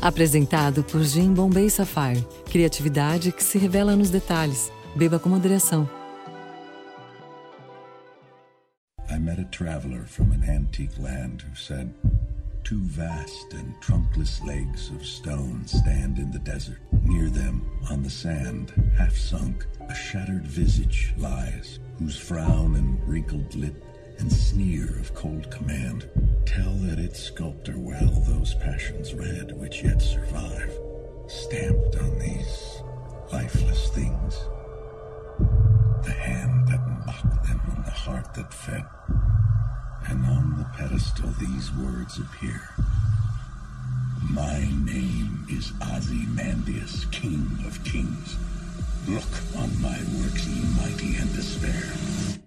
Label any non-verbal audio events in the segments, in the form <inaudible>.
Apresentado por Jim Bombay Sapphire. Criatividade que se revela nos detalhes. Beba com moderação. I met a traveler from an antique land who said, Two vast and trunkless legs of stone stand in the desert. Near them, on the sand, half sunk, a shattered visage lies, whose frown and wrinkled lip and sneer of cold command tell that its sculptor well those passions read which yet survive, stamped on these lifeless things. The hand that mocked them and the heart that fed. And on the pedestal these words appear. My name is Ozymandias, King of Kings. Look on my works, ye mighty, and despair.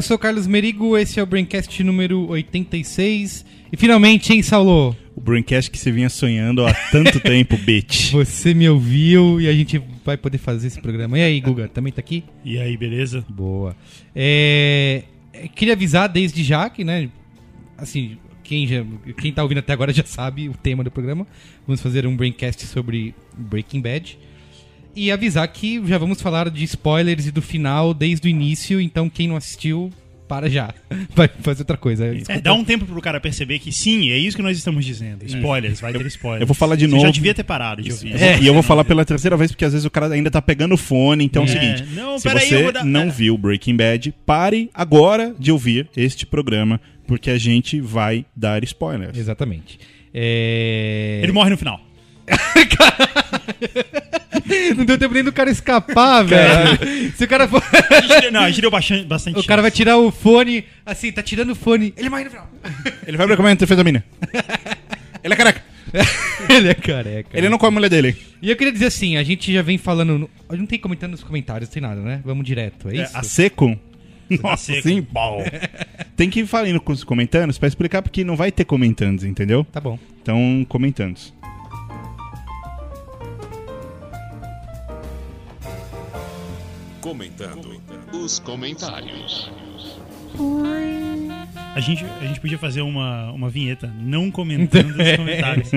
Eu sou o Carlos Merigo, esse é o Braincast número 86. E finalmente, hein, Saulo? O Braincast que você vinha sonhando há tanto <laughs> tempo, bitch. Você me ouviu e a gente vai poder fazer esse programa. E aí, Guga, também tá aqui? E aí, beleza? Boa. É, é, queria avisar desde já que, né, assim, quem, já, quem tá ouvindo até agora já sabe o tema do programa. Vamos fazer um Braincast sobre Breaking Bad. E avisar que já vamos falar de spoilers e do final desde o início, então quem não assistiu, para já. <laughs> Vai fazer outra coisa. É, dá um tempo pro cara perceber que sim, é isso que nós estamos dizendo. Spoilers, vai ter spoilers. eu vou falar de Você novo. já devia ter parado de ouvir. E eu vou falar pela terceira vez, porque às vezes o cara ainda tá pegando o fone. Então é, o É. seguinte: Não, se peraí, você vou dar- não é. viu Breaking Bad, pare agora de ouvir este programa, porque a gente vai dar spoilers. Exatamente. É... Ele morre no final. <laughs> <laughs> Não deu tempo nem do cara escapar, velho. Se o cara for... A gente deu- Não, a gente deu bastante, bastante O cara vai tirar o fone, assim, tá tirando o fone. Ele morre no final. Ele vai pra comer anfetamina. <laughs> Ele é careca. <laughs> Ele é careca. Ele não come a mulher dele. E eu queria dizer assim, a gente já vem falando... no- Não tem comentando nos comentários, não tem nada, né? Vamos direto, é É, isso? a seco? Nossa, seco. sim, bom. Tem que ir falando com os comentários pra explicar, porque não vai ter comentandos, entendeu? Tá bom. Então, comentandos. Comentando os comentários. A gente, a gente podia fazer uma, uma vinheta não comentando os <laughs> comentários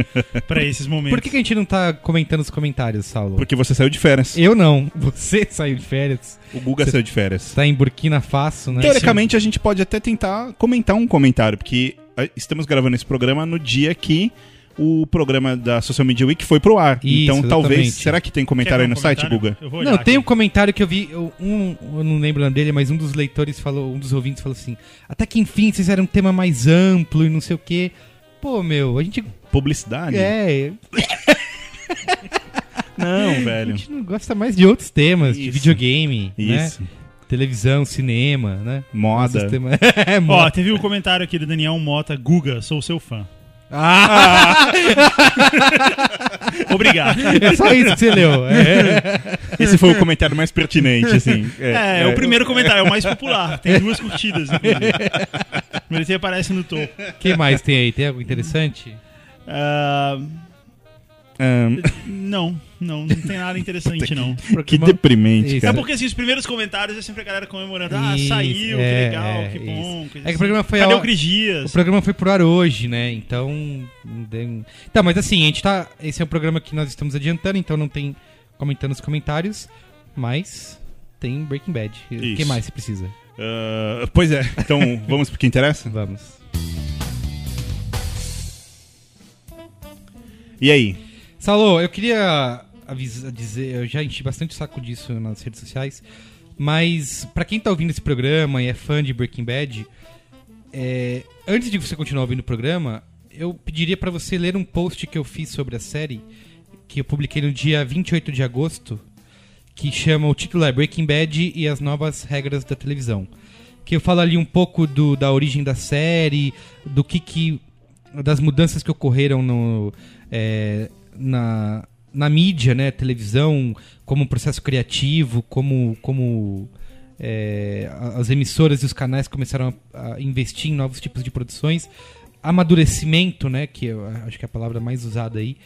pra esses momentos. Por que, que a gente não tá comentando os comentários, Saulo? Porque você saiu de férias. Eu não. Você <laughs> saiu de férias. O Guga Você- saiu de férias. Tá em Burkina Faso, né? Teoricamente, a gente pode até tentar comentar um comentário, porque ah, estamos gravando esse programa no dia que o programa da Social Media Week foi pro ar. Isso, então, talvez. exatamente. Será que tem comentário aí no site, comentário? Guga? Vou olhar Não, tem um aqui. comentário que eu vi, eu- um, eu não lembro o nome dele, mas um dos leitores falou, um dos ouvintes falou assim: até que enfim vocês fizeram um tema mais amplo e não sei o quê. Pô, meu, a gente. Publicidade? É, <laughs> Não, a velho. gente não gosta mais de outros temas, de Isso. videogame, né? Isso. Televisão, cinema, né? Moda. Nossos temas- <laughs> é, Ó, moda. teve um comentário aqui do Daniel Mota. Guga, sou seu fã. Ah, <laughs> Obrigado. é só isso que você leu. É. Esse foi o comentário mais pertinente, assim. É, é o primeiro comentário, é o mais popular. Tem duas curtidas, inclusive. Mas ele aparece no topo. O que mais tem aí? Tem algo interessante? Ah, Não, não, não tem nada interessante, <laughs> não. que deprimente, Isso. É cara. porque assim, os primeiros comentários é sempre a galera comemorando. Ah, Isso, saiu, é, que legal, é, que bom. É que o assim. programa foi Cadê ao- o Cris Dias? O programa foi pro ar hoje, né? Então. Tá, mas assim, a gente tá. Esse é um programa que nós estamos adiantando, então não tem comentando os comentários, mas tem Breaking Bad. O que mais você precisa? Ah, pois é, então <laughs> vamos pro que interessa? Vamos. E aí? Salô, eu queria avisar, dizer, eu já enchi bastante o saco disso nas redes sociais, mas pra quem tá ouvindo esse programa e é fã de Breaking Bad, é, antes de você continuar ouvindo o programa, eu pediria pra você ler um post que eu fiz sobre a série, que eu publiquei no dia 28 de agosto, que chama o título é Breaking Bad e as novas regras da televisão. Que eu falo ali um pouco do, da origem da série, do que que das mudanças que ocorreram no, é, na, na mídia, né, televisão, como processo criativo, como como é, as emissoras e os canais começaram a, a investir em novos tipos de produções, amadurecimento, né, que eu acho que é a palavra mais usada aí,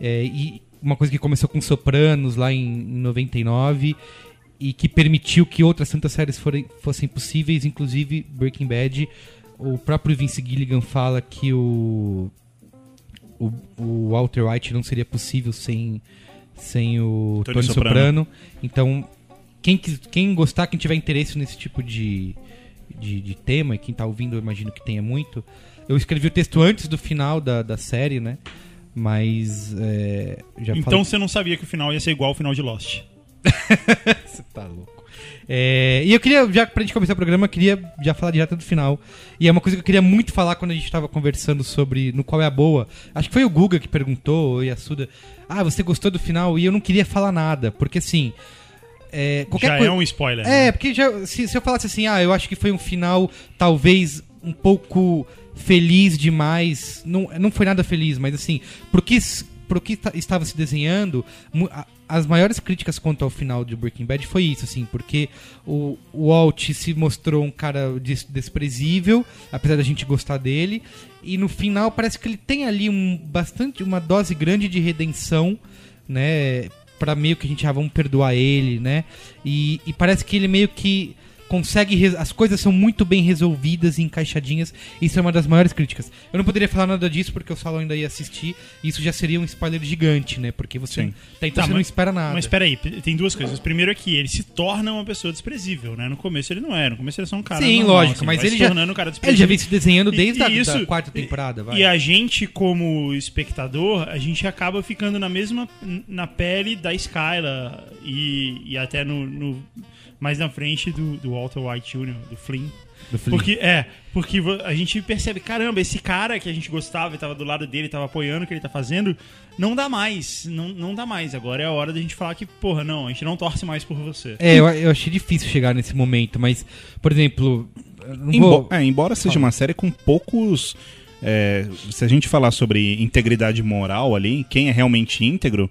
é, e uma coisa que começou com Sopranos lá em, em 99 e que permitiu que outras tantas séries forem, fossem possíveis, inclusive Breaking Bad. O próprio Vince Gilligan fala que o, o, o Walter White não seria possível sem, sem o Tony Tony, Soprano. Soprano. Então, quem, quem gostar, quem tiver interesse nesse tipo de, de, de tema, e quem tá ouvindo eu imagino que tenha muito, eu escrevi o texto antes do final da, da série, né? Mas é, Então falei- você não sabia que o final ia ser igual ao final de Lost. <laughs> Você tá louco. É, e eu queria, já pra gente começar o programa, eu queria já falar direto do final. E é uma coisa que eu queria muito falar quando a gente tava conversando sobre no qual é a boa. Acho que foi o Guga que perguntou, ou Yasuda. Ah, você gostou do final? E eu não queria falar nada, porque assim. É, qualquer Já coi- é um spoiler. é, né? porque já, se, se eu falasse assim, ah, eu acho que foi um final talvez um pouco feliz demais. Não, não foi nada feliz, mas assim, pro que, s- pro que ta- estava se desenhando, a- as maiores críticas quanto ao final de Breaking Bad foi isso, assim, porque o, o Walt se mostrou um cara des- desprezível, apesar da gente gostar dele, e no final parece que ele tem ali um bastante uma dose grande de redenção, né? Pra meio que a gente, ah, vamos perdoar ele, né? E, e parece que ele meio que consegue. As coisas são muito bem resolvidas e encaixadinhas. Isso é uma das maiores críticas. Eu não poderia falar nada disso porque o Saulo ainda ia assistir. E isso já seria um spoiler gigante, né? Porque você, Sim. tá, então Tá, você não mas- espera nada. Mas peraí, p- tem duas coisas. Primeiro é que ele se torna uma pessoa desprezível, né? No começo ele não era. No começo ele é só um cara Sim, normal, lógico, assim, mas ele já, um cara ele já vem se desenhando desde e a isso- da quarta temporada, vai. E a gente, como espectador, a gente acaba ficando na mesma na pele da Skyla e, e até no, no- mais na frente do, do Walter White Jr., do Flynn. Do Flynn. Porque, é, porque a gente percebe, caramba, esse cara que a gente gostava e tava do lado dele, tava apoiando o que ele tá fazendo, não dá mais, não, não dá mais. Agora é a hora da gente falar que, porra, não, a gente não torce mais por você. É, eu, eu achei difícil chegar nesse momento, mas, por exemplo. vou... é, embora seja Fala. uma série com poucos. é, se a gente falar sobre integridade moral ali, quem é realmente íntegro,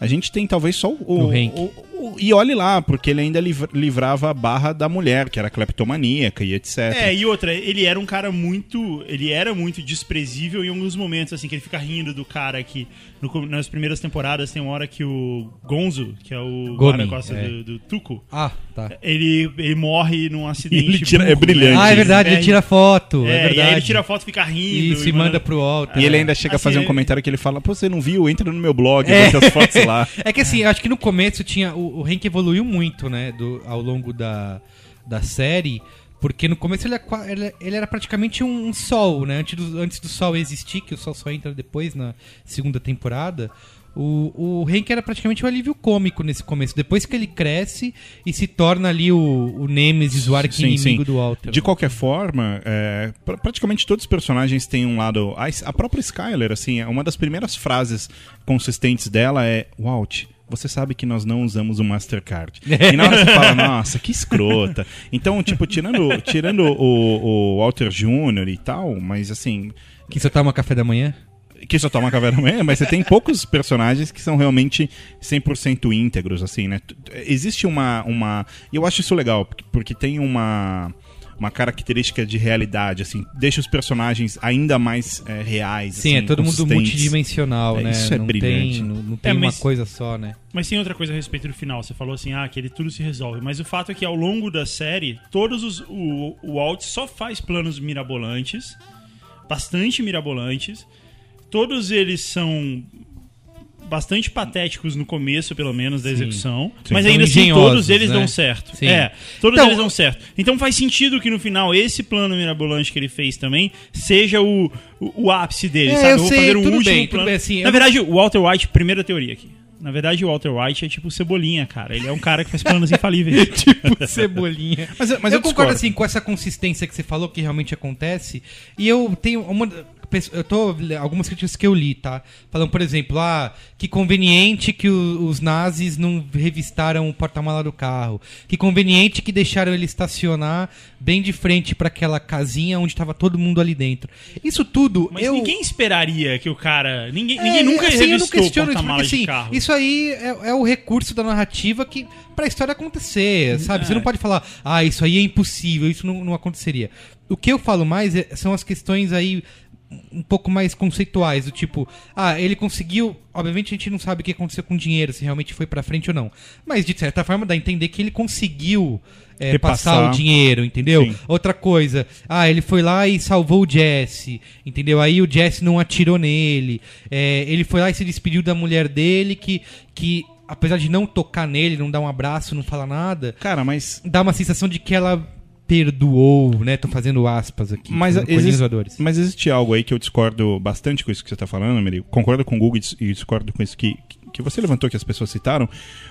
a gente tem talvez só o. O Hank. o- o- e olhe lá, porque ele ainda liv- livrava a barra da mulher, que era cleptomaníaca e etc. É, e outra, ele era um cara muito. Ele era muito desprezível em alguns momentos, assim, que ele fica rindo do cara que. no nas primeiras temporadas tem uma hora que o Gonzo, que é o Gomi, guarda-costas é. do, do Tuco, Ah, tá. ele, ele morre num acidente. Ele tira- é burro, brilhante. Ah, é verdade, É, ele tira foto. É, É, verdade. e aí ele tira foto e fica rindo. Isso, e manda pro Walter. E ele ainda chega a Assim, fazer um é- comentário que ele fala: Pô, você não viu? Entra no meu blog, É. as fotos lá. <laughs> É que assim, eu acho que no começo tinha. O, o Hank evoluiu muito, né? Do, ao longo da, da série. Porque no começo ele, é ele- ele era praticamente um, um sol, né? Antes do, antes do sol existir, que o sol só entra depois na segunda temporada. O, o Hank era praticamente um alívio cômico nesse começo. Depois que ele cresce e se torna ali o, o Nemesis, o arqui-inimigo do Walter. De qualquer forma, é, pra- praticamente todos os personagens têm um lado. A, a própria Skyler, assim, uma das primeiras frases consistentes dela é: Walt. Você sabe que nós não usamos o Mastercard. <laughs> E na hora você fala, nossa, que escrota. Então, tipo, tirando, tirando o, o Walter Jr. e tal, mas assim, Que só toma café da manhã? que só toma café da manhã, mas você tem poucos personagens que são realmente 100% íntegros, assim, né? Existe uma... uma e eu acho isso legal, porque- porque tem uma uma característica de realidade, assim, deixa os personagens ainda mais é, reais, Sim, assim, é todo mundo multidimensional, É, né? isso é não brilhante. Tem, não, não tem É, uma mas- coisa só, né? Mas tem outra coisa a respeito do final. Você falou assim, ah, que ele tudo se resolve. Mas o fato é que ao longo da série, todos os. O, o Walt só faz planos mirabolantes, bastante mirabolantes. Todos eles são bastante patéticos no começo, pelo menos, da execução. Sim. Mas ainda assim, todos eles né? dão certo. Sim. É, todos Então- eles dão certo. Então faz sentido que no final esse plano mirabolante que ele fez também seja o, o, o ápice dele, É, sabe? eu vou sei, fazer um tudo último bem, tudo plano. bem, assim, eu Na não- verdade, o Walter White, primeira teoria aqui. Na verdade, o Walter White é tipo Cebolinha, cara. Ele é um cara que faz planos infalíveis. <laughs> tipo cebolinha. Mas, mas eu, eu, concordo assim com essa consistência que você falou que realmente acontece. E eu tenho uma eu tô algumas críticas que eu li, tá? Falando, por exemplo, ah, que conveniente que o- os nazis não revistaram o porta-mala do carro. Que conveniente que deixaram ele estacionar bem de frente pra aquela casinha onde tava todo mundo ali dentro. Isso tudo Mas eu ninguém esperaria que o cara. Ninguém, É, ninguém nunca assim, revistou o porta-malas de assim, carro. isso aí é, é o recurso da narrativa que pra história acontecer, sabe? Você É. não pode falar, ah, isso aí é impossível, isso não, não aconteceria. O que eu falo mais é- são as questões aí um pouco mais conceituais, do tipo, ah, ele conseguiu, obviamente a gente não sabe o que aconteceu com o dinheiro, se realmente foi pra frente ou não, mas de certa forma dá a entender que ele conseguiu é, passar o dinheiro, entendeu? Sim. Outra coisa, ah, ele foi lá e salvou o Jesse, entendeu? Aí o Jesse não atirou nele. É, ele foi lá e se despediu da mulher dele, que, que apesar de não tocar nele, não dar um abraço, não falar nada, Cara, mas dá uma sensação de que ela perdoou, né? Tô fazendo aspas aqui. Mas, existe, mas existe algo aí que eu discordo bastante com isso que você está falando, Meri. Concordo com o Google e dis- discordo com isso que, que você levantou, que as pessoas citaram,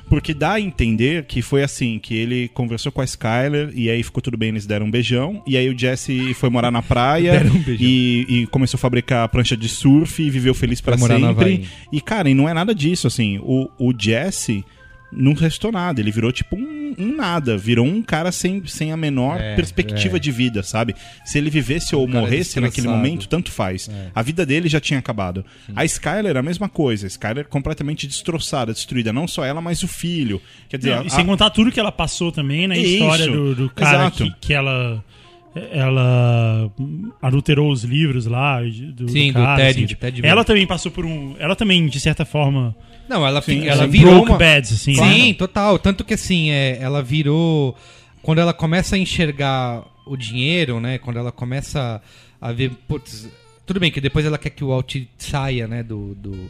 porque dá a entender que foi assim, que ele conversou com a Skyler e aí ficou tudo bem, eles deram um beijão, e aí o Jesse foi morar na praia <laughs> um e, e começou a fabricar prancha de surf e viveu feliz para sempre. E, cara, e não é nada disso, assim, o, o Jesse não restou nada, ele virou tipo um, um nada, virou um cara sem, sem a menor É, perspectiva é. de vida, sabe? Se ele vivesse ou Um morresse naquele momento, tanto faz. É. A vida dele já tinha acabado. A Skyler, a mesma coisa. A Skyler completamente destroçada, destruída. Não só ela, mas o filho. Quer dizer, Não, e a- sem contar tudo que ela passou também na Isso. história do, do cara que, que ela ela adulterou os livros lá do, Sim, do cara, Ted, assim, do tipo, Ted ela também passou por um ela também de certa forma Não, ela, Sim, ela sim. virou broke uma... beds assim Sim, né? total. Tanto que assim, é, ela virou. Quando ela começa a enxergar o dinheiro, né? Quando ela começa a ver. Putz, tudo bem que depois ela quer que o Walt saia, né? Do. do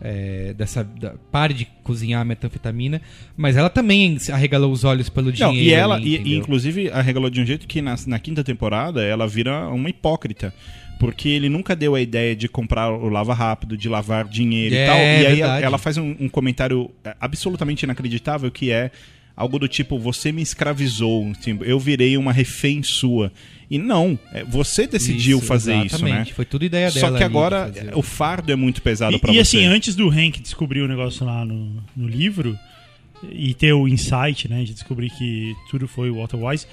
é, dessa. da- pare de cozinhar a metanfetamina. Mas ela também se arregalou os olhos pelo Não, dinheiro. e ela, ali, e- e, inclusive, arregalou de um jeito que na, na quinta temporada ela vira uma hipócrita. Porque ele nunca deu a ideia de comprar o lava rápido, de lavar dinheiro É, e tal. E aí verdade. ela, faz um, um comentário é, absolutamente inacreditável que é algo do tipo: você me escravizou, tipo, eu virei uma refém sua. E não, é, você decidiu Isso, fazer isso, né? exatamente. Foi tudo ideia Só dela que ali de agora o fardo é muito pesado E, pra e você. assim, antes do Hank descobrir o negócio lá no, no livro e ter o insight, né, de descobrir que tudo foi o Walter Wise,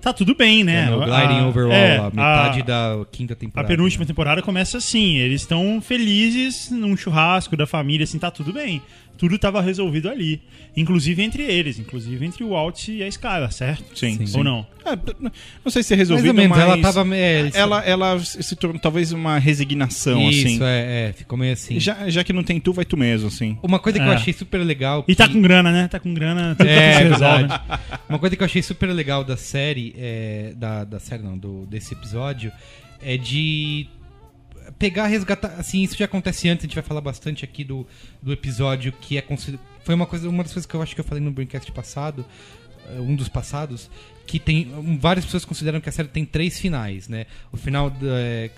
tá tudo bem, né? É, no Gliding A- Overall, é, a metade a- da quinta A temporada. penúltima né? temporada começa assim, eles estão felizes num churrasco da família, assim, tá tudo bem. Tudo tava resolvido ali. Inclusive entre eles, inclusive entre o Walt e a Skylar, certo? Sim. Ou não? É, não sei se é resolvido, menos, mas ela tava. É, ela, ela se tornou talvez uma resignação, Isso, assim. é, é, ficou meio assim. Já, já que não tem tu, vai tu mesmo, assim. Uma coisa que eu É. achei super legal. E tá com grana, né? Tá com grana, <laughs> tudo É, é resolve. verdade. Uma coisa que eu achei super legal da série, é, da, da série não, do, desse episódio, é de pegar, resgatar, assim, isso já acontece antes, a gente vai falar bastante aqui do, do episódio que é foi uma coisa, uma das coisas que eu acho que eu falei no Braincast passado, eh, um dos passados, que tem várias pessoas consideram que a série tem três finais, né? O final da,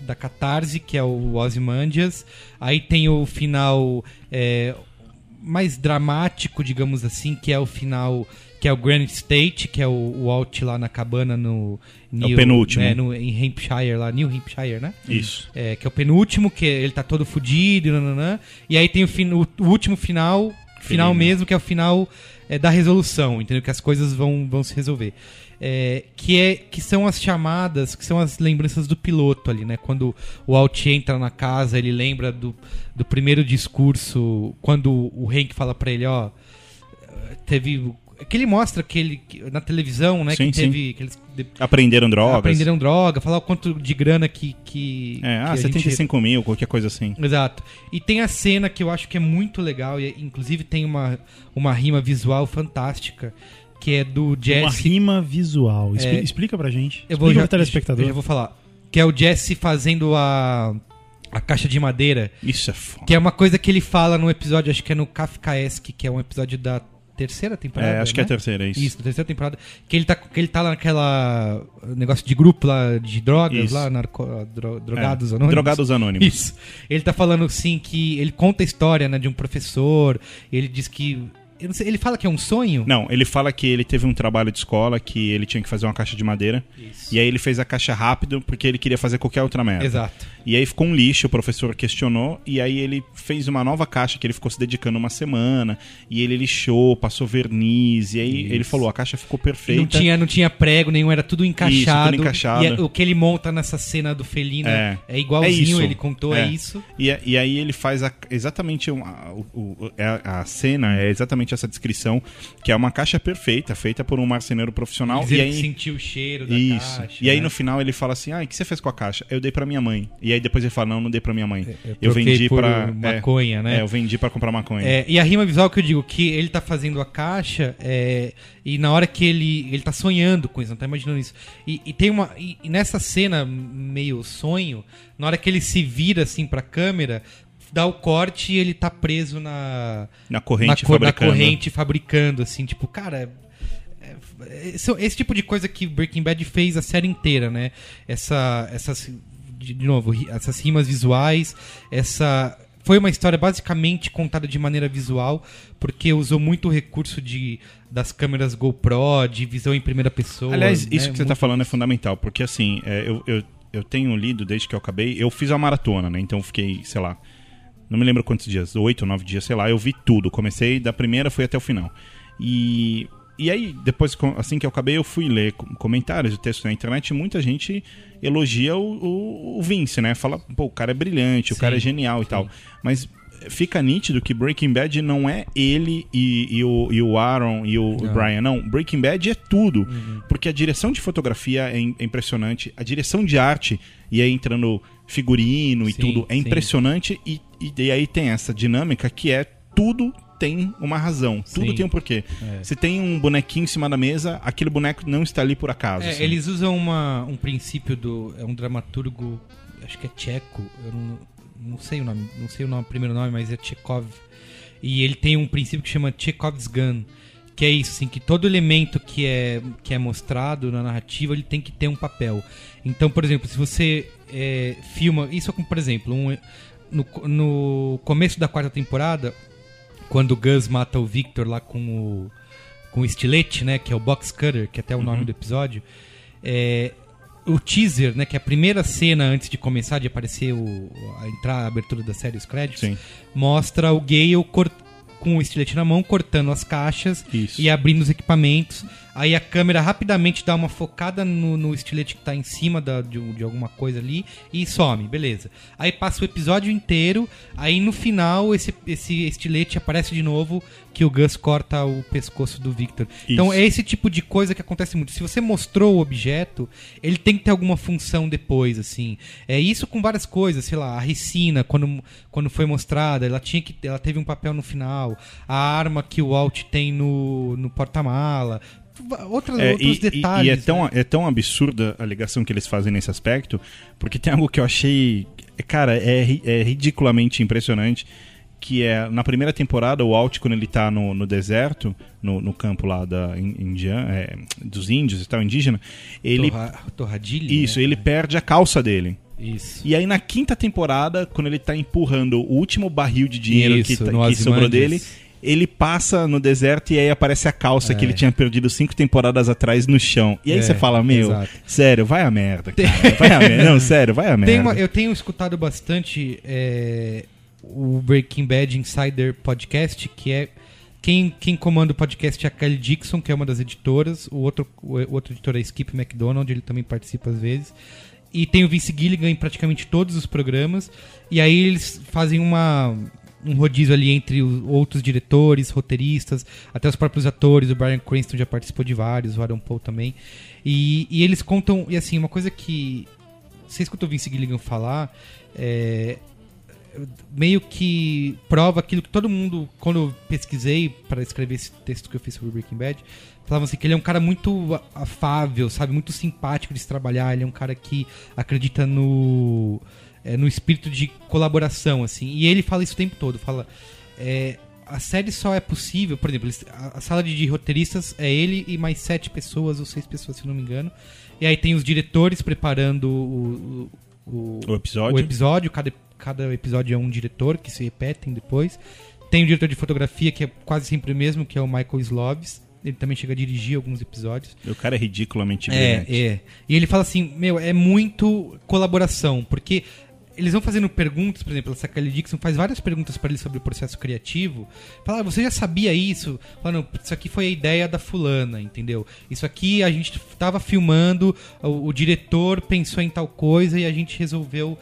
da catarse, que é o Ozymandias, aí tem o final é, mais dramático, digamos assim, que é o final que é o Grand State, que é o, o Alt lá na cabana no New, penúltimo. né, no, em Hampshire lá, New Hampshire, né? Isso. É, que é o penúltimo, que ele tá todo fudido, nananã. E aí tem o, fin- o- o último final, final mesmo, que é o final é, da resolução, entendeu? Que as coisas vão, vão se resolver. É, que, é, que são as chamadas, que são as lembranças do piloto ali, né? Quando o Alt entra na casa, ele lembra do, do primeiro discurso, quando o Hank fala pra ele, ó, teve... Que ele mostra que ele, que- na televisão, né? Sim, que teve... Que eles de- Aprenderam drogas. aprenderam droga, falar o quanto de grana que... que É, ah, que a gente 75 mil, qualquer coisa assim. Exato. E tem a cena que eu acho que é muito legal, e inclusive tem uma, uma rima visual fantástica, que é do Uma Jesse. rima visual. É. Explica pra gente. Eu vou Explica já, pro telespectador. Eu já vou falar. Que é o Jesse fazendo a, a caixa de madeira, Isso é foda. que é uma coisa que ele fala no episódio, acho que é no Kafkaesque, que é um episódio da terceira temporada. É, acho que é a né? terceira, é isso. Isso, terceira temporada. Que ele tá, que ele tá lá naquela negócio de grupo lá de drogas, Isso. lá, narco, dro- drogados É, anônimos. Drogados Anônimos. Isso. Ele tá falando assim que ele conta a história, né, de um professor. Ele diz que sei, ele fala que é um sonho? Não, ele fala que ele teve um trabalho de escola que ele tinha que fazer uma caixa de madeira. Isso. E aí ele fez a caixa rápido porque ele queria fazer qualquer outra merda. Exato. E aí ficou um lixo, o professor questionou, e aí ele fez uma nova caixa que ele ficou se dedicando uma semana, e ele lixou, passou verniz, e aí Isso. ele falou, a caixa ficou E perfeita. não tinha, não tinha prego nenhum, era tudo encaixado. tudo encaixado. E é- o que ele monta nessa cena do felino É. é, igualzinho, É isso. ele contou, é, É. isso. E, e aí ele faz a- exatamente um- a, o- é a, a cena, é exatamente essa descrição, que é uma caixa perfeita, feita por um marceneiro profissional. E aí, sentiu o cheiro da Isso. caixa. e aí né? no final ele fala assim: Ah, o que você fez com a caixa? Eu dei pra minha mãe. E aí depois ele fala: Não, não dei pra minha mãe. Eu Eu, troquei vendi por pra. maconha, é, né? É, eu vendi pra comprar maconha. É, e a rima visual que eu digo, que ele tá fazendo a caixa é, e na hora que ele. Ele tá sonhando com isso, não tá imaginando isso. E, e tem uma. E, e nessa cena, meio sonho, na hora que ele se vira assim pra câmera, dá o corte e ele tá preso na. Na corrente na, co- na fabricando. corrente fabricando, assim, tipo, cara. é- é- esse, esse tipo de coisa que Breaking Bad fez a série inteira, né? Essa, essas, de, novo, essas rimas visuais, essa foi uma história basicamente contada de maneira visual, porque usou muito o recurso de das câmeras GoPro, de visão em primeira pessoa. Aliás, né? isso que você tá Muito- falando é fundamental, porque assim, é, eu, eu, eu tenho lido desde que eu acabei, eu fiz a maratona, né? Então eu fiquei, sei lá, não me lembro quantos dias, oito, nove dias, sei lá, eu vi tudo. Comecei da primeira, fui até o final. E, e aí, depois, assim que eu acabei, eu fui ler com- comentários e textos na internet e muita gente elogia o, o, o Vince, né? Fala, pô, o cara é brilhante, o Sim, cara é genial e tal. Mas fica nítido que Breaking Bad não é ele e, e o, e o Aaron e o Não. Brian, não. Breaking Bad é tudo. Uhum. Porque a direção de fotografia é, é impressionante, a direção de arte, e aí entrando figurino e Sim, tudo, é sim. impressionante. E, e, e aí tem essa dinâmica que é tudo tem uma razão, tudo Sim. tem um porquê. É. Se tem um bonequinho em cima da mesa, aquele boneco não está ali por acaso. É, assim. eles usam uma, um princípio do. É um dramaturgo, acho que é tcheco, eu não, não sei o nome, não sei o nome, primeiro nome, mas é Chekhov. E ele tem um princípio que chama Chekhov's Gun, que é isso, assim, que todo elemento que é, que é mostrado na narrativa, ele tem que ter um papel. Então, por exemplo, se você é, filma, isso é como, por exemplo, um, no, no começo da quarta temporada, quando o Gus mata o Victor lá com o, com o estilete, né, que é o box cutter, que é até o nome do episódio, é, o teaser, né, que é a primeira cena antes de começar de aparecer o a entrar a abertura da série os créditos, Sim. mostra o Gale com o estilete na mão cortando as caixas Isso. e abrindo os equipamentos. Aí a câmera rapidamente dá uma focada no, no estilete que tá em cima da- de, de alguma coisa ali e some, beleza. Aí passa o episódio inteiro, aí no final esse, esse estilete aparece de novo que o Gus corta o pescoço do Victor. Então Isso. é esse tipo de coisa que acontece muito. Se você mostrou o objeto, ele tem que ter alguma função depois, assim. É isso com várias coisas, sei lá, a ricina, quando, quando foi mostrada, ela tinha que ela teve um papel no final. A arma que o Walt tem no, no porta-mala. Outras, É, outros e, e- detalhes. e é tão, né? é tão absurda a ligação que eles fazem nesse aspecto, porque tem algo que eu achei. Cara, é, é ridiculamente impressionante. Que é na primeira temporada, o Alt, quando ele tá no, no deserto, no, no campo lá da in- indian, é, dos índios e tal, indígena, ele. Torra, torradilha. Isso, né? ele perde a calça dele. Isso. E aí na quinta temporada, quando ele tá empurrando o último barril de dinheiro Isso, que, tá- que sobrou dele, ele passa no deserto e aí aparece a calça que É. ele tinha perdido cinco temporadas atrás no chão. E aí É, você fala, meu, exato. sério, vai a merda, cara. Vai a merda. Não, sério, vai a merda. Uma- eu tenho escutado bastante é, o Breaking Bad Insider Podcast, que é. Quem, quem comanda o podcast é a Kelly Dixon, que é uma das editoras. O outro, o outro editor é Skip McDonald, ele também participa às vezes. E tem o Vince Gilligan em praticamente todos os programas. E aí eles fazem uma, um rodízio ali entre os outros diretores, roteiristas, até os próprios atores. O Brian Cranston já participou de vários, o Aaron Paul também. E, e eles contam. E assim, uma coisa que você escuta o Vince Gilligan falar, é, meio que prova aquilo que todo mundo, quando eu pesquisei para escrever esse texto que eu fiz sobre Breaking Bad, falavam assim que ele é um cara muito afável, sabe, muito simpático de se trabalhar, ele é um cara que acredita no é, no espírito de colaboração, assim. E ele fala isso o tempo todo, fala é, a série só é possível, por exemplo, a, sala de, roteiristas é ele e mais sete pessoas ou seis pessoas, se não me engano. E aí tem os diretores preparando o, o, O episódio. o episódio, cada, cada episódio é um diretor que se repetem depois. Tem o diretor de fotografia, que é quase sempre o mesmo, que é o Michael Sloves. Ele também chega a dirigir alguns episódios. O cara é ridiculamente É, brilhante. é. E ele fala assim, meu, é muito colaboração, porque eles vão fazendo perguntas, por exemplo, essa Kelly Dixon faz várias perguntas para ele sobre o processo criativo. Fala, ah, você já sabia isso? Fala, não, isso aqui foi a ideia da fulana, entendeu? Isso aqui a gente tava filmando, o, o diretor pensou em tal coisa e a gente resolveu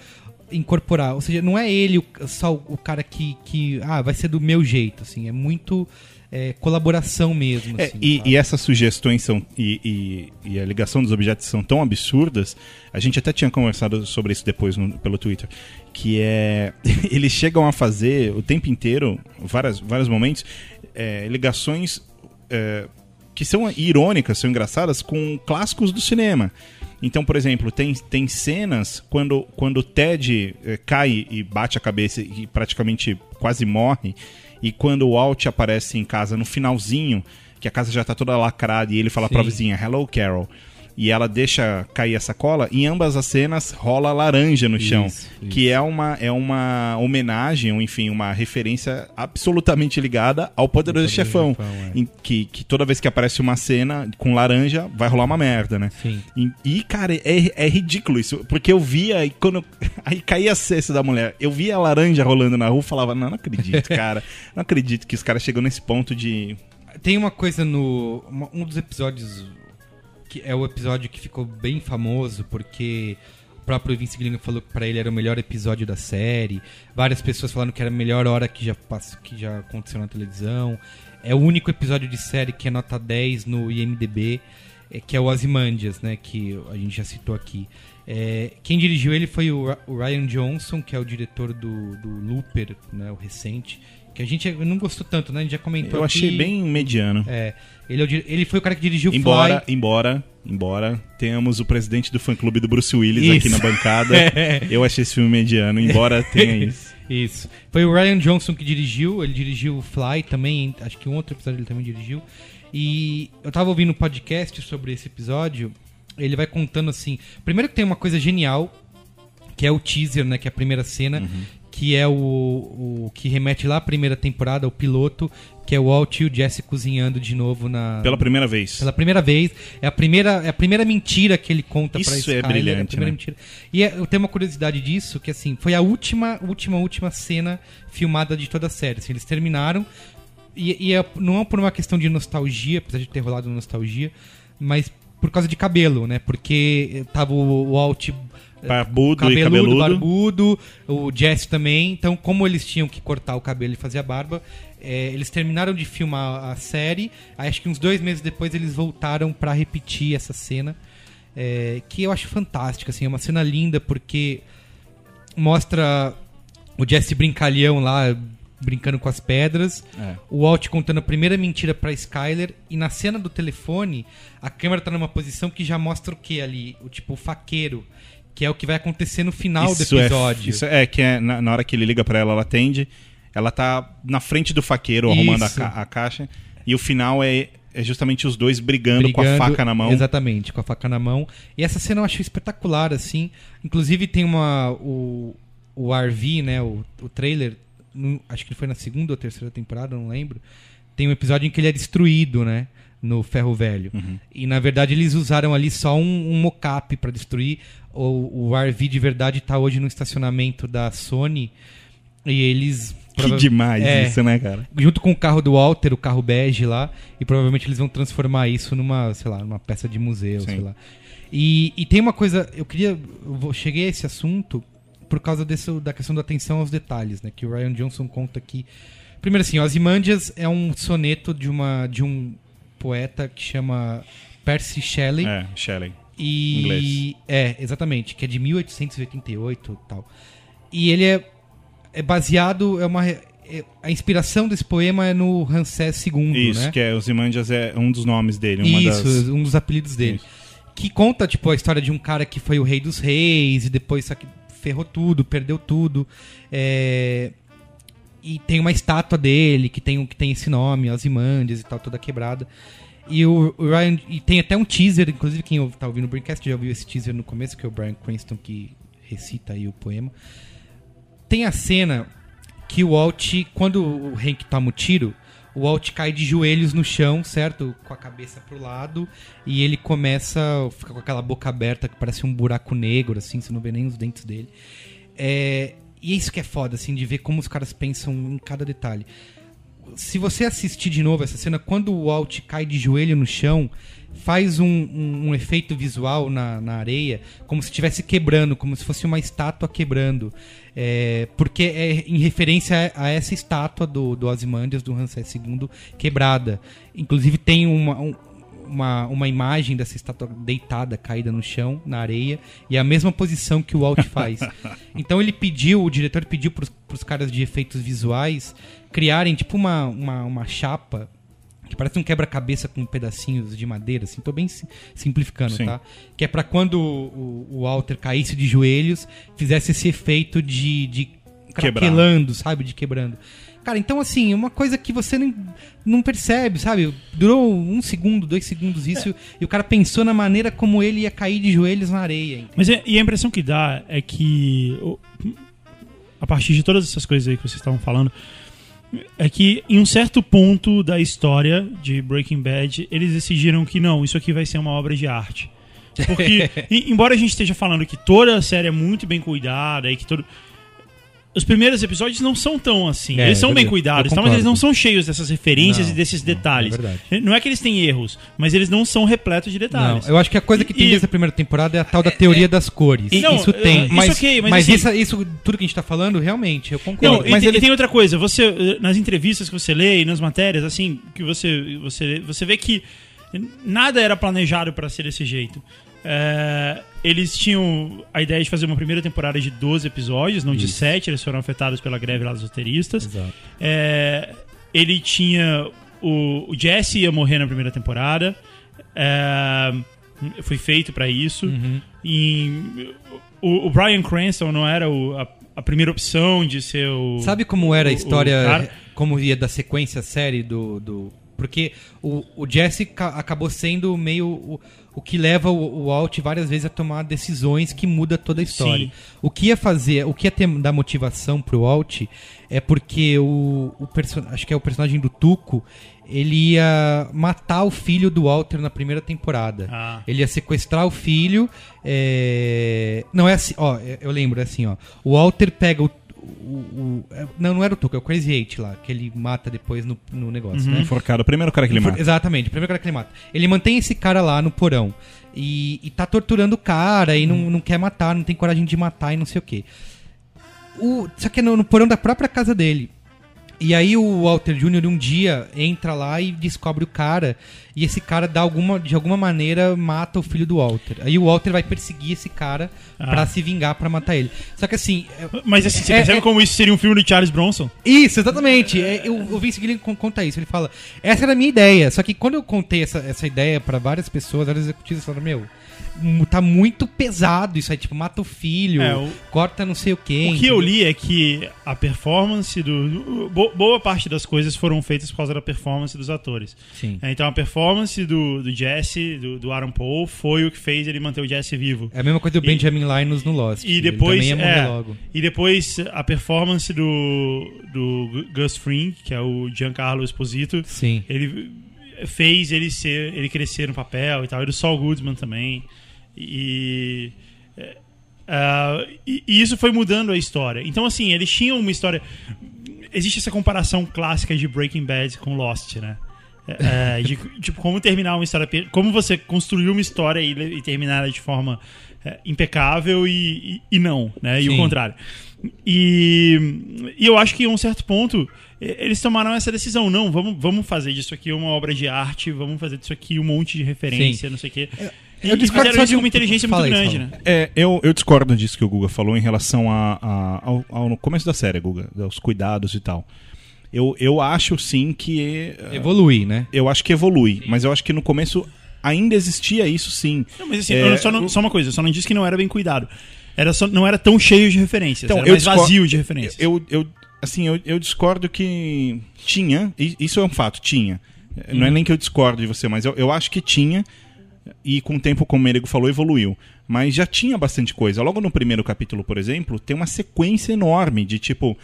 incorporar. Ou seja, não é ele só o, o cara que, que, ah, vai ser do meu jeito, assim, é muito é, colaboração mesmo. É, assim, e, sabe? e essas sugestões são e, e- e a ligação dos objetos são tão absurdas. A gente até tinha conversado sobre isso depois no- pelo Twitter, que é <laughs> eles chegam a fazer o tempo inteiro, várias, vários momentos, é, ligações é, que são irônicas, são engraçadas com clássicos do cinema. Então, por exemplo, tem, tem cenas quando, quando o Ted eh, cai e bate a cabeça e praticamente quase morre, e quando o Walt aparece em casa no finalzinho, que a casa já tá toda lacrada e ele fala pra Sim. vizinha, Hello Carol. E ela deixa cair a sacola, em ambas as cenas rola laranja no chão. Isso, Que é uma, é uma homenagem, ou enfim, uma referência absolutamente ligada ao Poderoso Poderoso Chefão. É. Em que, que toda vez que aparece uma cena com laranja, vai rolar uma merda, né? Sim. E, e, cara, é, é ridículo isso. Porque eu via, e quando. <laughs> Aí caía a cesta da mulher, eu via a laranja rolando na rua e falava, não, não acredito, <laughs> cara. Não acredito que os caras chegam nesse ponto de. Tem uma coisa no. Um dos episódios. Que é o episódio que ficou bem famoso, porque o próprio Vince Gilligan falou que pra ele era o melhor episódio da série. Várias pessoas falaram que era a melhor hora que já, passou, que já aconteceu na televisão. É o único episódio de série que é nota 10 no IMDB, é, que é o Ozymandias, né? Que a gente já citou aqui. É, quem dirigiu ele foi o Ryan Johnson, que é o diretor do, do Looper, né, o recente. Que a gente não gostou tanto, né? A gente já comentou Eu achei aqui. bem mediano. É, ele, é o ele foi o cara que dirigiu Embora, Fly. embora, embora tenhamos o presidente do fã clube do Bruce Willis Isso. aqui na bancada. <laughs> É. Eu achei esse filme mediano, embora tenha isso. <laughs> Isso. Foi o Ryan Johnson que dirigiu, ele dirigiu Fly também, acho que um outro episódio ele também dirigiu. E eu tava ouvindo um podcast sobre esse episódio, ele vai contando assim. Primeiro que tem uma coisa genial, que é o teaser, né? Que é a primeira cena, que é o, o que remete lá à primeira temporada, o piloto, que é o Walt e o Jesse cozinhando de novo na. Pela primeira vez. Pela primeira vez. É a primeira, é a primeira mentira que ele conta Isso pra é Skyler. a brilhante, primeira né? mentira. E é- eu tenho uma curiosidade disso, que assim, foi a última, última, última cena filmada de toda a série. Assim, eles terminaram. E, e é- não é por uma questão de nostalgia, apesar de ter rolado nostalgia, mas por causa de cabelo, né? Porque tava o Walt Barbudo e cabeludo, cabeludo. barbudo, o Jesse também. Então, como eles tinham que cortar o cabelo e fazer a barba, é, eles terminaram de filmar a série. Aí, acho que uns dois meses depois eles voltaram pra repetir essa cena, é, que eu acho fantástica. Assim, é uma cena linda porque mostra o Jesse brincalhão lá brincando com as pedras, É. o Walt contando a primeira mentira pra Skyler e na cena do telefone a câmera tá numa posição que já mostra o que ali, o tipo o faqueiro, que é o que vai acontecer no final do Isso é- episódio. isso é que é na, na hora que ele liga pra ela, ela atende. Ela tá na frente do faqueiro arrumando a, ca- a caixa. E o final é, é justamente os dois brigando, com a Brigando- faca na mão. Exatamente, com a faca na mão. E essa cena eu acho espetacular, assim. Inclusive tem uma. O, o RV, né? O, o trailer. no- acho que foi na segunda ou terceira temporada, não lembro. Tem um episódio em que ele é destruído, né? No ferro velho. Uhum. E na verdade eles usaram ali só um, um mocap pra destruir. O, o RV de verdade tá hoje no estacionamento da Sony. E eles. Que demais É, isso, né, cara? junto com o carro do Walter, o carro bege lá, e provavelmente eles vão transformar isso numa, sei lá, numa peça de museu, Sim. sei lá. E, e tem uma coisa, eu queria, eu cheguei a esse assunto por causa desse, da questão da atenção aos detalhes, né, que o Ryan Johnson conta aqui. Primeiro assim, Ozymandias é um soneto de uma de um poeta que chama Percy Shelley. É, Shelley. E Inglês. é, exatamente, que é de 1888 e tal. E ele é, é baseado é uma é- a inspiração desse poema é no Ramsés II, Isso, né? que é os Imandias é um dos nomes dele. Isso, das... um dos apelidos dele. Isso. Que conta, tipo, a história de um cara que foi o rei dos reis e depois ferrou tudo, perdeu tudo. É, E tem uma estátua dele que tem, que tem esse nome, Ozymandias e tal, toda quebrada. E o, Ryan. E tem até um teaser, inclusive quem ou- tá ouvindo o Braincast já ouviu esse teaser no começo, que é o Brian Cranston que recita aí o poema. Tem a cena que o Walt, quando o Hank toma o tiro, o Walt cai de joelhos no chão, certo? Com a cabeça pro lado. E ele começa a ficar com aquela boca aberta que parece um buraco negro, assim, você não vê nem os dentes dele. É, e é isso que é foda, assim, de ver como os caras pensam em cada detalhe. Se você assistir de novo essa cena, quando o Walt cai de joelho no chão, faz um, um- um efeito visual na, na areia, como se estivesse quebrando, como se fosse uma estátua quebrando. É, porque é em referência a, a essa estátua do, do Ozymandias, do Ramsés II, quebrada. Inclusive tem uma, um- uma, uma imagem dessa estátua deitada, caída no chão, na areia, e é a mesma posição que o Walt faz. <laughs> então ele pediu, o diretor pediu pros, pros caras de efeitos visuais criarem tipo uma, uma, uma chapa que parece um quebra-cabeça com pedacinhos de madeira, assim, tô bem sim- simplificando, Sim. tá? Que é pra quando o, o Walter caísse de joelhos, fizesse esse efeito de, de craquelando, sabe? De quebrando. Cara, então assim, uma coisa que você nem, não percebe, sabe? Durou um segundo, dois segundos isso, e o cara pensou na maneira como ele ia cair de joelhos na areia. entendeu? Mas é- e a impressão que dá é que, a partir de todas essas coisas aí que vocês estavam falando, é que em um certo ponto da história de Breaking Bad, eles decidiram que não, isso aqui vai ser uma obra de arte. Porque, <laughs> embora a gente esteja falando que toda a série é muito bem cuidada e que todo. Os primeiros episódios não são tão assim. É, eles são é bem cuidados, tá? mas eles não são cheios dessas referências Não, e desses não, detalhes. é não é que eles têm erros, mas eles não são repletos de Não, detalhes. eu acho que a coisa que tem E- desde a primeira temporada é a tal da teoria das cores. E- não, isso tem, isso mas, ok, mas mas assim- isso, isso, tudo que a gente tá falando, realmente, eu Não, concordo. e, mas tem- ele- e tem outra coisa, você eh, nas entrevistas que você lê e nas matérias, assim, que você você você vê que nada era planejado para ser desse jeito. É, eles tinham a ideia de fazer uma primeira temporada de 12 episódios, não de 7, eles foram afetados pela greve lá dos roteiristas. É, ele tinha. O, o Jesse ia morrer na primeira temporada. É, foi feito pra isso. Uhum. E o, o Brian Cranston não era o- a, a primeira opção de ser o. Sabe como era a história, como ia da sequência série do. do porque o, o Jesse ca- acabou sendo meio o, o que leva o, o Walt várias vezes a tomar decisões que muda toda a história. Sim. O que ia fazer, o que ia ter, dar motivação pro Walt é porque o, o acho que é o personagem do Tuco, ele ia matar o filho do Walter na primeira temporada. Ah. Ele ia sequestrar o filho. é, Não é assim, ó, eu lembro, é assim, ó. O Walter pega o. o- o- é- Não, não era o Tuco, é o Crazy Eight lá, que ele mata depois no, no negócio, né? Enforcado. O primeiro cara que ele mata. Exatamente, o primeiro cara que ele mata. Ele mantém esse cara lá no porão. E, e tá torturando o cara e não, não quer matar, não tem coragem de matar e não sei o quê. O, só que é no, no porão da própria casa dele. E aí o Walter Jr. um dia entra lá e descobre o cara. E esse cara, dá alguma, de alguma maneira, mata o filho do Walter. Aí o Walter vai perseguir esse cara Ah. pra se vingar, pra matar ele. Só que assim. é- Mas assim, você É- percebe é- como isso seria um filme do Charles Bronson? isso, exatamente. É, eu, o Vince Gilligan con- conta isso. Ele fala: essa era a minha ideia. Só que quando eu contei essa, essa ideia pra várias pessoas, vários executivos falaram: meu, tá muito pesado isso aí. Tipo, mata o filho, É, o- corta não sei o quê. O que eu li é que a performance do. bo- Boa parte das coisas foram feitas por causa da performance dos atores. Sim. É, Então a performance do, do Jesse, do, do Aaron Paul, foi o que fez ele manter o Jesse vivo. É a mesma coisa do E- Benjamin Linus no Lost. E Ele depois, também ia morrer é, logo. e depois a performance do, do Gu- Gus Fring, que é o Giancarlo Esposito, Sim. ele fez ele ser ele crescer no papel e tal e do Saul Goodman também e, ah, e e isso foi mudando a história então assim eles tinham uma história existe essa comparação clássica de Breaking Bad com Lost né É, é, de, tipo como terminar uma história como você construir uma história e, e terminar ela de forma é, impecável e, e, e não né e o Sim. contrário e, e eu acho que em um certo ponto eles tomaram essa decisão. Não, vamos, vamos fazer disso aqui uma obra de arte, vamos fazer disso aqui um monte de referência, Sim. não sei o quê. eu e discordo fizeram isso de com um- uma inteligência muito grande, né? É, eu, eu discordo disso que o Guga falou em relação a, a- ao, ao- no começo da série, Guga, dos cuidados e tal. Eu, eu acho sim que. eh, Evolui, né? Eu acho que evolui, mas eu acho que no começo ainda existia isso sim. Não, mas assim, É, eu só, não- só uma coisa, eu só não disse que não era bem cuidado. Era só, não era tão cheio de referências, Então, era eu mais vazio de referências. Eu, eu, assim, eu, eu discordo que tinha, isso é um fato, tinha. Não é nem que eu discordo de você, mas eu, eu acho que tinha, e com o tempo, como o Merego falou, evoluiu. Mas já tinha bastante coisa. Logo no primeiro capítulo, por exemplo, tem uma sequência enorme de tipo.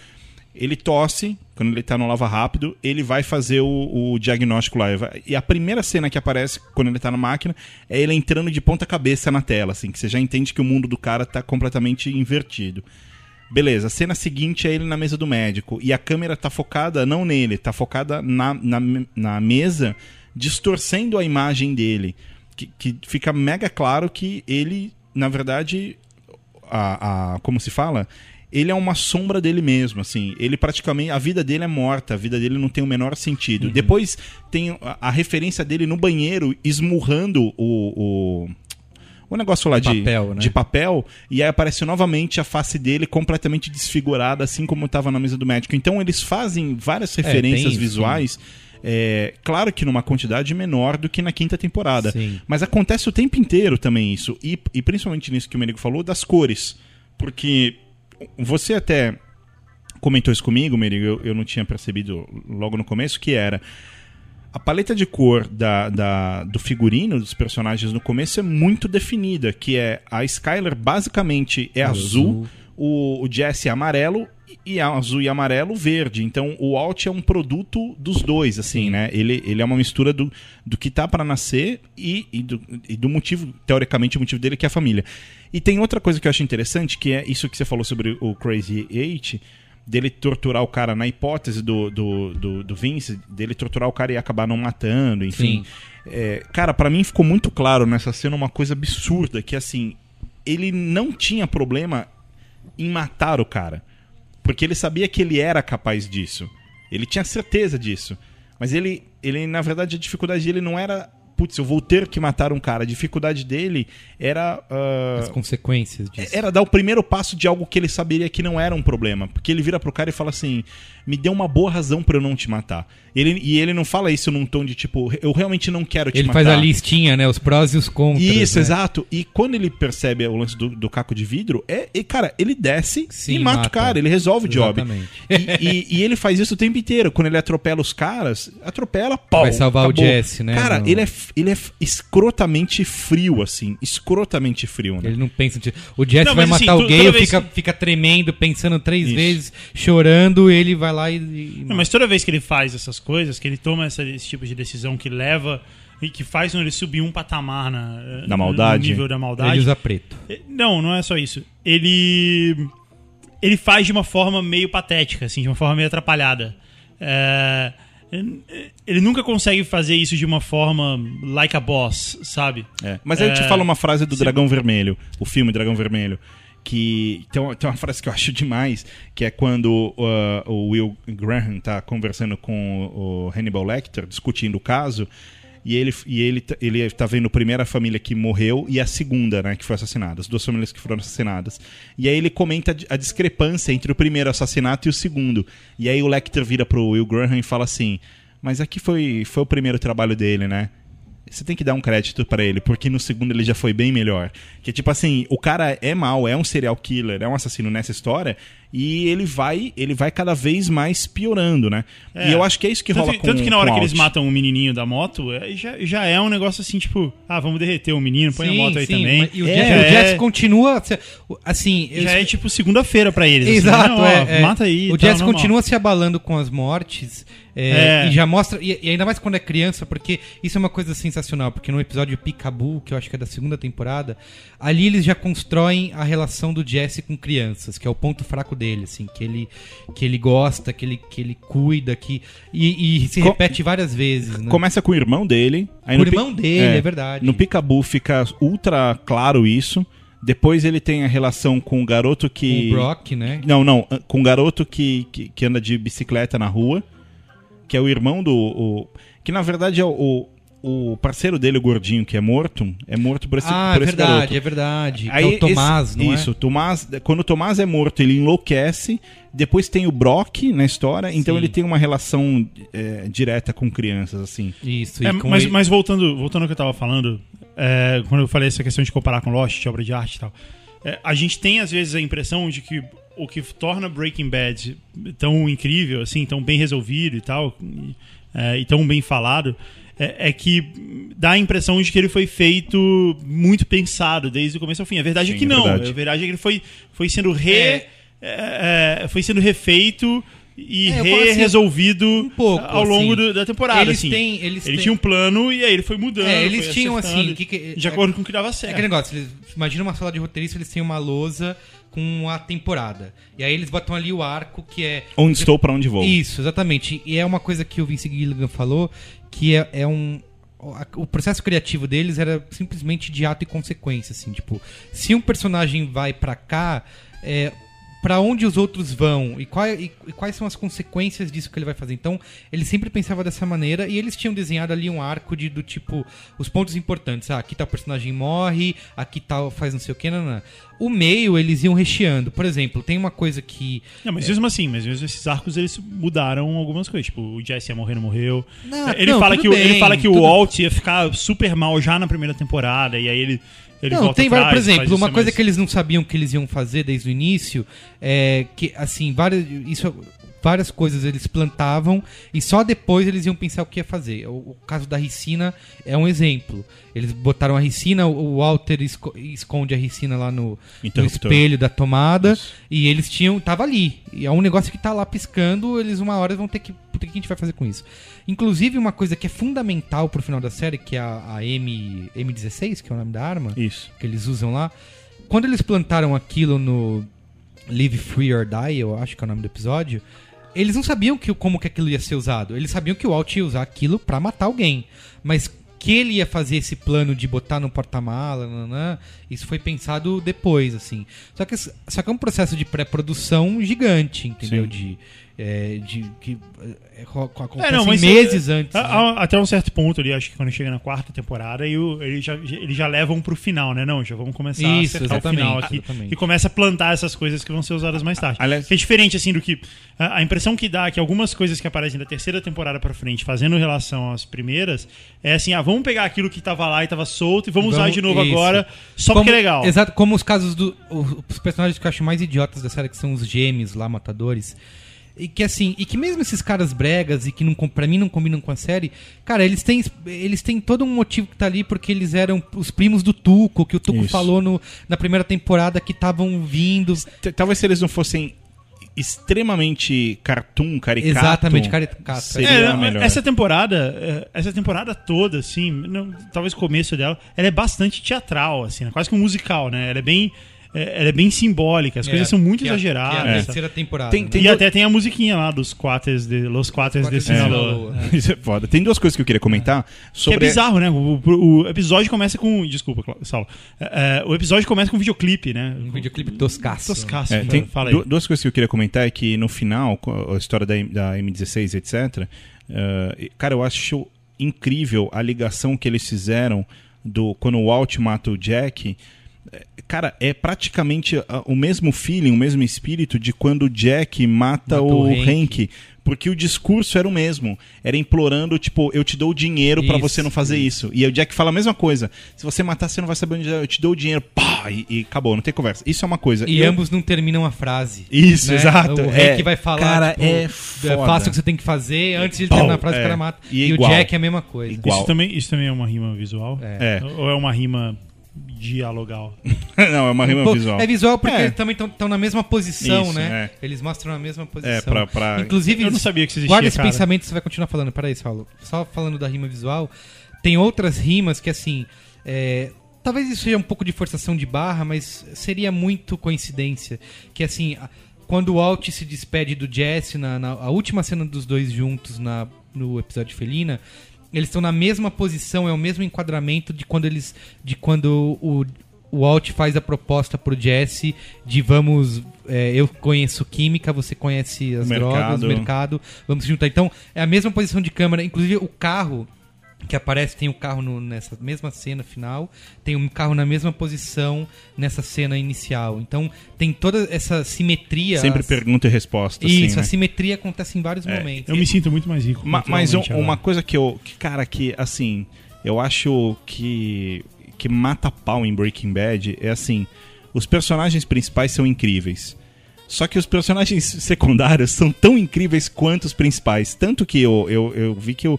Ele tosse, quando ele tá no lava rápido, ele vai fazer o, o diagnóstico lá. E a primeira cena que aparece quando ele tá na máquina é ele entrando de ponta cabeça na tela, assim, que você já entende que o mundo do cara tá completamente invertido. Beleza, a cena seguinte é ele na mesa do médico. E a câmera tá focada não nele, tá focada na, na, na mesa, distorcendo a imagem dele. Que, que fica mega claro que ele, na verdade, a, a, como se fala? Ele é uma sombra dele mesmo, assim. Ele praticamente. A vida dele é morta, a vida dele não tem o menor sentido. Uhum. Depois tem a, a referência dele no banheiro esmurrando o. o o negócio lá de Papel, né? de papel, e aí aparece novamente a face dele completamente desfigurada, assim como estava na mesa do médico. Então eles fazem várias referências É, tem isso, visuais. É, claro que numa quantidade menor do que na quinta temporada. Sim. Mas acontece o tempo inteiro também isso. E, e principalmente nisso que o Merigo falou, das cores. Porque você até comentou isso comigo, Merigo, eu, eu não tinha percebido logo no começo, que era. A paleta de cor da, da- do figurino dos personagens no começo é muito definida, que é a Skyler basicamente é azul, azul. o, o Jesse é amarelo e azul e amarelo verde. Então o Alt é um produto dos dois, assim, né? Ele, ele é uma mistura do, do que tá para nascer e, e, do, e do motivo, teoricamente, o motivo dele que é a família. E tem outra coisa que eu acho interessante, que é isso que você falou sobre o Crazy Eight, dele torturar o cara na hipótese do, do, do, do Vince, dele torturar o cara e acabar não matando, enfim. É, cara, pra mim ficou muito claro nessa cena uma coisa absurda, que assim, ele não tinha problema em matar o cara. Porque ele sabia que ele era capaz disso. Ele tinha certeza disso. Mas ele, ele na verdade, a dificuldade dele não era. Putz, eu vou ter que matar um cara. A dificuldade dele era. ah, As consequências disso. era dar o primeiro passo de algo que ele saberia que não era um problema. Porque ele vira pro cara e fala assim: me dê uma boa razão pra eu não te matar. Ele, e ele não fala isso num tom de tipo, eu realmente não quero te Ele matar. faz a listinha, né? Os prós e os contras. Isso, né? exato. E quando ele percebe o lance do, do caco de vidro, é, e, cara, ele desce Sim, e mata, mata. o cara, ele resolve o job. Exatamente. E, e- e ele faz isso o tempo inteiro. Quando ele atropela os caras, atropela, pau. Vai salvar o acabou. Jesse, né, Cara, ele, é, ele é escrotamente frio, assim. Escrotamente frio, né? Ele não pensa. O Jesse Não, vai assim, matar tu- alguém, vez fica, que- fica tremendo, pensando três Isso. vezes, chorando, ele vai lá e. e Não, mas toda vez que ele faz essas coisas, que ele toma essa- esse tipo de decisão que leva e que faz ele subir um patamar na, Na maldade. no nível da maldade. ele usa preto. Não, não é só isso. Ele. Ele faz de uma forma meio patética, assim, de uma forma meio atrapalhada. É, Ele nunca consegue fazer isso de uma forma like a boss, sabe? É. Mas aí eu te É, falo uma frase do. Dragão Vermelho, o filme Dragão Vermelho, que tem uma, tem uma frase que eu acho demais, que é quando uh, o Will Graham tá conversando com o Hannibal Lecter, discutindo o caso, e ele, e ele, tá- ele tá vendo a primeira família que morreu e a segunda, né, que foi assassinada, as duas famílias que foram assassinadas. E aí ele comenta a discrepância entre o primeiro assassinato e o segundo. E aí o Lecter vira pro Will Graham e fala assim: Mas aqui foi, foi o primeiro trabalho dele, né? Você tem que dar um crédito pra ele, porque no segundo ele já foi bem melhor. Que tipo assim, o cara é mau, é um serial killer, é um assassino nessa história, e ele vai, ele vai cada vez mais piorando, né? É. E eu acho que é isso que tanto, rola com tanto que na hora que eles matam o menininho da moto, é, já, já é um negócio assim, tipo, ah, vamos derreter o menino, põe a moto aí também. mas- E o, É, o é- continua. Assim. eu- Já é tipo segunda-feira pra eles. assim, Exato, né? Ó, é, é. Mata aí. O tal, Jesse normal. continua se abalando com as mortes. é, É. E já mostra. E, e ainda mais quando é criança, porque isso é uma coisa sensacional. Porque no episódio Picabu, que eu acho que é da segunda temporada, ali eles já constroem a relação do Jesse com crianças, que é o ponto fraco dele, assim, que ele, que ele gosta, que ele, que ele cuida, que. E, e se repete várias vezes, né? Começa com o irmão dele. Aí Com o no pi- irmão dele, é verdade. No Picabu fica ultra claro isso. Depois ele tem a relação com o garoto Com que. o Brock, né? Não, não. Com o garoto que, que, que anda de bicicleta na rua. Que é o irmão do. o- que na verdade é o, o parceiro dele, o gordinho, que é morto. É morto por esse, ah, por é esse verdade, garoto. é verdade. Aí é o Tomás, esse- não é? Isso, o Tomás, quando o Tomás é morto, ele enlouquece. Depois tem o Brock na história, então Sim. ele tem uma relação é, direta com crianças, assim. Isso, e É, com mas, ele- mas voltando, voltando ao que eu tava falando, é, quando eu falei essa questão de comparar com Lost, de obra de arte e tal, é, a gente tem às vezes a impressão de que o que torna Breaking Bad tão incrível, assim, tão bem resolvido e tal, e, é, e tão bem falado, é, é que dá a impressão de que ele foi feito muito pensado desde o começo ao fim. A verdade é Sim, que é não. verdade. A verdade é que ele foi, foi sendo re. É. é, é, foi sendo refeito e É, assim, resolvido um pouco, ao longo assim. do- da temporada. Eles assim. têm- eles ele têm- tinha um plano e aí ele foi mudando. É, eles foi tinham, assim, que que- de acordo com o que dava É certo. aquele negócio, eles, imagina uma sala de roteirista, eles têm uma lousa com a temporada. E aí eles botam ali o arco que é. Onde estou, pra onde vou. Isso, exatamente. E é uma coisa que o Vince Gilligan falou, que é, é um. O processo criativo deles era simplesmente de ato e consequência, assim, tipo, se um personagem vai pra cá, é, para onde os outros vão e, qual- e- e quais são as consequências disso que ele vai fazer. Então, ele sempre pensava dessa maneira e eles tinham desenhado ali um arco de do tipo os pontos importantes. Ah, aqui tal personagem morre, aqui tal faz não sei o que, não, não. O meio eles iam recheando. Por exemplo, tem uma coisa que Não, mas mesmo assim, mas mesmo esses arcos eles mudaram algumas coisas. Tipo, o Jesse ia morrer, não morreu. Não, ele, não, fala que, o- ele bem, fala que o tudo- Walt ia ficar super mal já na primeira temporada, e aí ele. Ele não, tem vários, por exemplo, uma coisa mas- que eles não sabiam que eles iam fazer desde o início é que, assim, várias, isso, várias coisas eles plantavam e só depois eles iam pensar o que ia fazer. O, o caso da ricina é um exemplo. Eles botaram a ricina, o Walter esco- esconde a ricina lá no, no espelho da tomada e eles tinham, tava ali. E é um negócio que tá lá piscando, eles uma hora vão ter que, o que a gente vai fazer com isso? Inclusive uma coisa que é fundamental pro final da série, que é a, a M, M16, que é o nome da arma Isso. que eles usam lá. Quando eles plantaram aquilo no Live Free or Die, eu acho que é o nome do episódio, eles não sabiam que, como que aquilo ia ser usado. Eles sabiam que o Walt ia usar aquilo pra matar alguém. Mas que ele ia fazer esse plano de botar no porta-mala, isso foi pensado depois, assim. Só que, só que é um processo de pré-produção gigante, entendeu? Sim. De, é, de que é, co- co- acontece É, não, mas meses é, antes. a- né? a- Até um certo ponto ali, acho que quando chega na quarta temporada, e eles já, eles já levam pro final, né? Não, já vamos começar Isso, a acertar o final aqui. exatamente. E começa a plantar essas coisas que vão ser usadas mais tarde. Aliás- Que é diferente, assim, do que. A, a impressão que dá é que algumas coisas que aparecem da terceira temporada pra frente, fazendo relação às primeiras, é assim: ah, vamos pegar aquilo que tava lá e tava solto e vamos, usar Vamos- de novo isso. agora, só Como- porque é legal. Exato, como os casos do. o- Os personagens que eu acho mais idiotas da série, que são os gêmeos lá, matadores. E que assim, e que mesmo esses caras bregas e que não, pra mim não combinam com a série, cara, eles têm, eles têm todo um motivo que tá ali porque eles eram os primos do Tuco, que o Tuco Isso. falou no, na primeira temporada que estavam vindo. Talvez se eles não fossem extremamente cartoon, caricato. Exatamente, caricato. Seria É, melhor. essa temporada, é, essa temporada toda, assim, não- talvez o começo dela, ela é bastante teatral, assim, né? quase que um musical, né? Ela é bem, é, ela é bem simbólica, as coisas são muito que é exageradas. Que é a sabe? terceira temporada. Tem- né? tem e do- até tem a musiquinha lá dos quates de Los Quates de Sinaloa. <laughs> Isso é foda. Tem duas coisas que eu queria comentar Que sobre. é bizarro, né? O, o- o episódio começa com. Desculpa, Saulo. É, é, o episódio começa com um videoclipe, né? Um videoclipe toscaço. Toscaço. É, né? tem Fala aí. du- duas coisas que eu queria comentar é que no final, a história da, da M16, etc., eh, cara, eu acho incrível a ligação que eles fizeram do quando o Walt mata o Jack. Eh, Cara, é praticamente ah, o mesmo feeling, o mesmo espírito de quando o Jack mata Mata o o Hank. Hank. Porque o discurso era o mesmo. Era implorando, tipo, eu te dou o dinheiro pra Isso, você não fazer isso. E aí o Jack fala a mesma coisa. Se você matar, você não vai saber onde é. Eu te dou o dinheiro. Pá! E, e acabou, não tem conversa. Isso é uma coisa. E eu- ambos não terminam a frase. Isso, né? exato. O É, Hank vai falar, cara, tipo, é foda. faça o que você tem que fazer antes de ele terminar a frase é. o cara mata. E E, o Jack é a mesma coisa. Igual. Isso também, isso também é uma rima visual? É. É. Ou é uma rima dialogal? <laughs> não, é uma rima Pô, visual. É visual porque É. eles também estão na mesma posição, Isso, né? é. Eles mostram a mesma posição. É, pra- pra- Inclusive, Eu não sabia que isso existia, guarda esse cara. pensamento, você vai continuar falando. Peraí, Saulo. Só falando da rima visual, tem outras rimas que, assim, é, talvez isso seja um pouco de forçação de barra, mas seria muito coincidência. Que, assim, quando o Walt se despede do Jesse, na, na a última cena dos dois juntos na, no episódio Felina, eles estão na mesma posição, é o mesmo enquadramento de quando eles. de quando o, o Walt faz a proposta pro Jesse de vamos. é, eu conheço química, você conhece as Mercado. drogas, o mercado, vamos se juntar. Então, é a mesma posição de câmera, inclusive o carro. Que aparece, tem o carro no- nessa mesma cena final, tem um carro na mesma posição nessa cena inicial. Então tem toda essa simetria. Sempre as- pergunta e resposta. Isso, assim, a né? simetria acontece em vários É, momentos. Eu me sinto muito mais rico. Ma- Mas um- uma coisa que eu. Que, cara, que assim. Eu acho que. Que mata pau em Breaking Bad é assim. Os personagens principais são incríveis. Só que os personagens <laughs> secundários são tão incríveis quanto os principais. Tanto que eu, eu, eu vi que o,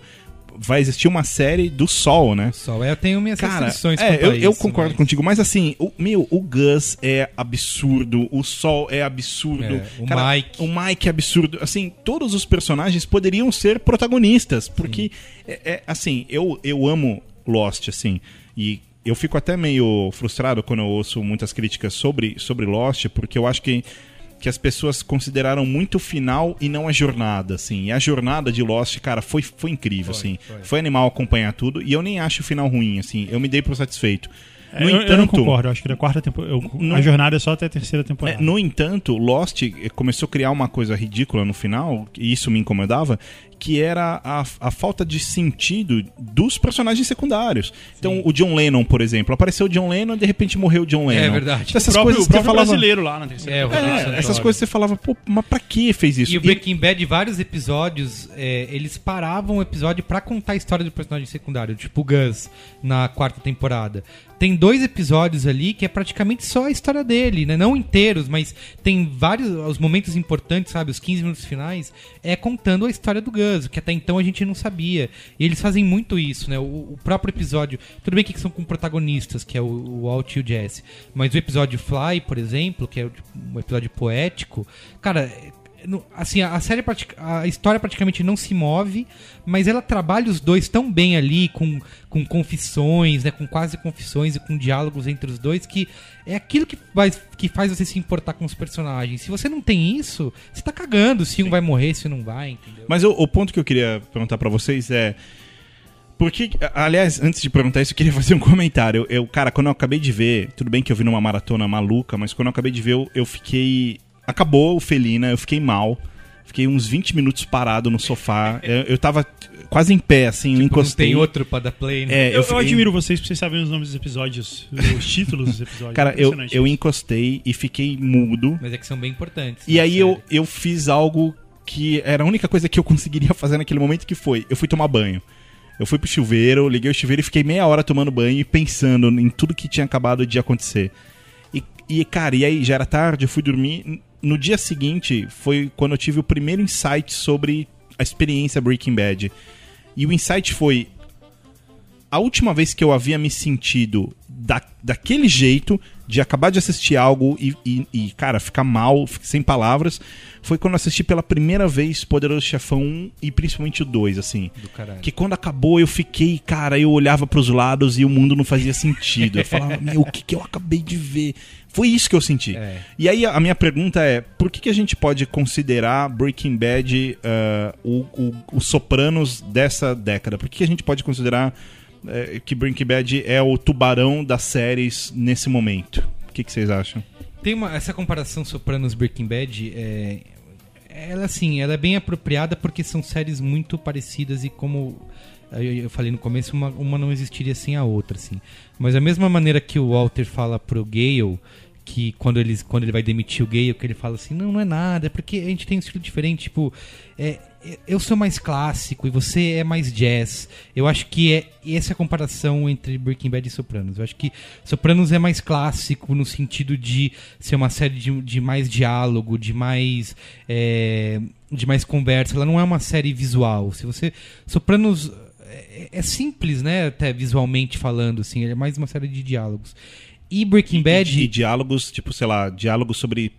vai existir uma série do Sol, né? Sol, é, eu tenho minhas Cara, restrições é, eu, a eu isso, concordo mas- contigo, mas assim, o, meu, o Gus é absurdo, o Sol é absurdo, É, o Cara, Mike. o Mike é absurdo, assim, todos os personagens poderiam ser protagonistas, porque, é, é, assim, eu, eu amo Lost, assim, e eu fico até meio frustrado quando eu ouço muitas críticas sobre, sobre Lost, porque eu acho que que as pessoas consideraram muito o final e não a jornada, assim. E a jornada de Lost, cara, foi, foi incrível, assim. Foi. animal acompanhar tudo. E eu nem acho o final ruim, assim. Eu me dei por satisfeito. É, eu, eu não concordo, eu acho que da quarta temporada. No- A jornada é só até a terceira temporada. É, no entanto, Lost começou a criar uma coisa ridícula no final, e isso me incomodava, que era a, a falta de sentido dos personagens secundários. Então, o John Lennon, por exemplo, apareceu o John Lennon e de repente morreu o John Lennon. verdade. Então, o essas próprio, coisas o que você próprio falava. brasileiro lá na terceira É, o É, essas coisas você falava, pô, mas pra que fez isso? E o Breaking Bad, vários episódios, é, eles paravam o episódio pra contar a história do personagem secundário, tipo o Gus, na quarta temporada. Tem dois episódios ali que é praticamente só a história dele, né? Não inteiros, mas tem vários os momentos importantes, sabe? Os 15 minutos finais é contando a história do Gus, que até então a gente não sabia. E eles fazem muito isso, né? O, o próprio episódio, tudo bem que são com protagonistas, que é o, o Walt e o Jesse, mas o episódio Fly, por exemplo, que é tipo, um episódio poético, cara, assim, a série, a história praticamente não se move, mas ela trabalha os dois tão bem ali, com, com confissões, né, com quase confissões e com diálogos entre os dois, que é aquilo que faz, que faz você se importar com os personagens. Se você não tem isso, você tá cagando se um vai morrer, se não vai, entendeu? Mas o, o ponto que eu queria perguntar pra vocês é. Porque, aliás, antes de perguntar isso, eu queria <laughs> fazer um comentário. Eu, cara, quando eu acabei de ver, tudo bem que eu vi numa maratona maluca, mas quando eu acabei de ver, eu, eu fiquei. Acabou o Felina, eu fiquei mal. Fiquei uns 20 minutos parado no sofá. Eu, eu tava quase em pé, assim, eu Não encostei. tem outro pra dar play, né? É, Eu, eu fiquei- admiro vocês porque vocês sabem os nomes dos episódios, os títulos dos episódios. Cara, eu, eu encostei e fiquei mudo. Mas é que são bem importantes. E na aí eu, eu fiz algo que era a única coisa que eu <laughs> conseguiria fazer naquele momento, que foi, eu fui tomar banho. Eu fui pro chuveiro, liguei o chuveiro e fiquei meia hora tomando banho e pensando em tudo que tinha acabado de acontecer. E, e, cara, e aí já era tarde, eu fui dormir. No dia seguinte foi quando eu tive o primeiro insight sobre a experiência Breaking Bad. E o insight foi: a última vez que eu havia me sentido da, daquele jeito, de acabar de assistir algo e, e- e, cara, ficar mal, sem palavras, foi quando eu assisti pela primeira vez Poderoso Chefão 1 e principalmente o 2, assim. Do caralho. Que quando acabou eu fiquei, cara, eu olhava pros lados e o mundo não fazia sentido. Eu falava, <laughs> meu, o que, que eu acabei de ver? Foi isso que eu senti. É. E aí a minha pergunta é: por que, que a gente pode considerar Breaking Bad ah, o, o, os Sopranos dessa década? Por que, que a gente pode considerar eh, que Breaking Bad é o tubarão das séries nesse momento? O que, que vocês acham? Tem uma, essa comparação Sopranos Breaking Bad, é, ela assim, ela é bem apropriada porque são séries muito parecidas e como eu, falei no começo, uma, uma não existiria sem a outra, assim. Mas da mesma maneira que o Walter fala pro Gale que quando ele, quando ele vai demitir o Gale, que ele fala assim, não, não é nada, é porque a gente tem um estilo diferente, tipo, é- eu sou mais clássico e você é mais jazz. Eu acho que é essa é a comparação entre Breaking Bad e Sopranos. Eu acho que Sopranos é mais clássico no sentido de ser uma série de, de mais diálogo, de mais é, de mais conversa. Ela não é uma série visual. Se você Sopranos é, é simples, né? Até visualmente falando, assim, é mais uma série de diálogos. E Breaking Bad E, diálogos, tipo, sei lá, diálogos sobre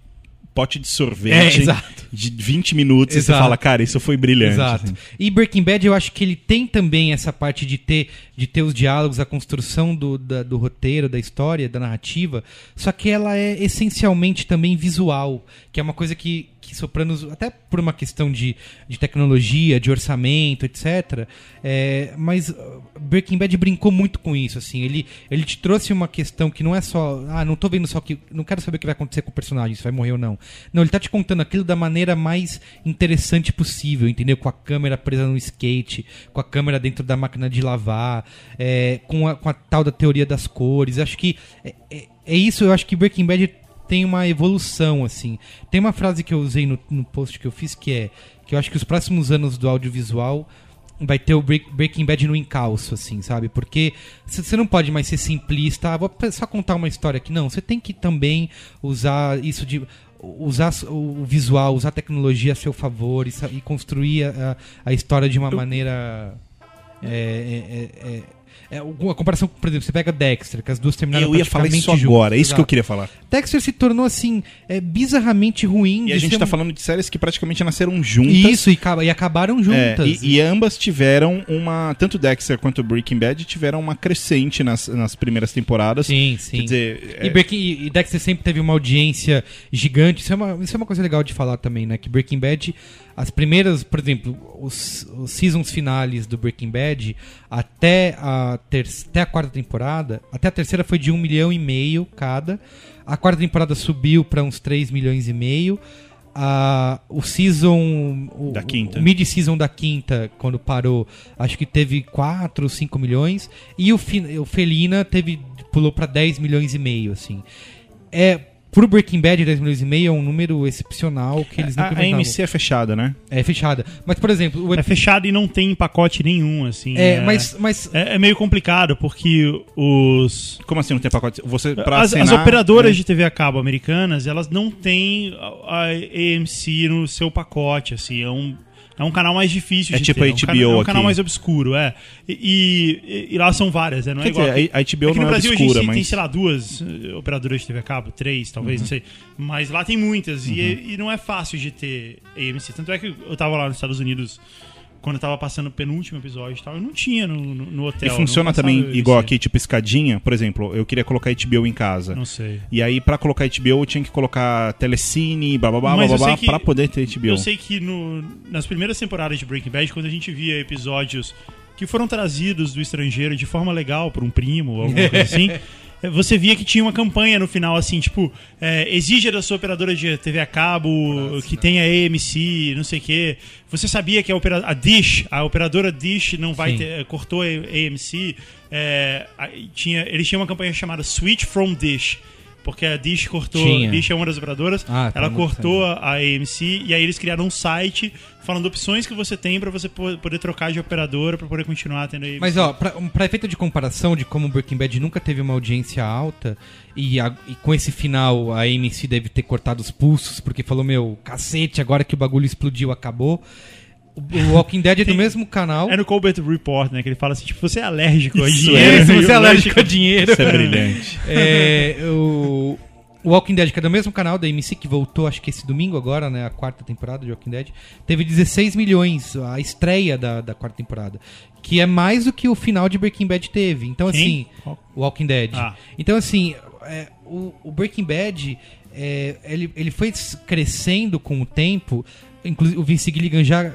pote de É, sorvete exato. de 20 minutos e você Exato. fala, cara, isso foi brilhante. Exato. assim. E Breaking Bad eu acho que ele tem também essa parte de ter, de ter os diálogos, a construção do, da- do roteiro, da história, da narrativa, só que ela é essencialmente também visual, que é uma coisa que, que Sopranos, até por uma questão de, de tecnologia, de orçamento, etc. é, mas uh, Breaking Bad brincou muito com isso, assim. Ele, ele te trouxe uma questão que não é só, ah, não tô vendo só que, não quero saber o que vai acontecer com o personagem, se vai morrer ou não. Não, ele tá te contando aquilo da maneira mais interessante possível, entendeu? Com a câmera presa no skate, com a câmera dentro da máquina de lavar, é, com, a, com a tal da teoria das cores. Acho que é, é- é isso, eu acho que Breaking Bad tem uma evolução, assim. Tem uma frase que eu usei no, no post que eu fiz que é que eu acho que os próximos anos do audiovisual vai ter o Break- Breaking Bad no encalço, assim, sabe? Porque você não pode mais ser simplista, ah, vou só contar uma história aqui. Não, você tem que também usar isso de usar o visual, usar a tecnologia a seu favor e, e construir a, a história de uma maneira É, é, é, é uma comparação, por exemplo, você pega Dexter, que as duas terminaram Eu ia falar isso agora, é isso que eu queria falar. Dexter se tornou, assim, é, bizarramente ruim. E a gente ser tá falando de séries que praticamente nasceram juntas. Isso, e, e acabaram É, juntas. e, e ambas tiveram uma. Tanto Dexter quanto Breaking Bad tiveram uma crescente nas, nas primeiras temporadas. Sim, sim. Quer dizer, E, é- Breaking, e Dexter sempre teve uma audiência gigante. Isso é, uma, isso é uma coisa legal de falar também, né? Que Breaking Bad, as primeiras, por exemplo, os, os seasons finales do Breaking Bad, até a, ter, até a quarta temporada, até a terceira foi de um milhão e meio cada. A quarta temporada subiu para uns 3 milhões e meio. A, o season. O, Da quinta. O mid-season da quinta, quando parou, acho que teve 4 ou 5 milhões. E o, o Felina teve, pulou pra 10 milhões e meio, assim. É, pro Breaking Bad, 10 milhões e meio é um número excepcional que eles a, nunca a. MC é fechada, né? É fechada. Mas, por exemplo, o É fechado e não tem pacote nenhum, assim. é, mas, mas É, é meio complicado, porque os. Como assim não tem pacote? Você, pra As, as assinar, operadoras é, de TV a cabo americanas, elas não têm a, a AMC no seu pacote, assim. É um, é um canal mais difícil É de tipo ter. a É um HBO é um canal mais obscuro, é. E, e- e lá são várias, né? Não é Quer igual dizer, a- a HBO Aqui não no é Brasil a obscura, gente tem, tem, mas- sei lá, duas eh, operadoras de TV a cabo, três, talvez, Uhum. não sei. Mas lá tem muitas. E, e não é fácil de ter AMC. Tanto é que eu tava lá nos Estados Unidos quando eu tava passando o penúltimo episódio e tal. Eu não tinha no, no, no hotel. E funciona também igual aqui, tipo escadinha. Por exemplo, eu queria colocar HBO em casa. Não sei. E aí, pra colocar HBO, eu tinha que colocar telecine, blá blá blá, Mas blá blá, que- pra poder ter HBO. Eu sei que no- nas primeiras temporadas de Breaking Bad, quando a gente via episódios que foram trazidos do estrangeiro de forma legal por um primo ou alguma coisa <laughs> assim, você via que tinha uma campanha no final, assim, tipo, é, exija da sua operadora de TV a cabo que tenha AMC, não sei o quê. Você sabia que a, opera- a Dish, a operadora Dish não vai Sim. ter, cortou a AMC. é, tinha, eles tinham uma campanha chamada Switch from Dish. Porque a Dish cortou. Tinha. Dish é uma das operadoras. Ah, tá, ela cortou a a AMC e aí eles criaram um site falando opções que você tem pra você po- poder trocar de operadora pra poder continuar tendo AMC. Mas ó, pra, um- pra efeito de comparação de como Breaking Bad nunca teve uma audiência alta e, a- e com esse final a AMC deve ter cortado os pulsos porque falou, meu, cacete, agora que o bagulho explodiu, acabou. O, Walking Dead é do Tem- mesmo canal. É no Colbert Report, né? Que ele fala assim, tipo, você é alérgico a Isso dinheiro. É, se e você é <laughs> alérgico a dinheiro. Isso é brilhante. É, o, o Walking Dead, que é do mesmo canal da AMC, que voltou acho que esse domingo agora, né? A quarta temporada de Walking Dead, teve 16 milhões, a estreia da, da quarta temporada. Que é mais do que o final de Breaking Bad teve. Então, Quem? assim, Qual? o Walking Dead. Ah. Então, assim, é, o, o Breaking Bad, é, ele, ele foi s- crescendo com o tempo. Inclusive, o Vince Gilligan já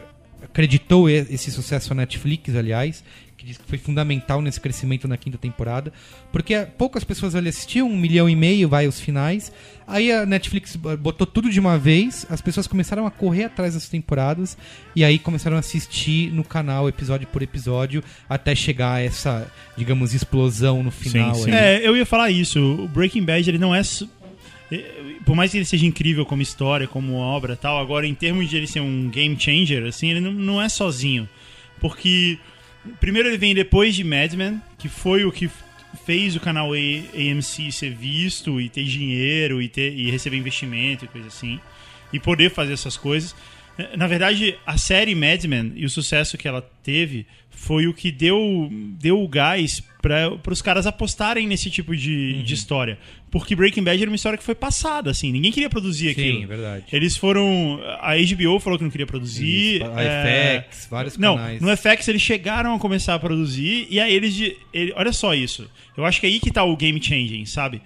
acreditou esse sucesso à Netflix, aliás, que diz que foi fundamental nesse crescimento na quinta temporada, porque ah, poucas pessoas ali assistiam, um milhão e meio vai os finais. Aí a Netflix b- botou tudo de uma vez, as pessoas começaram a correr atrás das temporadas e aí começaram a assistir no canal episódio por episódio até chegar a essa, digamos, explosão no final. Sim, sim. É, eu ia falar isso. O Breaking Bad, ele não é. Por mais que ele seja incrível como história, como obra tal, agora em termos de ele ser um game changer, assim, ele não, não é sozinho. Porque, primeiro, ele vem depois de Mad Men, que foi o que fez o canal AMC ser visto e ter dinheiro e, ter, e receber investimento e coisa assim, e poder fazer essas coisas. Na verdade, a série Mad Men e o sucesso que ela teve foi o que deu, deu o gás para os caras apostarem nesse tipo de, Uhum. de história. Porque Breaking Bad era uma história que foi passada, assim, ninguém queria produzir Sim, aquilo. é verdade. Eles foram. A HBO falou que não queria produzir. Isso, a é, FX, vários Não, canais. no FX eles chegaram a começar a produzir e aí eles. ele- olha só isso. Eu acho que é aí que tá o game changing, sabe?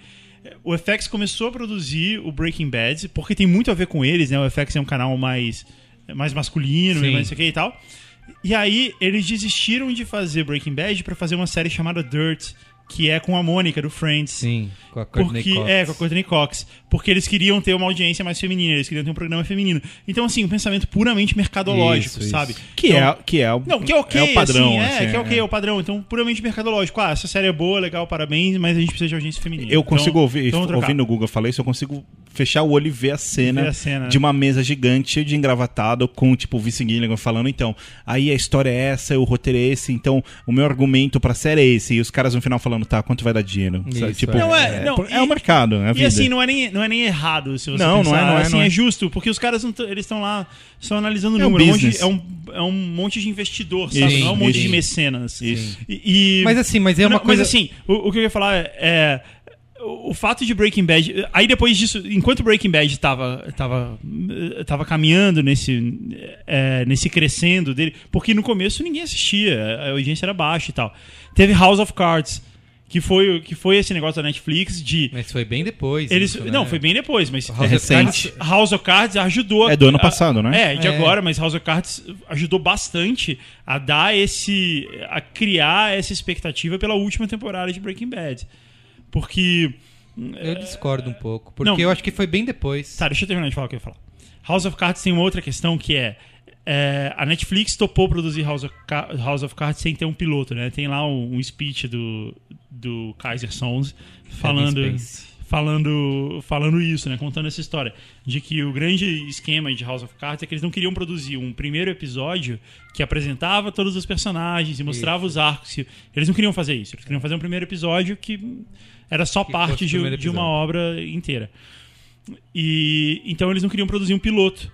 O FX começou a produzir o Breaking Bad, porque tem muito a ver com eles, né? O FX é um canal mais, mais masculino Sim. e mais isso aqui e tal. E aí eles desistiram de fazer Breaking Bad pra fazer uma série chamada Dirt, que é com a Mônica do Friends. Sim, com a Courtney Porque, Cox. é, com a Courtney Cox. Porque eles queriam ter uma audiência mais feminina, eles queriam ter um programa feminino. Então, assim, um pensamento puramente mercadológico, Isso, sabe? Que, Então- é, que é o, Não, que é ok, é o padrão. assim, é, assim, que é ok, é o padrão. Então, puramente mercadológico. Ah, essa série é boa, legal, parabéns, mas a gente precisa de audiência feminina. Eu Então- consigo ouvir, então vamos trocar. ouvindo o Google falar isso, eu consigo fechar o olho e ver a cena, Ver a cena, né? de uma mesa gigante, de engravatado, com tipo o Vice Gilligan falando, então, aí a história é essa, o roteiro é esse, então o meu argumento pra série é esse. E os caras no final falando, tá, quanto vai dar dinheiro? Isso? Tipo, é. Não, é- não, é o e- mercado, é a E vida. assim, não é, nem, não é nem errado se você Não, pensar. não é, não é, assim, não é. justo, porque os caras estão lá só analisando o É um número. É um, business. é, um, é um monte de investidor, sabe? Isso, não é um monte isso. de mecenas. Isso. E, e- Mas assim, mas é uma Não, coisa... Mas assim, o, o que eu ia falar é. É, o o fato de Breaking Bad. Aí depois disso, enquanto Breaking Bad tava, tava, tava caminhando nesse, eh, nesse crescendo dele, porque no começo ninguém assistia, a audiência era baixa e tal. Teve House of Cards, que foi, que foi esse negócio da Netflix de. Mas foi bem depois. Eles, isso, né? Não, foi bem depois, mas. House É of Cards- recente. House of Cards ajudou. É do ano a- passado, né? É, de É. agora, mas House of Cards ajudou bastante a dar esse. a criar essa expectativa pela última temporada de Breaking Bad. Porque. Eu discordo um pouco, porque Não. eu acho que foi bem depois. Tá, deixa eu terminar de falar o que eu ia falar. House of Cards tem uma outra questão que é. é, a Netflix topou produzir House of, House of Cards sem ter um piloto, né? Tem lá um, um speech do, do Kaiser Sons falando, falando, falando isso, né? Contando essa história. De que o grande esquema de House of Cards é que eles não queriam produzir um primeiro episódio que apresentava todos os personagens e mostrava os arcos. Eles não queriam fazer isso. Eles queriam fazer um primeiro episódio que era só Que parte de, de uma obra inteira. E então eles não queriam produzir um piloto.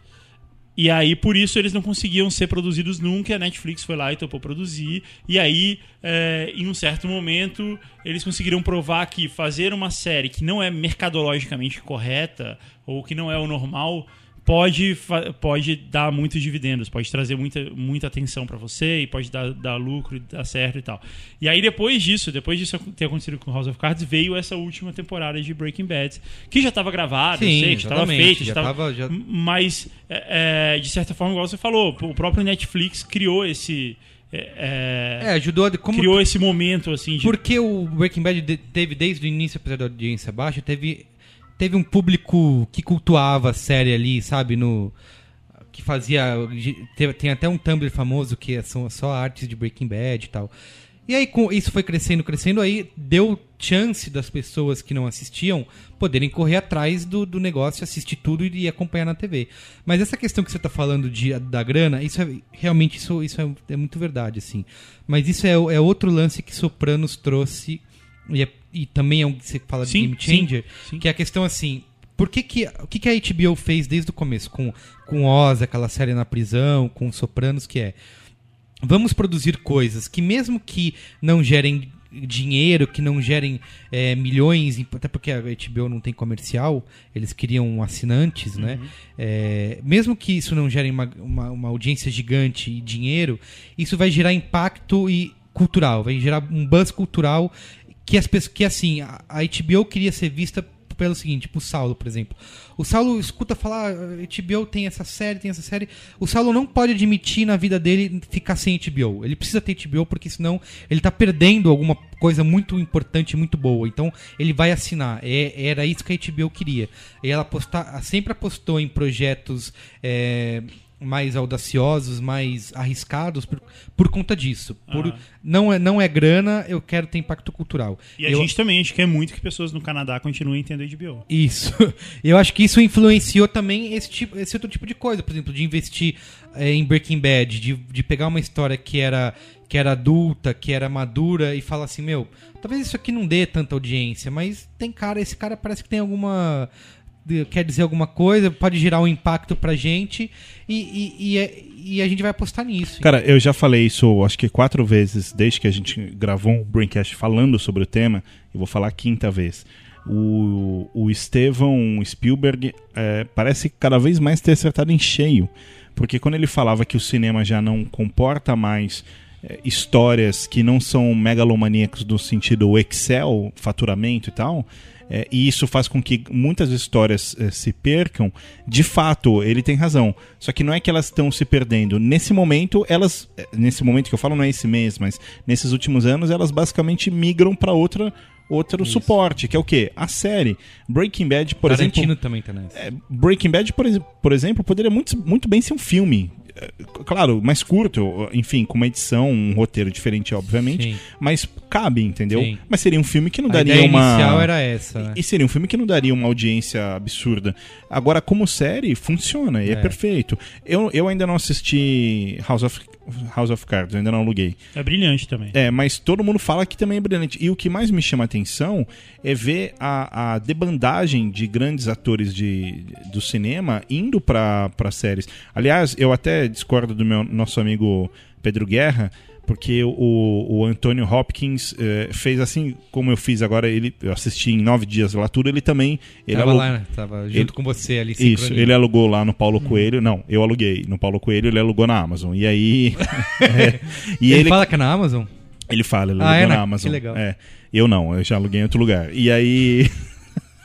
E aí, por isso, eles não conseguiam ser produzidos nunca. A Netflix foi lá e topou produzir. E aí, é, em um certo momento, eles conseguiram provar que fazer uma série que não é mercadologicamente correta, ou que não é o normal, pode, pode dar muitos dividendos, pode trazer muita, muita atenção pra você, e pode dar, dar lucro, e dar certo e tal. E aí, depois disso, depois disso ter acontecido com House of Cards, veio essa última temporada de Breaking Bad, que já estava gravada, Sim, sei, que já estava feita, já já tava, tava- já- mas, é, é, de certa forma, igual você falou, o próprio Netflix criou esse. é, É, ajudou a... Como criou esse momento, assim, de. Porque o Breaking Bad de- teve desde o início, apesar da audiência baixa, teve, teve um público que cultuava a série ali, sabe? No, que fazia. tem até um Tumblr famoso que é- são só artes de Breaking Bad e tal. E aí com isso foi crescendo, crescendo, aí deu chance das pessoas que não assistiam poderem correr atrás do, do negócio, assistir tudo e, acompanhar na TV. Mas essa questão que você está falando de, da grana, isso é realmente isso, isso é, é muito verdade, assim. Mas isso é, é outro lance que Sopranos trouxe e, é- e também é um que você fala de Sim, game changer, sim, sim. que é a questão assim. Por que, que, o que, que a HBO fez desde o começo com, com Oz, aquela série na prisão, com Sopranos, que é vamos produzir coisas que mesmo que não gerem dinheiro, que não gerem é, milhões, até porque a HBO não tem comercial, eles queriam assinantes, né? É, mesmo que isso não gere uma, uma, uma audiência gigante e dinheiro, isso vai gerar impacto e cultural, vai gerar um buzz cultural que as pessoas, que assim, a, HBO queria ser vista pelo seguinte, tipo o Saulo, por exemplo. O Saulo escuta falar, "Ah, HBO tem essa série, tem essa série. O Saulo não pode admitir na vida dele ficar sem HBO. Ele precisa ter HBO porque senão ele tá perdendo alguma coisa muito importante, muito boa. Então ele vai assinar. É, era isso que a HBO queria. E ela aposta, sempre apostou em projetos é, mais audaciosos, mais arriscados por, por conta disso. Por, Ah. não, é, não é grana, eu quero ter impacto cultural. E a Eu- gente também, a gente quer muito que pessoas no Canadá continuem tendo HBO. isso. <laughs> Eu acho que isso influenciou também esse, tipo, esse outro tipo de coisa. Por exemplo, de investir eh, em Breaking Bad, de, de pegar uma história que era, que era adulta, que era madura e falar assim, meu, talvez isso aqui não dê tanta audiência, mas tem cara, esse cara parece que tem alguma. Quer dizer alguma coisa, pode gerar um impacto pra gente e, e, e, é- e a gente vai apostar nisso. Cara, eu já falei isso acho que quatro vezes desde que a gente gravou um Braincast falando sobre o tema, e vou falar a quinta vez. O, o Steven Spielberg é, parece cada vez mais ter acertado em cheio. Porque quando ele falava que o cinema já não comporta mais é, histórias que não são megalomaníacos no sentido Excel, faturamento e tal, é, e isso faz com que muitas histórias é, se percam, de fato, ele tem razão. Só que não é que elas estão se perdendo. Nesse momento, elas. é, Nesse momento que eu falo, não é esse mês, mas nesses últimos anos, elas basicamente migram para outra. Outro suporte, que é o quê? A série. Breaking Bad, por Tarantino exemplo. também tá nessa. É, Breaking Bad, por, por exemplo, poderia muito, muito bem ser um filme. Eh, claro, mais curto, enfim, com uma edição, um roteiro diferente, obviamente, Sim. mas cabe, entendeu? Sim. Mas seria um filme que não A daria uma. inicial era essa, né? E seria um filme que não daria uma audiência absurda. Agora, como série, funciona e é, É. perfeito. Eu, eu ainda não assisti House of, House of Cards, eu ainda não aluguei. É brilhante também. É, mas todo mundo fala que também é brilhante. E o que mais me chama a atenção é ver a, a debandagem de grandes atores de, do cinema indo para séries. Aliás, eu até discordo do meu nosso amigo Pedro Guerra, porque o, o Anthony Hopkins eh, fez assim como eu fiz agora. Ele, eu assisti em nove dias lá tudo. Ele também. Ele tava alu- lá, né? Tava junto Ele- com você ali. Isso, ele alugou lá no Paulo Coelho. Não, eu aluguei no Paulo Coelho, ele alugou na Amazon. E aí. <laughs> é, e ele, ele, fala que é na Amazon? ele fala, ele Ah, alugou é, na né? Amazon. Que legal. É. Eu não, eu já aluguei em outro lugar. E aí <laughs>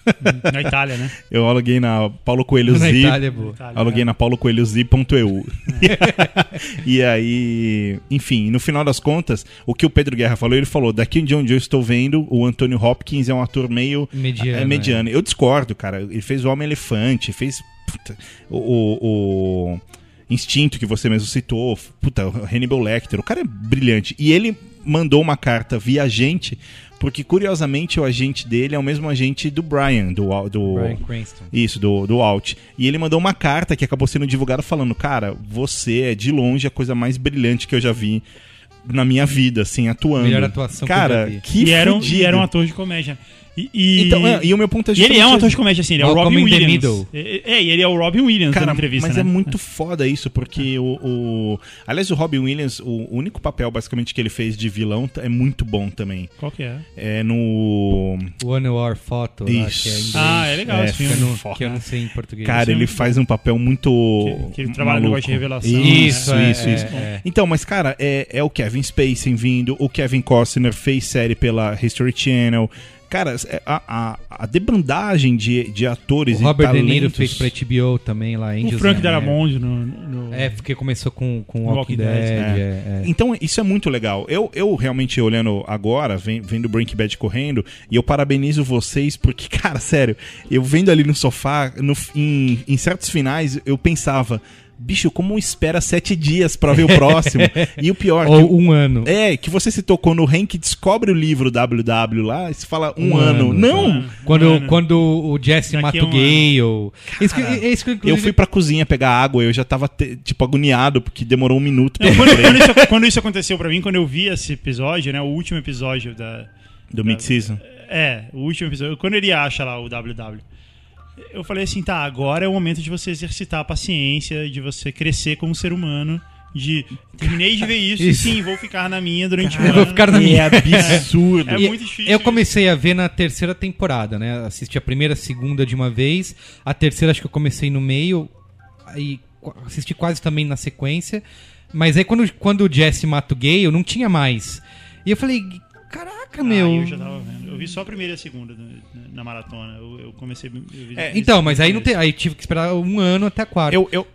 <laughs> Na Itália, né? eu aluguei na Paulo Coelho <laughs> Na Z. Itália é boa. Itália, Aluguei na paulocoelhoz.eu. <laughs> e aí, enfim, no final das contas, o que o Pedro Guerra falou, ele falou: daqui de onde eu estou vendo, o Antônio Hopkins é um ator meio Mediano, é mediano. Eu discordo, cara. Ele fez o Homem-Elefante, fez puta, o, o- o Instinto que você mesmo citou, puta, o Hannibal Lecter. O cara é brilhante. E ele mandou uma carta via agente, porque curiosamente o agente dele é o mesmo agente do Brian, do, do Bryan Cranston. isso, do, do Alt. E ele mandou uma carta que acabou sendo divulgada falando: Cara, você é de longe a coisa mais brilhante que eu já vi na minha vida, assim, atuando. Melhor atuação que eu Cara, já vi. que e, era um, e era um ator de comédia. E, e- Então, é, e o meu ponto é e ele é um ator de comédia, assim, ele é o Robin Williams. Middle. É, é, e ele é o Robin Williams Cara, na entrevista, mas né? é muito foda isso, porque o, o- Aliás, o Robin Williams, o único papel basicamente que ele fez de vilão é muito bom também. Qual que é? É no. One War Photo, lá, que é em Isso. inglês. Ah, é legal É, esse que, eu filme. não, que eu não sei em português. Cara, é ele faz um papel muito. Que- que ele trabalha no negócio de revelação, Isso, né? isso, É, isso. é, é. Então, mas, cara, é, é o Kevin Spacey vindo, o Kevin Costner fez série pela History Channel. Cara, é- a, a, a debandagem de, de atores O Robert e De Niro talentos... fez pra HBO também, lá, Angels O Frank in Darabont no, no- É, porque começou com, com Walking Walking Dead. Dead, é, é. Então, isso é muito legal. Eu, eu realmente, olhando agora, ven- vendo Breaking Bad correndo, e eu parabenizo vocês, porque, <laughs> cara, sério, eu vendo ali no sofá, no, em, em certos finais, eu pensava, bicho, como espera sete dias pra ver o <laughs> próximo? e o pior, que Ou um ano. É, que você citou quando o Hank descobre o livro WW lá, e se fala um, Um ano. ano, Não! Quando, Mano. quando o Jesse mata o um. Isso que, isso que, Eu fui pra cozinha pegar água, eu já tava, te- tipo, agoniado, porque demorou um minuto pra É, eu quando, quando isso, quando isso aconteceu pra mim, quando eu vi esse episódio, né? O último episódio da. do mid-season. É, o último episódio. Quando ele acha lá o WW. Eu falei assim, tá, agora é o momento de você exercitar a paciência, de você crescer como ser humano. De terminei de ver isso, e Isso. sim, vou ficar na minha durante um Eu ano. vou ficar na E minha. é absurdo. É E muito difícil. Eu comecei a ver na terceira temporada, né? Assisti a primeira, a segunda de uma vez. A terceira acho que eu comecei no meio. Aí assisti quase também na sequência. Mas aí quando, quando o Jesse mata o Gale, não tinha mais. E eu falei, caraca, Ah, meu. eu já tava vendo. Eu vi só a primeira e a segunda na, na maratona. Eu, eu comecei. Eu vi, É, Então, mas aí não tem, aí tive que esperar um ano até a quarta. Eu, eu...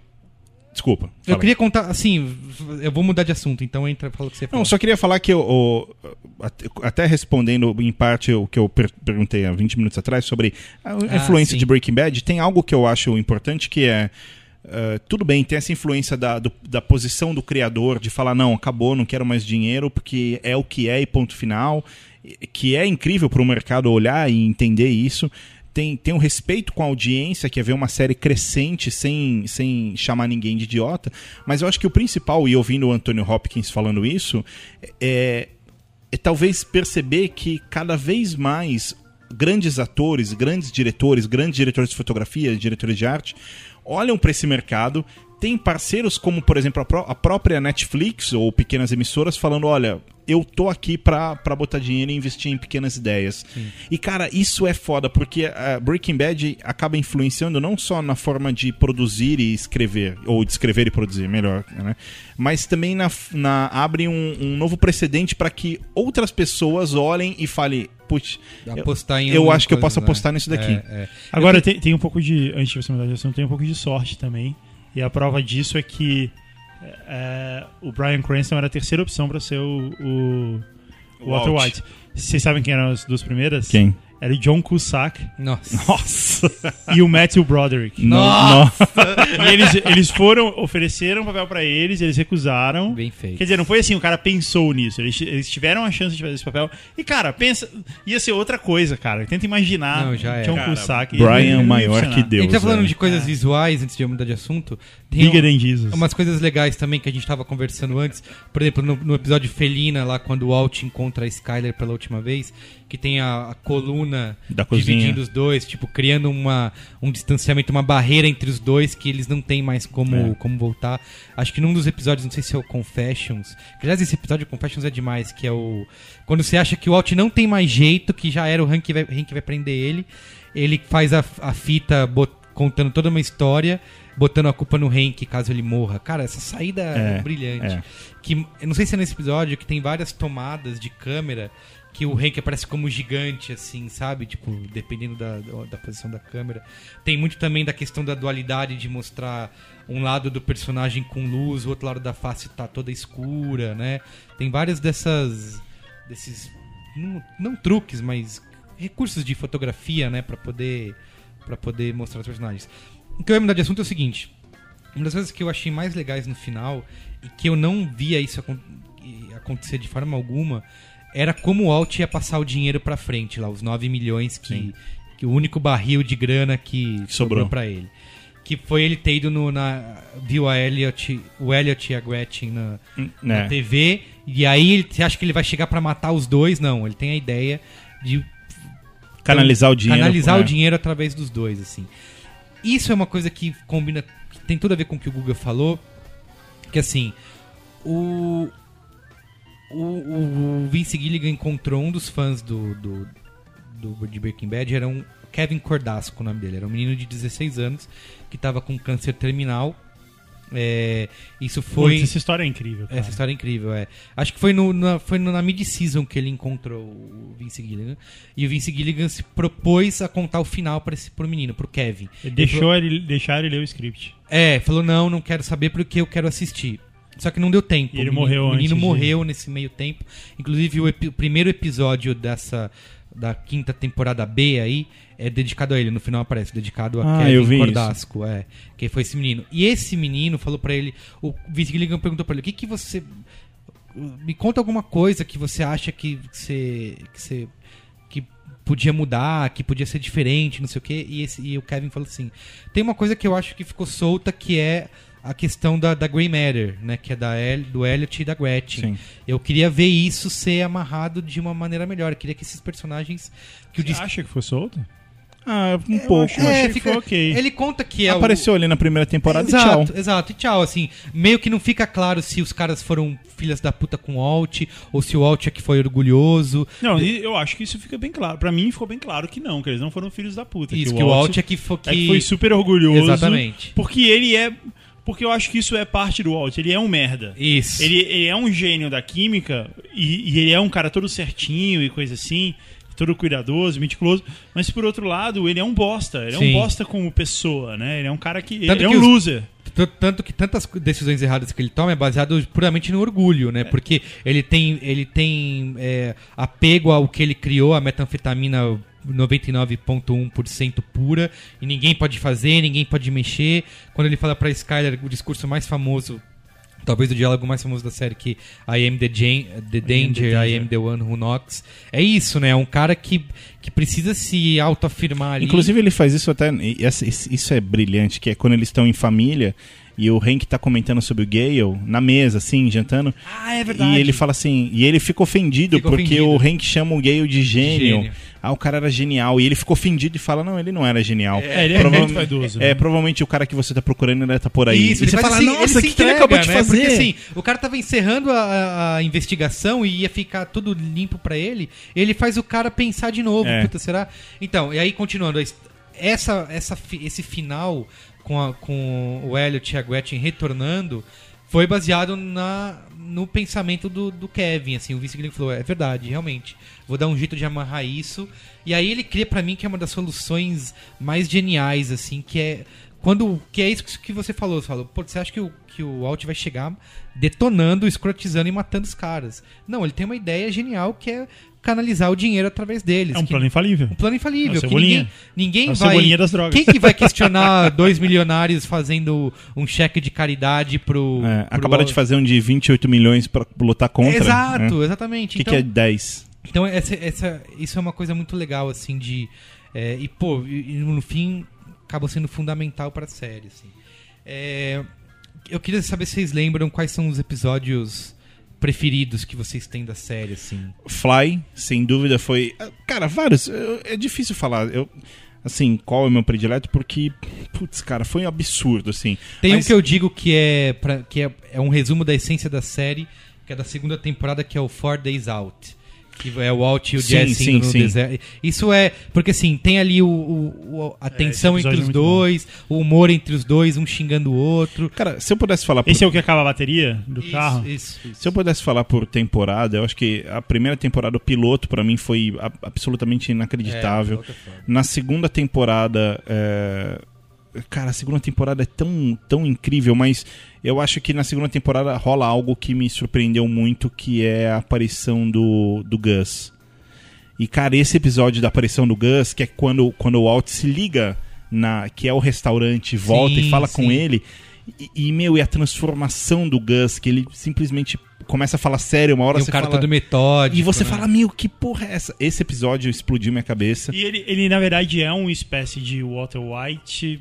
Desculpa. Eu fala. queria contar, assim, eu vou mudar de assunto, então entra fala o que você Não, falou. só queria falar que eu, até- até respondendo em parte o que eu per- perguntei há 20 minutos atrás sobre a Ah, influência sim. de Breaking Bad, tem algo que eu acho importante que é eh, tudo bem, tem essa influência da, do- da posição do criador de falar, não, acabou, não quero mais dinheiro, porque é o que é e ponto final, que é incrível para o mercado olhar e entender isso. Tem, tem um respeito com a audiência, que é ver uma série crescente sem, sem chamar ninguém de idiota. Mas eu acho que o principal, e ouvindo o Anthony Hopkins falando isso, é, é talvez perceber que cada vez mais grandes atores, grandes diretores, grandes diretores de fotografia, diretores de arte, olham para esse mercado, tem parceiros como, por exemplo, a, pró- a própria Netflix ou pequenas emissoras falando, olha, eu tô aqui pra, pra botar dinheiro e investir em pequenas ideias. E, cara, isso é foda, porque a Breaking Bad acaba influenciando não só na forma de produzir e escrever, ou de escrever e produzir, melhor, né? Mas também na, na- abre um, um novo precedente para que outras pessoas olhem e falem, putz, eu, Apostar em eu acho que eu posso né? apostar nisso daqui. É, é. Agora, tem, tem um pouco de. Antes de você mudar de assunto, tem um pouco de sorte também. E a prova disso é que é, o Brian Cranston era a terceira opção pra ser o, o, o Walter Walt. White. Vocês sabem quem eram as duas primeiras? Quem? Era o John Cusack Nossa. Nossa! <laughs> e o Matthew Broderick. Nossa! E eles, eles foram, ofereceram o papel pra eles, eles recusaram. Bem feito. Quer dizer, não foi assim, o cara pensou nisso. Eles, eles tiveram a chance de fazer esse papel. E, cara, pensa. Ia ser outra coisa, cara. Tenta imaginar Não, já é. John Cara, Cusack. Brian ele maior que Deus. a gente tá falando né? de coisas visuais antes de eu mudar de assunto. Tem Bigger um- than Jesus. umas coisas legais também que a gente tava conversando antes. Por exemplo, no, no episódio Felina, lá quando o Walt encontra a Skyler pela última vez, que tem a, a coluna Da cozinha. dividindo os dois, tipo, criando uma, um distanciamento, uma barreira entre os dois que eles não têm mais como, É. como voltar. Acho que num dos episódios, não sei se é o Confessions, que aliás esse episódio Confessions é demais, que é o. Quando você acha que o Walt não tem mais jeito, que já era o Hank que vai, Hank vai prender ele, ele faz a, a fita bot- contando toda uma história, botando a culpa no Hank caso ele morra. Cara, essa saída é, É, brilhante. é. Que, eu não sei se é nesse episódio que tem várias tomadas de câmera que o Hank aparece como gigante, assim, sabe? Tipo, dependendo da, da posição da câmera. Tem muito também da questão da dualidade de mostrar um lado do personagem com luz, o outro lado da face tá toda escura, né? Tem várias dessas. desses. Não, não truques, mas recursos de fotografia, né? Pra poder, pra poder mostrar os personagens. O que eu ia mudar de assunto é o seguinte. Uma das coisas que eu achei mais legais no final e que eu não via isso acon- acontecer de forma alguma era como o Alt ia passar o dinheiro pra frente lá, os 9 milhões que, que o único barril de grana que sobrou Sobrou. pra ele. Que foi ele ter ido no, na. viu a Elliot, o Elliot e a Gretchen na, na né? TV, e aí ele- você acha que ele vai chegar pra matar os dois? Não, ele tem a ideia de Canalizar o dinheiro. Canalizar é. o dinheiro através dos dois, assim. Isso é uma coisa que combina, que tem tudo a ver com o que o Guga falou, que assim, o o, o Vince Gilligan encontrou um dos fãs do, do, do de Breaking Bad, era um Kevin Cordasco o nome dele, era um menino de 16 anos que estava com câncer terminal. É, isso foi Putz, essa história é incrível. Cara. essa história é incrível, é. Acho que foi, no, na, foi no- na mid-season que ele encontrou o Vince Gilligan. E o Vince Gilligan se propôs a contar o final para esse pro menino, pro Kevin. Ele deixou ele, deixar ele ler o script. É, falou: não, não quero saber porque eu quero assistir. Só que não deu tempo. E ele o menino, morreu O menino antes de- morreu nesse meio tempo. Inclusive, o, o primeiro episódio dessa. Da quinta temporada B aí é dedicado a ele. No final aparece, dedicado a Ah, Kevin isso. Cordasco, é. Que foi esse menino. E esse menino falou pra ele. O Vince Gilligan perguntou pra ele: o que, que você. Me conta alguma coisa que você acha que você. Que você que podia mudar, que podia ser diferente, não sei o quê. E, esse, e o Kevin falou assim: tem uma coisa que eu acho que ficou solta que é a questão da, da Grey Matter, né? Que é da El, do Elliot e da Gretchen. Sim. Eu queria ver isso ser amarrado de uma maneira melhor. Eu queria que esses personagens. Que o Você dis- acha que foi solto? Ah, um pouco. eu achei que foi ok. Ele conta que é o- Apareceu ali na primeira temporada exato, e tchau. Exato, e tchau, assim, meio que não fica claro se os caras foram filhas da puta com o Alt, ou se o Alt é que foi orgulhoso. Não, e eu acho que isso fica bem claro. Pra mim ficou bem claro que não, que eles não foram filhos da puta. Isso, que o Alt é que foi que... é que foi super orgulhoso. Exatamente. Porque ele é. Porque eu acho que isso é parte do Walt. Ele é um merda. Isso. Ele, ele é um gênio da química e, e ele é um cara todo certinho e coisa assim, todo cuidadoso, meticuloso. Mas por outro lado, ele é um bosta. Ele é Sim. um bosta como pessoa, né? Ele é um cara que. Tanto ele é um os- loser. Tanto que tantas decisões erradas que ele toma é baseado puramente no orgulho, né? Porque ele tem, ele tem é, apego ao que ele criou, a metanfetamina 99,1% pura, e ninguém pode fazer, ninguém pode mexer. Quando ele fala pra Skyler o discurso mais famoso, talvez o diálogo mais famoso da série, que I am the, jan- the danger, I am the one who knocks. É isso, né? É um cara que, que precisa se autoafirmar ali. Inclusive ele faz isso até. Isso é brilhante, que é quando eles estão em família e o Hank tá comentando sobre o Gale na mesa, assim, jantando. Ah, é verdade. E ele fala assim, e ele fica ofendido Fica porque ofendido. o Hank chama o Gale de gênio. Gênio. Ah, o cara era genial. E ele ficou ofendido e fala: Não, ele não era genial. É, ele é Prova- muito vaidoso, É, né? provavelmente o cara que você tá procurando ainda tá por aí. Isso, e ele você fala: assim, Nossa, o que, que ele acabou de né? fazer? Porque assim, o cara tava encerrando a, a investigação e ia ficar tudo limpo pra ele. Ele faz o cara pensar de novo. É. Puta, será? Então, e aí continuando, essa, essa, esse final com, a- com o Elliot e a Gretchen retornando foi baseado na, no pensamento do, do Kevin, assim, o Vince Gilligan falou, é verdade, realmente, vou dar um jeito de amarrar isso, e aí ele cria pra mim que é uma das soluções mais geniais, assim, que é quando que é isso que você falou, você falou, pô, você acha que o, que o Alt vai chegar detonando, escrotizando e matando os caras? Não, ele tem uma ideia genial que é canalizar o dinheiro através deles. É um que- plano infalível. um plano infalível. É Cebolinha. ninguém, ninguém É vai. Cebolinha das drogas. Quem que vai questionar <laughs> dois milionários fazendo um cheque de caridade pro. É, pro acabaram de fazer um de 28 milhões pra lutar contra. Exato, né? exatamente. O que, então, que é 10? Então essa, essa- isso é uma coisa muito legal, assim, de. é, e, pô, e, no fim, acabou sendo fundamental pra série, assim. É, eu queria saber se vocês lembram quais são os episódios preferidos que vocês têm da série, assim. Fly, sem dúvida, foi. Cara, vários. Eu- É difícil falar. Eu, assim, qual é o meu predileto? Porque, putz, cara, foi um absurdo, assim. Tem Mas- um que eu digo que é pra, que é, é um resumo da essência da série, que é da segunda temporada, que é o Four Days Out. Que é o Walt e o Jesse sim, indo no sim. deserto. Isso é. Porque assim, tem ali o, o- o- a tensão esse episódio entre é os muito bom. dois, o humor entre os dois, um xingando o outro. Cara, se eu pudesse falar por, Esse é o que acaba a bateria do Isso, carro? Isso, isso. se eu pudesse falar por temporada, eu acho que a primeira temporada, o piloto, pra mim, foi absolutamente inacreditável. É, forma. Na segunda temporada. é, Cara, a segunda temporada é tão, tão incrível, mas eu acho que na segunda temporada rola algo que me surpreendeu muito, que é a aparição do, do Gus. E, cara, esse episódio da aparição do Gus, que é quando, quando o Walt se liga, na que é o restaurante, volta Sim, e fala sim. com ele. E, e, meu, e a transformação do Gus, que ele simplesmente começa a falar sério, uma hora E um você cara fala... todo metódico. E você né? fala, meu, que porra é essa? Esse episódio explodiu minha cabeça. E ele, ele, na verdade, é uma espécie de Walter White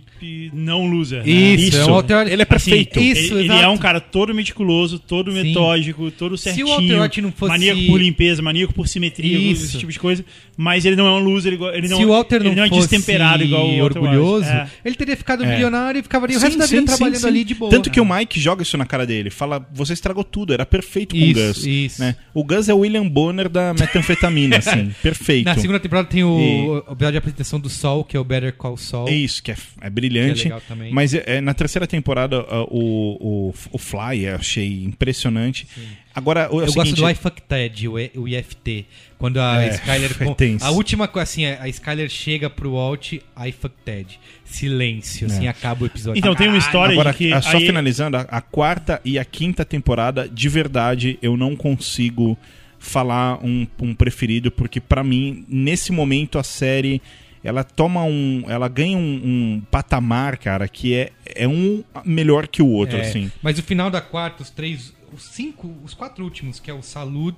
não loser. né? Isso, é Isso. um Walter... Ele é perfeito. Assim, Isso, ele, ele é um cara todo meticuloso, todo Sim. metódico, todo Se o certinho. Walter White não fosse- Maníaco por limpeza, maníaco por simetria, Isso. esse tipo de coisa. Mas ele não é um loser, igual- ele não, Se o Walter ele não, não é destemperado igual o Walter orgulhoso, White. É. ele teria ficado É. milionário e ficaria o Sim, resto da vida sim, trabalhando sim, sim. ali de boa. Tanto que o Mike joga isso na cara dele. Fala, você estragou tudo, era perfeito com Isso, o Gus. isso. né? O Gus é o William Bonner da metanfetamina, <laughs> assim. Perfeito. Na segunda temporada tem o, E- o de apresentação do Sol, que é o Better Call Saul. É isso, que é, é que brilhante. é legal também. Mas é, é, na terceira temporada, ah, o, o, o Fly eu achei impressionante. Agora, o, é o Eu gosto seguinte, do I Fuck Ted, o, E- o IFT. Quando a É, Skyler. <laughs> é a última coisa, assim, a Skyler chega pro Walt, I Fuck Ted. Silêncio, assim, É. acaba o episódio. Então tem uma história Agora, que. ah, só aí- finalizando, a, a quarta e a quinta temporada, de verdade, eu não consigo falar um, um preferido, porque pra mim, nesse momento, a série ela toma um. Ela ganha um, um patamar, cara, que é, é um melhor que o outro, É, assim. Mas o final da quarta, os três. Os cinco. Os quatro últimos, que é o Salud,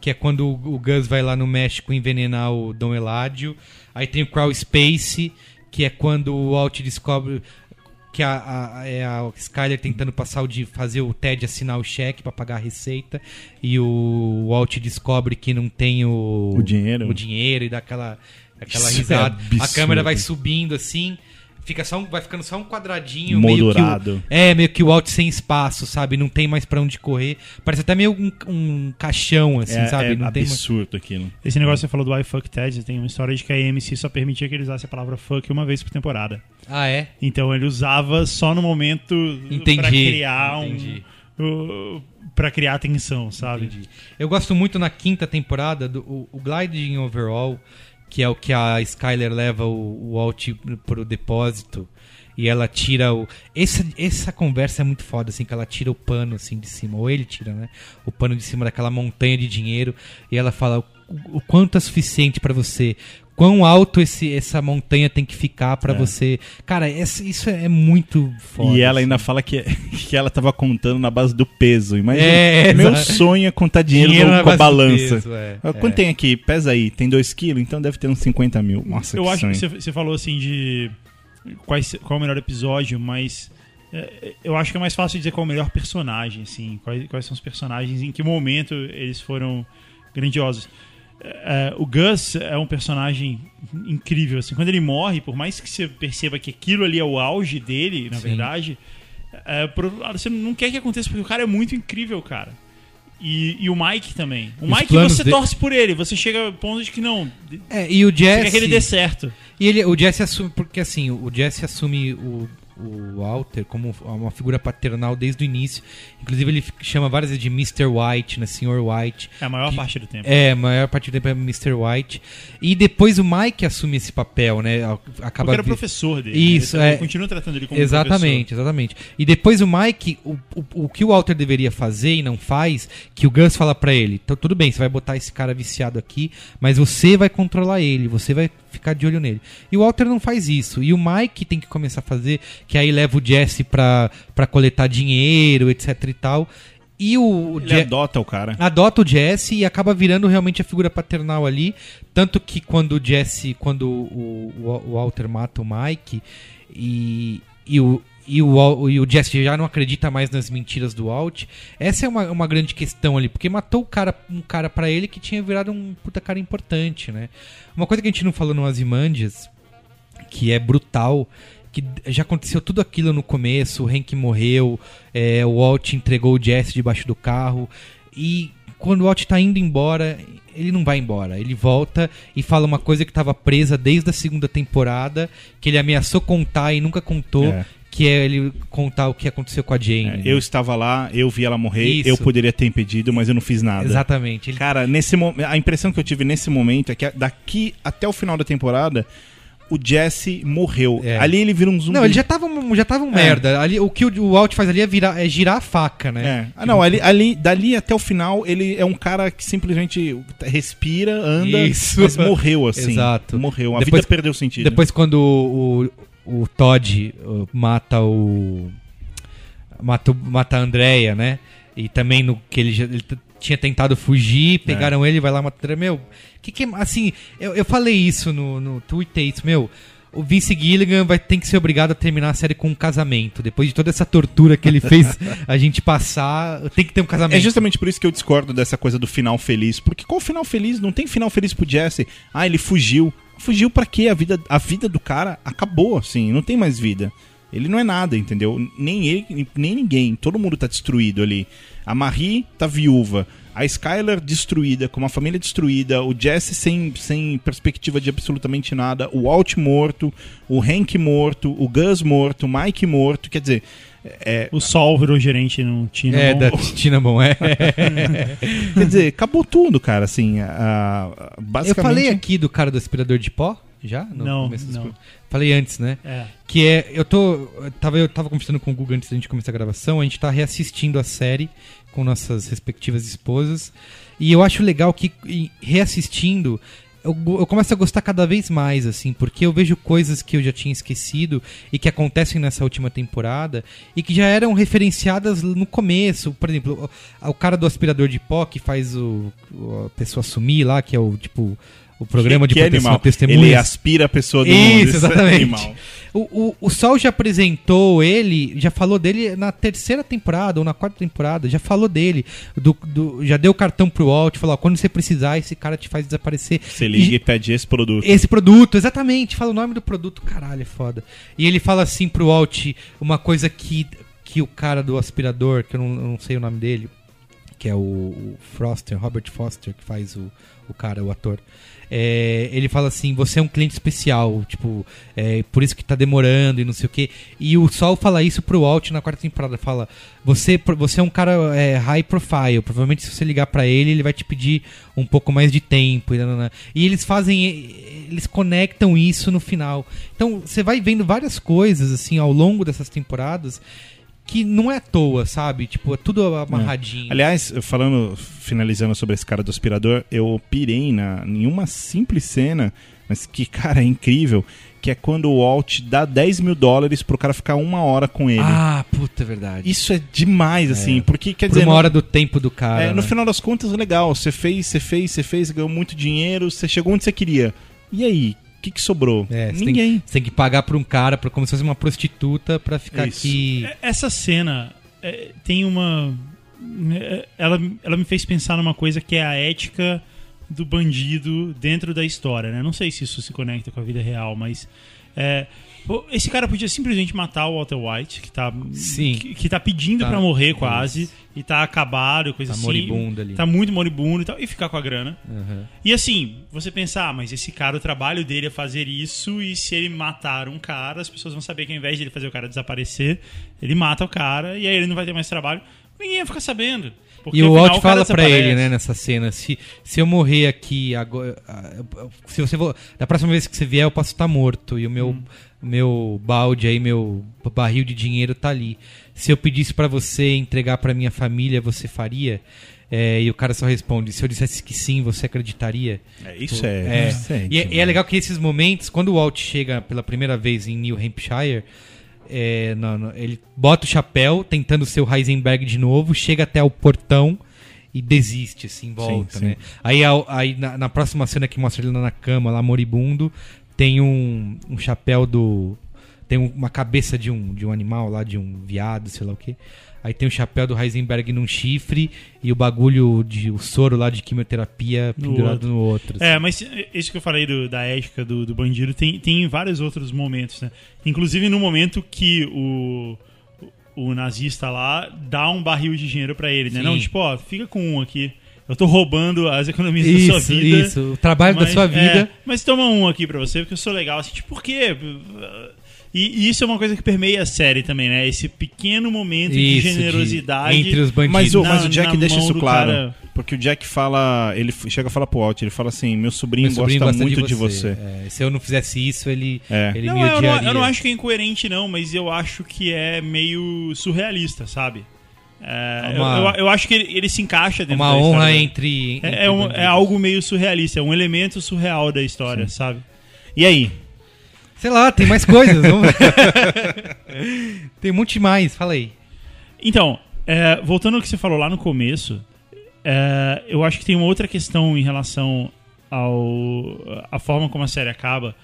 que é quando o, o Gus vai lá no México envenenar o Dom Eládio. Aí tem o Crawl Space, que é quando o Walt descobre. Que a, a, é a Skyler tentando passar o de fazer o Ted assinar o cheque pra pagar a receita. E o Walt descobre que não tem o, O dinheiro. o dinheiro e dá aquela, aquela Isso é risada. a absurdo. câmera vai subindo assim. Fica só um- vai ficando só um quadradinho meio que o- é, meio que o Walt sem espaço, sabe? Não tem mais pra onde correr. Parece até meio um, um caixão, assim, é sabe? é não tem mais... absurdo aquilo. Esse negócio que você falou do I Fuck Ted, tem uma história de que a AMC só permitia que ele usasse a palavra fuck uma vez por temporada. Ah, é? Então ele usava só no momento Entendi, pra criar entendi. um. para criar atenção, sabe? Entendi. Eu gosto muito na quinta temporada do o, o Gliding Overall, que é o que a Skyler leva o, o Walt pro depósito. E ela tira o. Essa, essa conversa é muito foda, assim, que ela tira o pano assim de cima, ou ele tira, né? O pano de cima daquela montanha de dinheiro. E ela fala o, quanto é suficiente pra você. Quão alto esse, essa montanha tem que ficar pra você. Cara, essa- isso é muito foda. e ela assim. ainda fala que, <laughs> que ela tava contando na base do peso. Imagina. É, meu exato. sonho é contar dinheiro, Dinheiro com- a balança. peso, é, Ah, Quanto é. tem aqui? Pesa aí. Tem 2 quilos? Então deve ter uns 50 mil. Nossa, Eu que acho sonho. que você, você falou assim de quais, qual é o melhor episódio, mas é, eu acho que é mais fácil dizer qual é o melhor personagem, assim, quais, quais são os personagens, em que momento eles foram grandiosos. É, o Gus é um personagem incrível, assim, quando ele morre, por mais que você perceba que aquilo ali é o auge dele, na Sim. verdade, é, você não quer que aconteça porque o cara é muito incrível, cara. E, e o Mike também. O os Mike você de- torce por ele, você chega ao ponto de que não, É, e o você Jesse. quer que ele dê certo. E ele, o Jesse assume, porque assim, o Jesse assume o, o Walter como uma figura paternal desde o início. Inclusive, ele chama várias vezes de Mr. White, né? Sr. White. É a maior Que- parte do tempo. É, a maior parte do tempo é Mr. White. E depois o Mike assume esse papel, né? Acaba Porque era professor dele. Isso, né? Ele é. continua tratando ele como Exatamente, exatamente. E depois o Mike, o, o, o que o Walter deveria fazer e não faz, que o Gus fala pra ele, então tudo bem, você vai botar esse cara viciado aqui, mas você vai controlar ele, você vai ficar de olho nele. E o Walter não faz isso. E o Mike tem que começar a fazer, que aí leva o Jesse pra, pra coletar dinheiro, etc e tal. E o, Ele Je- adota o cara. adota o Jesse e acaba virando realmente a figura paternal ali. Tanto que quando o Jesse, quando o, o- o Walter mata o Mike e, e o. E o, e o Jesse já não acredita mais nas mentiras do Walt. Essa é uma, uma grande questão ali, porque matou o cara, um cara para ele que tinha virado um puta cara importante, né? Uma coisa que a gente não falou no Azimandias, que é brutal, que já aconteceu tudo aquilo no começo, o Hank morreu, é, o Walt entregou o Jesse debaixo do carro, e quando o Walt tá indo embora, ele não vai embora, ele volta e fala uma coisa que estava presa desde a segunda temporada, que ele ameaçou contar e nunca contou, É. que é ele contar o que aconteceu com a Jane. É, né? eu estava lá, eu vi ela morrer, Isso. eu poderia ter impedido, mas eu não fiz nada. Exatamente. Ele Cara, nesse a impressão que eu tive nesse momento é que daqui até o final da temporada, o Jesse morreu. É. Ali ele vira um zumbi. Não, ele já tava, um- já tava um merda. Ali, o que o, o Walt faz ali é, virar, é girar a faca, né? É. Ah, não, ali, ali, dali até o final, ele é um cara que simplesmente respira, anda, Isso. mas morreu, assim. <laughs> Exato. Morreu. A Depois- vida perdeu sentido. Depois quando o, o, Todd mata o. Mata, mata a Andrea, né? E também no que ele, já, ele tinha tentado fugir, pegaram ele, vai lá matar. Meu, que que é- assim, eu, eu falei isso no, no Twitter, isso, meu. O Vince Gilligan vai ter que ser obrigado a terminar a série com um casamento. Depois de toda essa tortura que ele fez <laughs> a gente passar, tem que ter um casamento. É justamente por isso que eu discordo dessa coisa do final feliz. Porque qual final feliz? Não tem final feliz pro Jesse. Ah, ele fugiu. Fugiu pra quê? A vida, a vida do cara acabou, assim. Não tem mais vida. Ele não é nada, entendeu? Nem ele, nem ninguém. Todo mundo tá destruído ali. A Marie tá viúva. A Skylar destruída, com uma família destruída. O Jesse sem, sem perspectiva de absolutamente nada. O Walt morto. O Hank morto. O Gus morto. O Mike morto. Quer dizer, é, O Sol virou gerente no Tina. É, Bom. da <laughs> Tinamon, é. <laughs> Quer dizer, acabou tudo, cara, assim, a- a- Eu basicamente... falei aqui do cara do aspirador de pó, já? No Não, começo não. pro- Falei antes, né? É. Que é. Eu tô. eu Tava, eu tava conversando com o Google antes da gente começar a gravação. A gente tá reassistindo a série com nossas respectivas esposas. E eu acho legal que, reassistindo, eu, eu começo a gostar cada vez mais, assim, porque eu vejo coisas que eu já tinha esquecido e que acontecem nessa última temporada e que já eram referenciadas no começo. Por exemplo, o, o cara do aspirador de pó que faz o, o- a pessoa sumir lá, que é o tipo. O programa de que é proteção a testemunhas. Ele aspira a pessoa do Isso, mundo. Isso é exatamente. animal. O, o, o Sol já apresentou ele, já falou dele na terceira temporada ou na quarta temporada, já falou dele, do, do- já deu o cartão pro Walt, falou, ó, quando você precisar, esse cara te faz desaparecer. Você liga e pede esse produto. Esse produto, exatamente, fala o nome do produto, caralho, é foda. E ele fala assim pro Walt uma coisa que, que o cara do aspirador, que eu não, eu não sei o nome dele, que é o, o Foster, Robert Foster, que faz o, o cara, o ator. É, ele fala assim: você é um cliente especial, tipo, é, por isso que tá demorando e não sei o que. E o Sol fala isso pro Walt na quarta temporada: fala, você, você é um cara é, high profile, provavelmente se você ligar pra ele, ele vai te pedir um pouco mais de tempo. E, e eles fazem, eles conectam isso no final. Então você vai vendo várias coisas assim ao longo dessas temporadas que não é à toa, sabe? Tipo, é tudo amarradinho. Aliás, falando, finalizando sobre esse cara do aspirador, eu pirei na, em uma simples cena, mas que, cara, é incrível, que é quando o Walt dá 10 mil dólares pro cara ficar uma hora com ele. Ah, puta, é verdade. Isso é demais, assim, porque quer Por dizer... uma hora do tempo do cara. é, no né? final das contas, legal, você fez, você fez, você fez, ganhou muito dinheiro, você chegou onde você queria. E aí? O que, que sobrou? É, você Ninguém. Tem, você tem que pagar pra um cara, pra, como se fosse uma prostituta, pra ficar Isso. aqui. É, Essa cena é, tem uma. é, Ela, ela me fez pensar numa coisa que é a ética do bandido dentro da história, né? Não sei se isso se conecta com a vida real, mas é, esse cara podia simplesmente matar o Walter White, que tá, Sim. que, que tá pedindo Tá. pra morrer quase, e tá acabado, coisa Tá assim. moribundo ali. Tá muito moribundo e tal, e ficar com a grana. Aham. E assim, você pensar, ah, mas esse cara, o trabalho dele é fazer isso, e se ele matar um cara, as pessoas vão saber que ao invés de ele fazer o cara desaparecer, ele mata o cara, e aí ele não vai ter mais trabalho. Ninguém ia ficar sabendo. Porque E o Walt fala pra desaparece. ele, né, nessa cena, se, se eu morrer aqui agora, ah, se você vo- da próxima vez que você vier eu posso estar morto e o meu Hum. Meu balde aí, meu barril de dinheiro tá ali. Se eu pedisse pra você entregar pra minha família, você faria? É, e o cara só responde: se eu dissesse que sim, você acreditaria? É, isso é. É, decente, e, é- e é né? legal que esses momentos, quando o Walt chega pela primeira vez em New Hampshire, é, no- no- ele bota o chapéu, tentando ser o Heisenberg de novo, chega até o portão e desiste, assim, volta, sim. né? Aí, aí na, na próxima cena que mostra ele na cama, lá moribundo, tem um, um chapéu do... Tem um- uma cabeça de um, de um animal lá, de um viado, sei lá o quê. Aí tem o chapéu do Heisenberg num chifre e o bagulho de o soro lá de quimioterapia No pendurado outro. no outro. É, mas isso que eu falei do- da ética do, do bandido tem, tem em vários outros momentos, né? Inclusive no momento que o, o nazista lá dá um barril de dinheiro pra ele, né? Sim. Não, tipo, ó, fica com um aqui. Eu tô roubando as economias da sua Isso, vida. isso. O trabalho da mas- sua vida. é, mas toma um aqui pra você, porque eu sou legal. Assim, tipo, por quê? E, e isso é uma coisa que permeia a série também, né? Esse pequeno momento de Isso, de- generosidade. entre os bandidos. Mas o, na- mas o Jack deixa isso claro. cara. Porque o Jack fala. Ele chega a falar pro Walt, ele fala assim: meu sobrinho, Meu sobrinho gosta, gosta muito de você. É, se eu não fizesse isso, ele, É. ele Não, me eu não, odiaria. eu não acho que é incoerente, não, mas eu acho que é meio surrealista, sabe? É, uma- eu, eu- eu acho que ele, ele se encaixa dentro Uma honra entre. entre É, é, um- é algo meio surrealista, é um elemento surreal da história, sabe? E aí? Sei lá, tem mais coisas. vamos- <laughs> tem um monte mais, fala aí. Então, é, voltando ao que você falou lá no começo, é, eu acho que tem uma outra questão em relação ao a forma como a série acaba,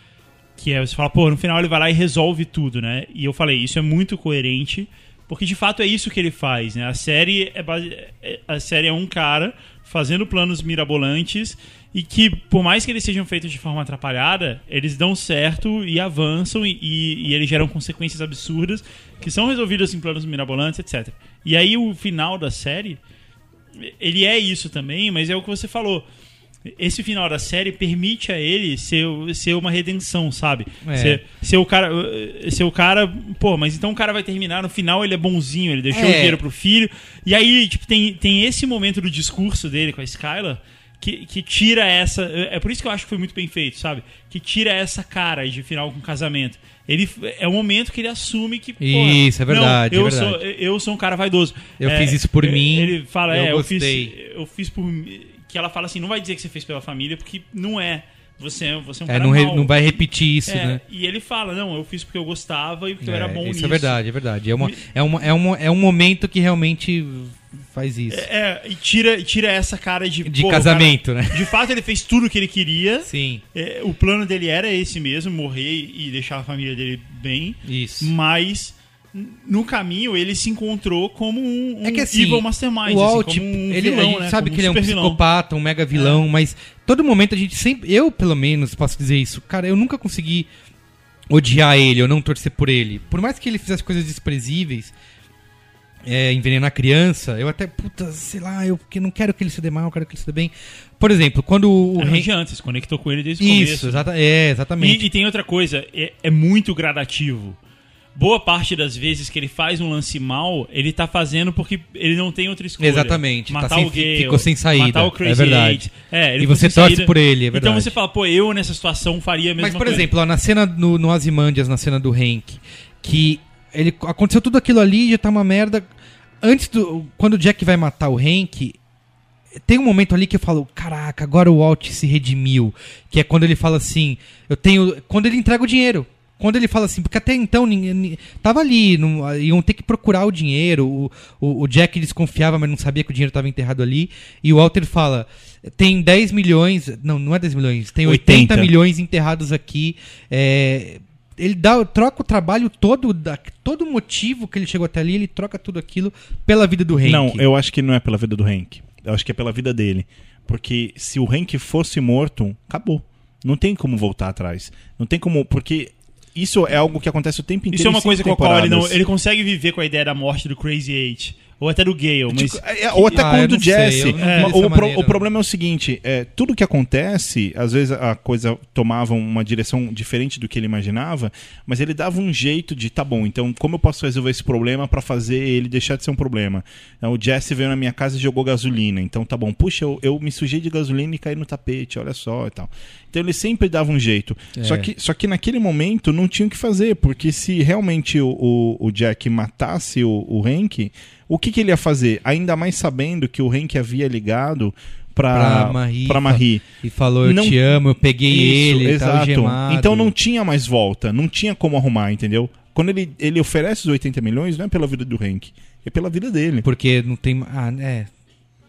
que é você fala, pô, no final ele vai lá e resolve tudo, né? E eu falei, isso é muito coerente, porque de fato é isso que ele faz, né? A série é, base- é- a série é um cara fazendo planos mirabolantes e que, por mais que eles sejam feitos de forma atrapalhada, eles dão certo e avançam e, e, e eles geram consequências absurdas que são resolvidas em planos mirabolantes, etc. E aí o final da série, ele é isso também, mas é o que você falou. Esse final da série permite a ele ser, ser uma redenção, sabe? É. Ser, ser o cara. Ser o cara. Pô, mas então o cara vai terminar, no final ele é bonzinho, ele deixou É. o dinheiro pro filho. E aí, tipo, tem, tem esse momento do discurso dele com a Skylar que, que tira essa. É por isso que eu acho que foi muito bem feito, sabe? Que tira essa cara de final com casamento. Ele é o momento que ele assume que. porra, Isso, é verdade, não, eu é Sou, verdade. eu sou um cara vaidoso. Eu É, fiz isso por ele- mim, Ele fala, eu é, eu fiz, gostei. eu fiz por. Que ela fala assim: não vai dizer que você fez pela família, porque não é. Você, é- você é um É, cara não, re- não vai repetir isso, É, né? E ele fala: não, eu fiz porque eu gostava e porque eu era bom isso nisso. é verdade, é verdade. É, uma, é, uma, é, uma, é um momento que realmente faz isso. É, e tira, tira essa cara de. De casamento, cara- né? De fato, ele fez tudo o que ele queria. Sim, É, o plano dele era esse mesmo, morrer e deixar a família dele bem. isso. Mas no caminho ele se encontrou como um, um É que assim, evil mastermind, o Walt, assim, um ele, vilão, a né? sabe como que ele é um psicopata, um mega vilão, mas todo momento a gente sempre, eu pelo menos posso dizer isso, cara, eu nunca consegui odiar ele ou não torcer por ele. Por mais que ele fizesse coisas desprezíveis, é, envenenar a criança, eu até, puta, sei lá, eu porque não quero que ele se dê mal, eu quero que ele se dê bem. Por exemplo, quando o, É, Hank- adianta, se conectou com ele desde o Isso, começo. exata, é, exatamente. E, e tem outra coisa, é, é muito gradativo. Boa parte das vezes que ele faz um lance mal, ele tá fazendo porque ele não tem outra escolha. Exatamente, tá Matar sem- o gay, ficou sem saída, matar o Crazy é verdade. É, E você torce saída. por ele, é verdade. Então você fala, pô, eu nessa situação faria a mesma Mas, por coisa. exemplo, ó, na cena no, no Ozymandias, na cena do Hank, que ele aconteceu tudo aquilo ali, já tá uma merda. Antes do. Quando o Jack vai matar o Hank, tem um momento ali que eu falo, caraca, agora o Walt se redimiu. Que é quando ele fala assim, eu tenho. Quando ele entrega o dinheiro. Quando ele fala assim, porque até então ninguém, ni- tava ali, não, iam ter que procurar o dinheiro. O, o, o Jack desconfiava, mas não sabia que o dinheiro estava enterrado ali. E o Walter fala: tem 10 milhões, não, não é 10 milhões, tem 80, 80 milhões enterrados aqui. É, ele dá, troca o trabalho todo, da, todo o motivo que ele chegou até ali, ele troca tudo aquilo pela vida do Hank. Não, eu acho que não é pela vida do Hank. Eu acho que é pela vida dele. Porque se o Hank fosse morto, acabou. Não tem como voltar atrás. Não tem como. Porque isso é algo que acontece o tempo inteiro. Isso é uma coisa com a qual ele não. Ele consegue viver com a ideia da morte do Crazy Eight. Ou até do Gale, mas. Tipo, é, ou até Ah, com o do Jesse. dessa o, pro- o problema é o seguinte: é, tudo que acontece, às vezes a coisa tomava uma direção diferente do que ele imaginava, mas ele dava um jeito de, tá bom, então como eu posso resolver esse problema pra fazer ele deixar de ser um problema? Então, o Jesse veio na minha casa e jogou gasolina. Então tá bom, puxa, eu, eu me sujei de gasolina e caí no tapete, olha só e tal. Então ele sempre dava um jeito. É. Só, que, só que naquele momento não tinha o que fazer, porque se realmente o, o, o Jack matasse o, o Hank, o que, que ele ia fazer? Ainda mais sabendo que o Hank havia ligado pra, Pra Marie, pra Marie. E falou, eu Não- te amo, eu peguei Isso, ele, tá exato. algemado. Então não tinha mais volta, não tinha como arrumar, entendeu? Quando ele, ele oferece os 80 milhões, não é pela vida do Hank, é pela vida dele. Porque não tem... Ah, é...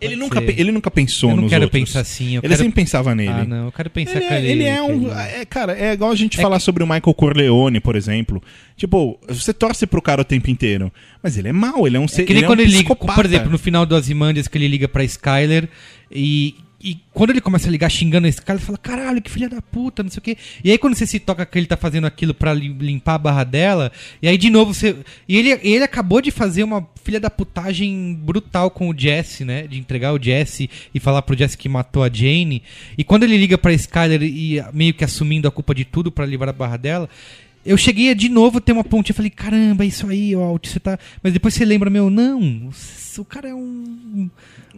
Ele nunca, ser. ele nunca pensou Eu não nos quero outros. pensar assim, eu ele quero... sempre pensava nele. Ah, não, eu quero pensar Ele que é, ele... ele é um. ele- É, cara, é igual a gente É falar que- sobre o Michael Corleone, por exemplo. Tipo, você torce pro cara o tempo inteiro. Mas ele é mau, ele é um ser. É que nem ele quando é um ele liga, por exemplo, no final do Ozymandias que ele liga pra Skyler e, e quando ele começa a ligar xingando a Skyler, ele fala, caralho, que filha da puta, não sei o quê. E aí quando você se toca que ele tá fazendo aquilo lim- limpar a barra dela, e aí de novo você... E ele, ele acabou de fazer uma filha da putagem brutal com o Jesse, né? De entregar o Jesse e falar pro Jesse que matou a Jane. E quando ele liga pra Skyler e meio que assumindo a culpa de tudo pra livrar a barra dela... Eu cheguei de novo ter uma ponte. Eu falei, caramba, isso aí, ó, você tá. Mas depois você lembra, meu, não. O cara é um. Um,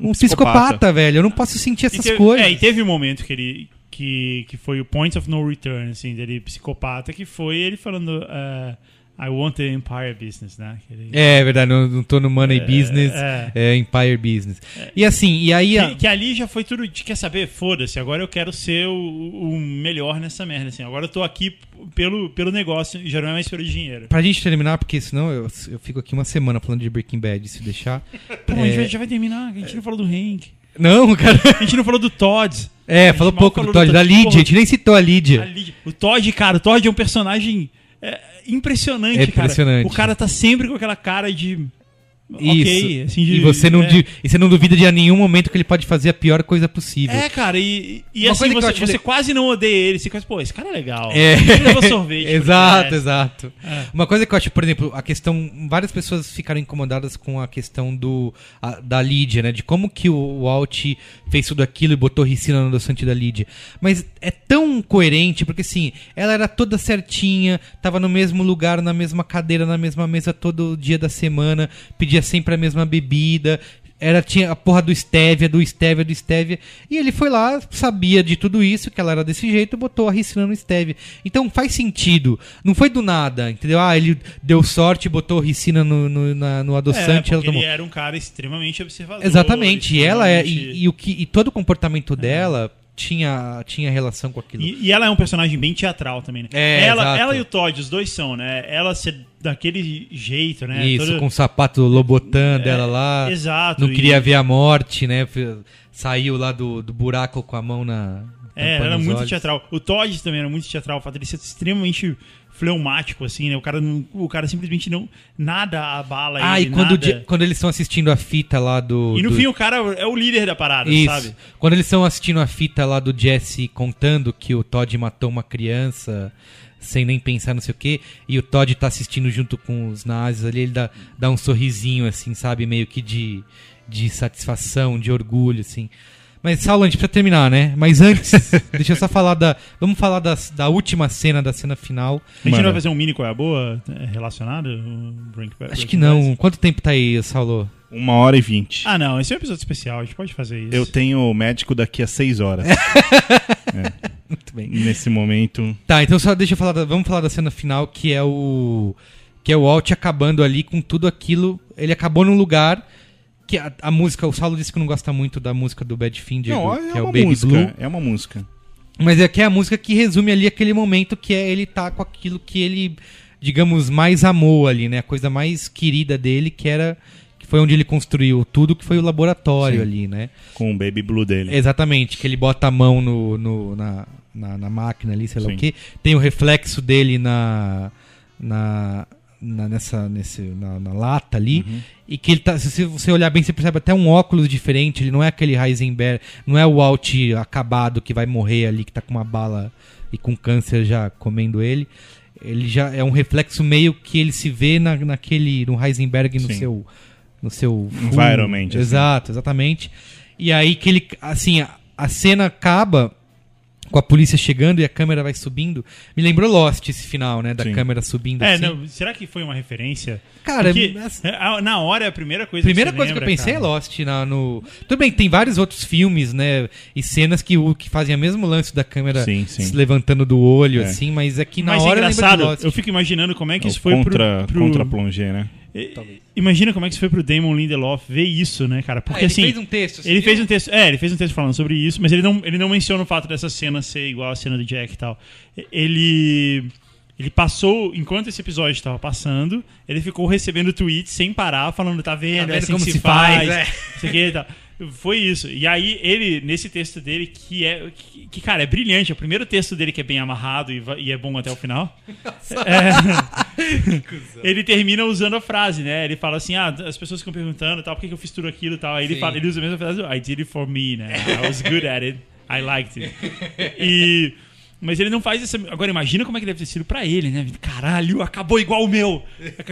Um psicopata. psicopata. velho. Eu não posso sentir essas teve- coisas. É, e teve um momento que ele. Que, que foi o point of no return, assim, dele psicopata, que foi ele falando. eh, I want the Empire Business, né? Ele- É verdade, não, não tô no Money Business, é. é, Empire Business. E assim, e aí. a- Que, que ali já foi tudo. Quer saber? Foda-se, agora eu quero ser o, o melhor nessa merda. Assim. Agora eu tô aqui pelo, pelo negócio, já não é mais pelo dinheiro. Pra gente terminar, porque senão eu, eu fico aqui uma semana falando de Breaking Bad, se deixar. <laughs> Pô, a gente É. vai- já vai terminar. A gente não falou do Hank. Não, <laughs> cara. A gente não falou do Todd. É, falou pouco falou do Todd, do da Todd. Lydia, Porra. a gente nem citou a Lydia. A Lydia- O Todd, cara, o Todd é um personagem é, impressionante, É impressionante. cara. O cara tá sempre com aquela cara de. Isso. Ok, assim, de- e, você não é. di- e você não duvida de a nenhum momento que ele pode fazer a pior coisa possível. É, cara, e, e assim, coisa que eu você, você le- quase não odeia ele. Você quase, pô, esse cara é legal. É. Ele levou sorvete. <laughs> exato, exato. É. Uma coisa que eu acho, por exemplo, a questão. Várias pessoas ficaram incomodadas com a questão do a- da Lídia, né? De como que o, o Alt fez tudo aquilo e botou ricina no adoçante da Lídia. Mas é tão coerente, porque assim, ela era toda certinha, tava no mesmo lugar, na mesma cadeira, na mesma mesa todo dia da semana, pedia sempre a mesma bebida. Era, tinha a porra do Stevia, do Stevia, do Stevia. E ele foi lá, sabia de tudo isso, que ela era desse jeito, botou a ricina no Stevia. Então faz sentido. Não foi do nada, entendeu? Ah, ele deu sorte, botou ricina no, no, na- no É, adoçante porque ela tomou. ele era um cara extremamente observador. Exatamente. E ela é. E, e o que, e todo o comportamento dela tinha, tinha relação com aquilo. E, e ela é um personagem bem teatral também, né? É, ela, exato. ela e o Todd, os dois são, né? Ela ser daquele jeito, né? Isso, Toda- com o sapato Lobotan É, dela lá. exato, Não e- queria ver a morte, né? Saiu lá do, do buraco com a mão na. É, era muito olhos. teatral. O Todd também era muito teatral, o fato de ser extremamente fleumático, assim, né? O cara, não, o cara simplesmente não. Nada abala Ah, ele. e quando, quando eles estão assistindo a fita lá do. E no do- fim o cara é o líder da parada, Isso. sabe? Quando eles estão assistindo a fita lá do Jesse contando que o Todd matou uma criança sem nem pensar não sei o que, e o Todd tá assistindo junto com os nazis ali, ele dá, dá um sorrisinho assim, sabe, meio que de, de satisfação, de orgulho, assim. Mas, Saulo, a gente precisa terminar, né? Mas antes, <laughs> deixa eu só falar da. Vamos falar das- da última cena, da cena final. A gente Mano. não vai fazer um mini qual é a boa é, relacionado? o Break- Acho que não. Bad? Quanto tempo tá aí, Saulo? Uma hora e vinte. Ah, não, esse é um episódio especial, a gente pode fazer isso. Eu tenho médico daqui a seis horas. <laughs> Muito bem. Nesse momento. Tá, então só deixa eu falar, da- vamos falar da cena final, que é o que é o Alt acabando ali com tudo aquilo. Ele acabou num lugar que a, a música, o Saulo disse que não gosta muito da música do Badfinger, Não, é que é o uma Baby música. Blue, É uma música. mas é que é a música que resume ali aquele momento que é ele tá com aquilo que ele, digamos, mais amou ali, né? A coisa mais querida dele, que era que foi onde ele construiu tudo, que foi o laboratório Sim. ali, né? Com o Baby Blue dele. Exatamente, que ele bota a mão no, no- na, na, na máquina ali, sei lá Sim. o que. Tem o reflexo dele na, na, na, nessa, nesse, na, na lata ali. E que ele tá. Se você olhar bem, você percebe até um óculos diferente. Ele não é aquele Heisenberg, não é o Alt acabado que vai morrer ali, que tá com uma bala e com câncer já comendo ele. Ele já é um reflexo meio que ele se vê na, naquele. no Heisenberg no Sim. seu. No seu. Environment, assim. Exato, exatamente. E aí que ele. Assim, a, a cena acaba com a polícia chegando e a câmera vai subindo. Me lembrou Lost esse final, né? Da Sim. câmera subindo É, assim. não, será que foi uma referência? Cara, Porque, essa- é, a- na hora é a primeira coisa Primeira que você coisa que eu lembra, pensei cara. é Lost na, no. Tudo bem, tem vários outros filmes, né? E cenas que, o- que fazem o mesmo lance da câmera Sim, sim. se levantando do olho, É. assim, mas é que na Mas hora é eu engraçado, Lost. eu fico imaginando como é que É isso foi contra, pro... pro... contra plongé, né? I- Imagina como é que isso foi pro Damon Lindelof ver isso, né, cara? Porque Ah, ele assim. fez um texto. Ele viu? fez um texto, é, ele fez um texto falando sobre isso, mas ele não, ele não menciona o fato dessa cena ser igual à cena do Jack e tal. Ele ele passou, enquanto esse episódio estava passando, ele ficou recebendo tweets sem parar, falando, tá vendo, Tá é vendo assim como que se se faz, faz, é. não sei o que e tal. Foi isso. E aí, ele, nesse texto dele, que é. Que, que, cara, é brilhante. É o primeiro texto dele que é bem amarrado e, e é bom até o final. É. <laughs> ele termina usando a frase, né? Ele fala assim: ah, as pessoas ficam perguntando tal, por que, que eu fiz tudo aquilo e tal. Aí ele, fala, ele usa a mesma frase: I did it for me, né? I was good at it. I liked it. <laughs> E. Mas ele não faz essa. Agora imagina como é que deve ter sido pra ele, né? Caralho, acabou igual o meu. <laughs>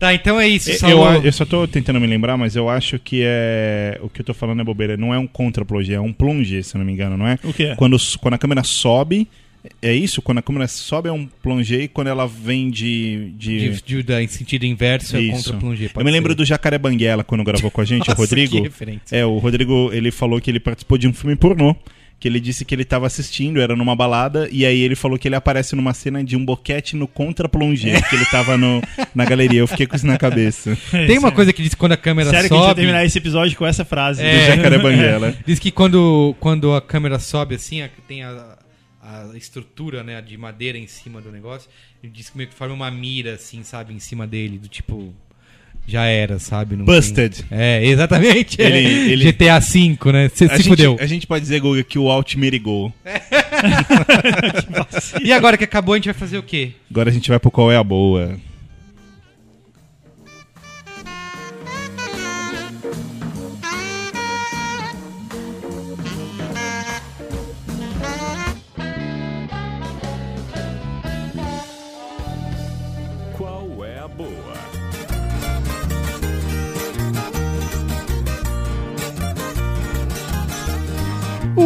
Tá, então é isso. Eu, Saulo. eu só tô tentando me lembrar, mas eu acho que é. O que eu tô falando é bobeira. Não é um contra plongé, é um plongé, se eu não me engano, não é? O quê? Quando, quando a câmera sobe. É isso? Quando a câmera sobe é um plongé e quando ela vem de. de... De, de, da- em sentido inverso é Isso. contra plongé. Eu me lembro do Jacaré Banguela quando gravou com a gente, <laughs> Nossa, o Rodrigo. que referência. É, o Rodrigo, ele falou que ele participou de um filme pornô. Que ele disse que ele tava assistindo, era numa balada, e aí ele falou que ele aparece numa cena de um boquete no contra plongé, que ele tava no, <laughs> na galeria. Eu fiquei com isso na cabeça. Tem uma coisa que diz que quando a câmera Sério que a gente vai sobe. terminar esse episódio com essa frase. É. Do Jacaré <laughs> Banguela. Diz que quando, quando a câmera sobe assim, tem a, a estrutura né, de madeira em cima do negócio, ele diz que meio que forma uma mira, assim, sabe, em cima dele, do tipo. Já era, sabe? Não Busted. tem- É, exatamente. Ele- é. ele- GTA V, né? Você A se gente, fudeu. a gente pode dizer, Guga, que o Alt merigou. <laughs> E agora que acabou, a gente vai fazer o quê? Agora a gente vai pro qual é a boa.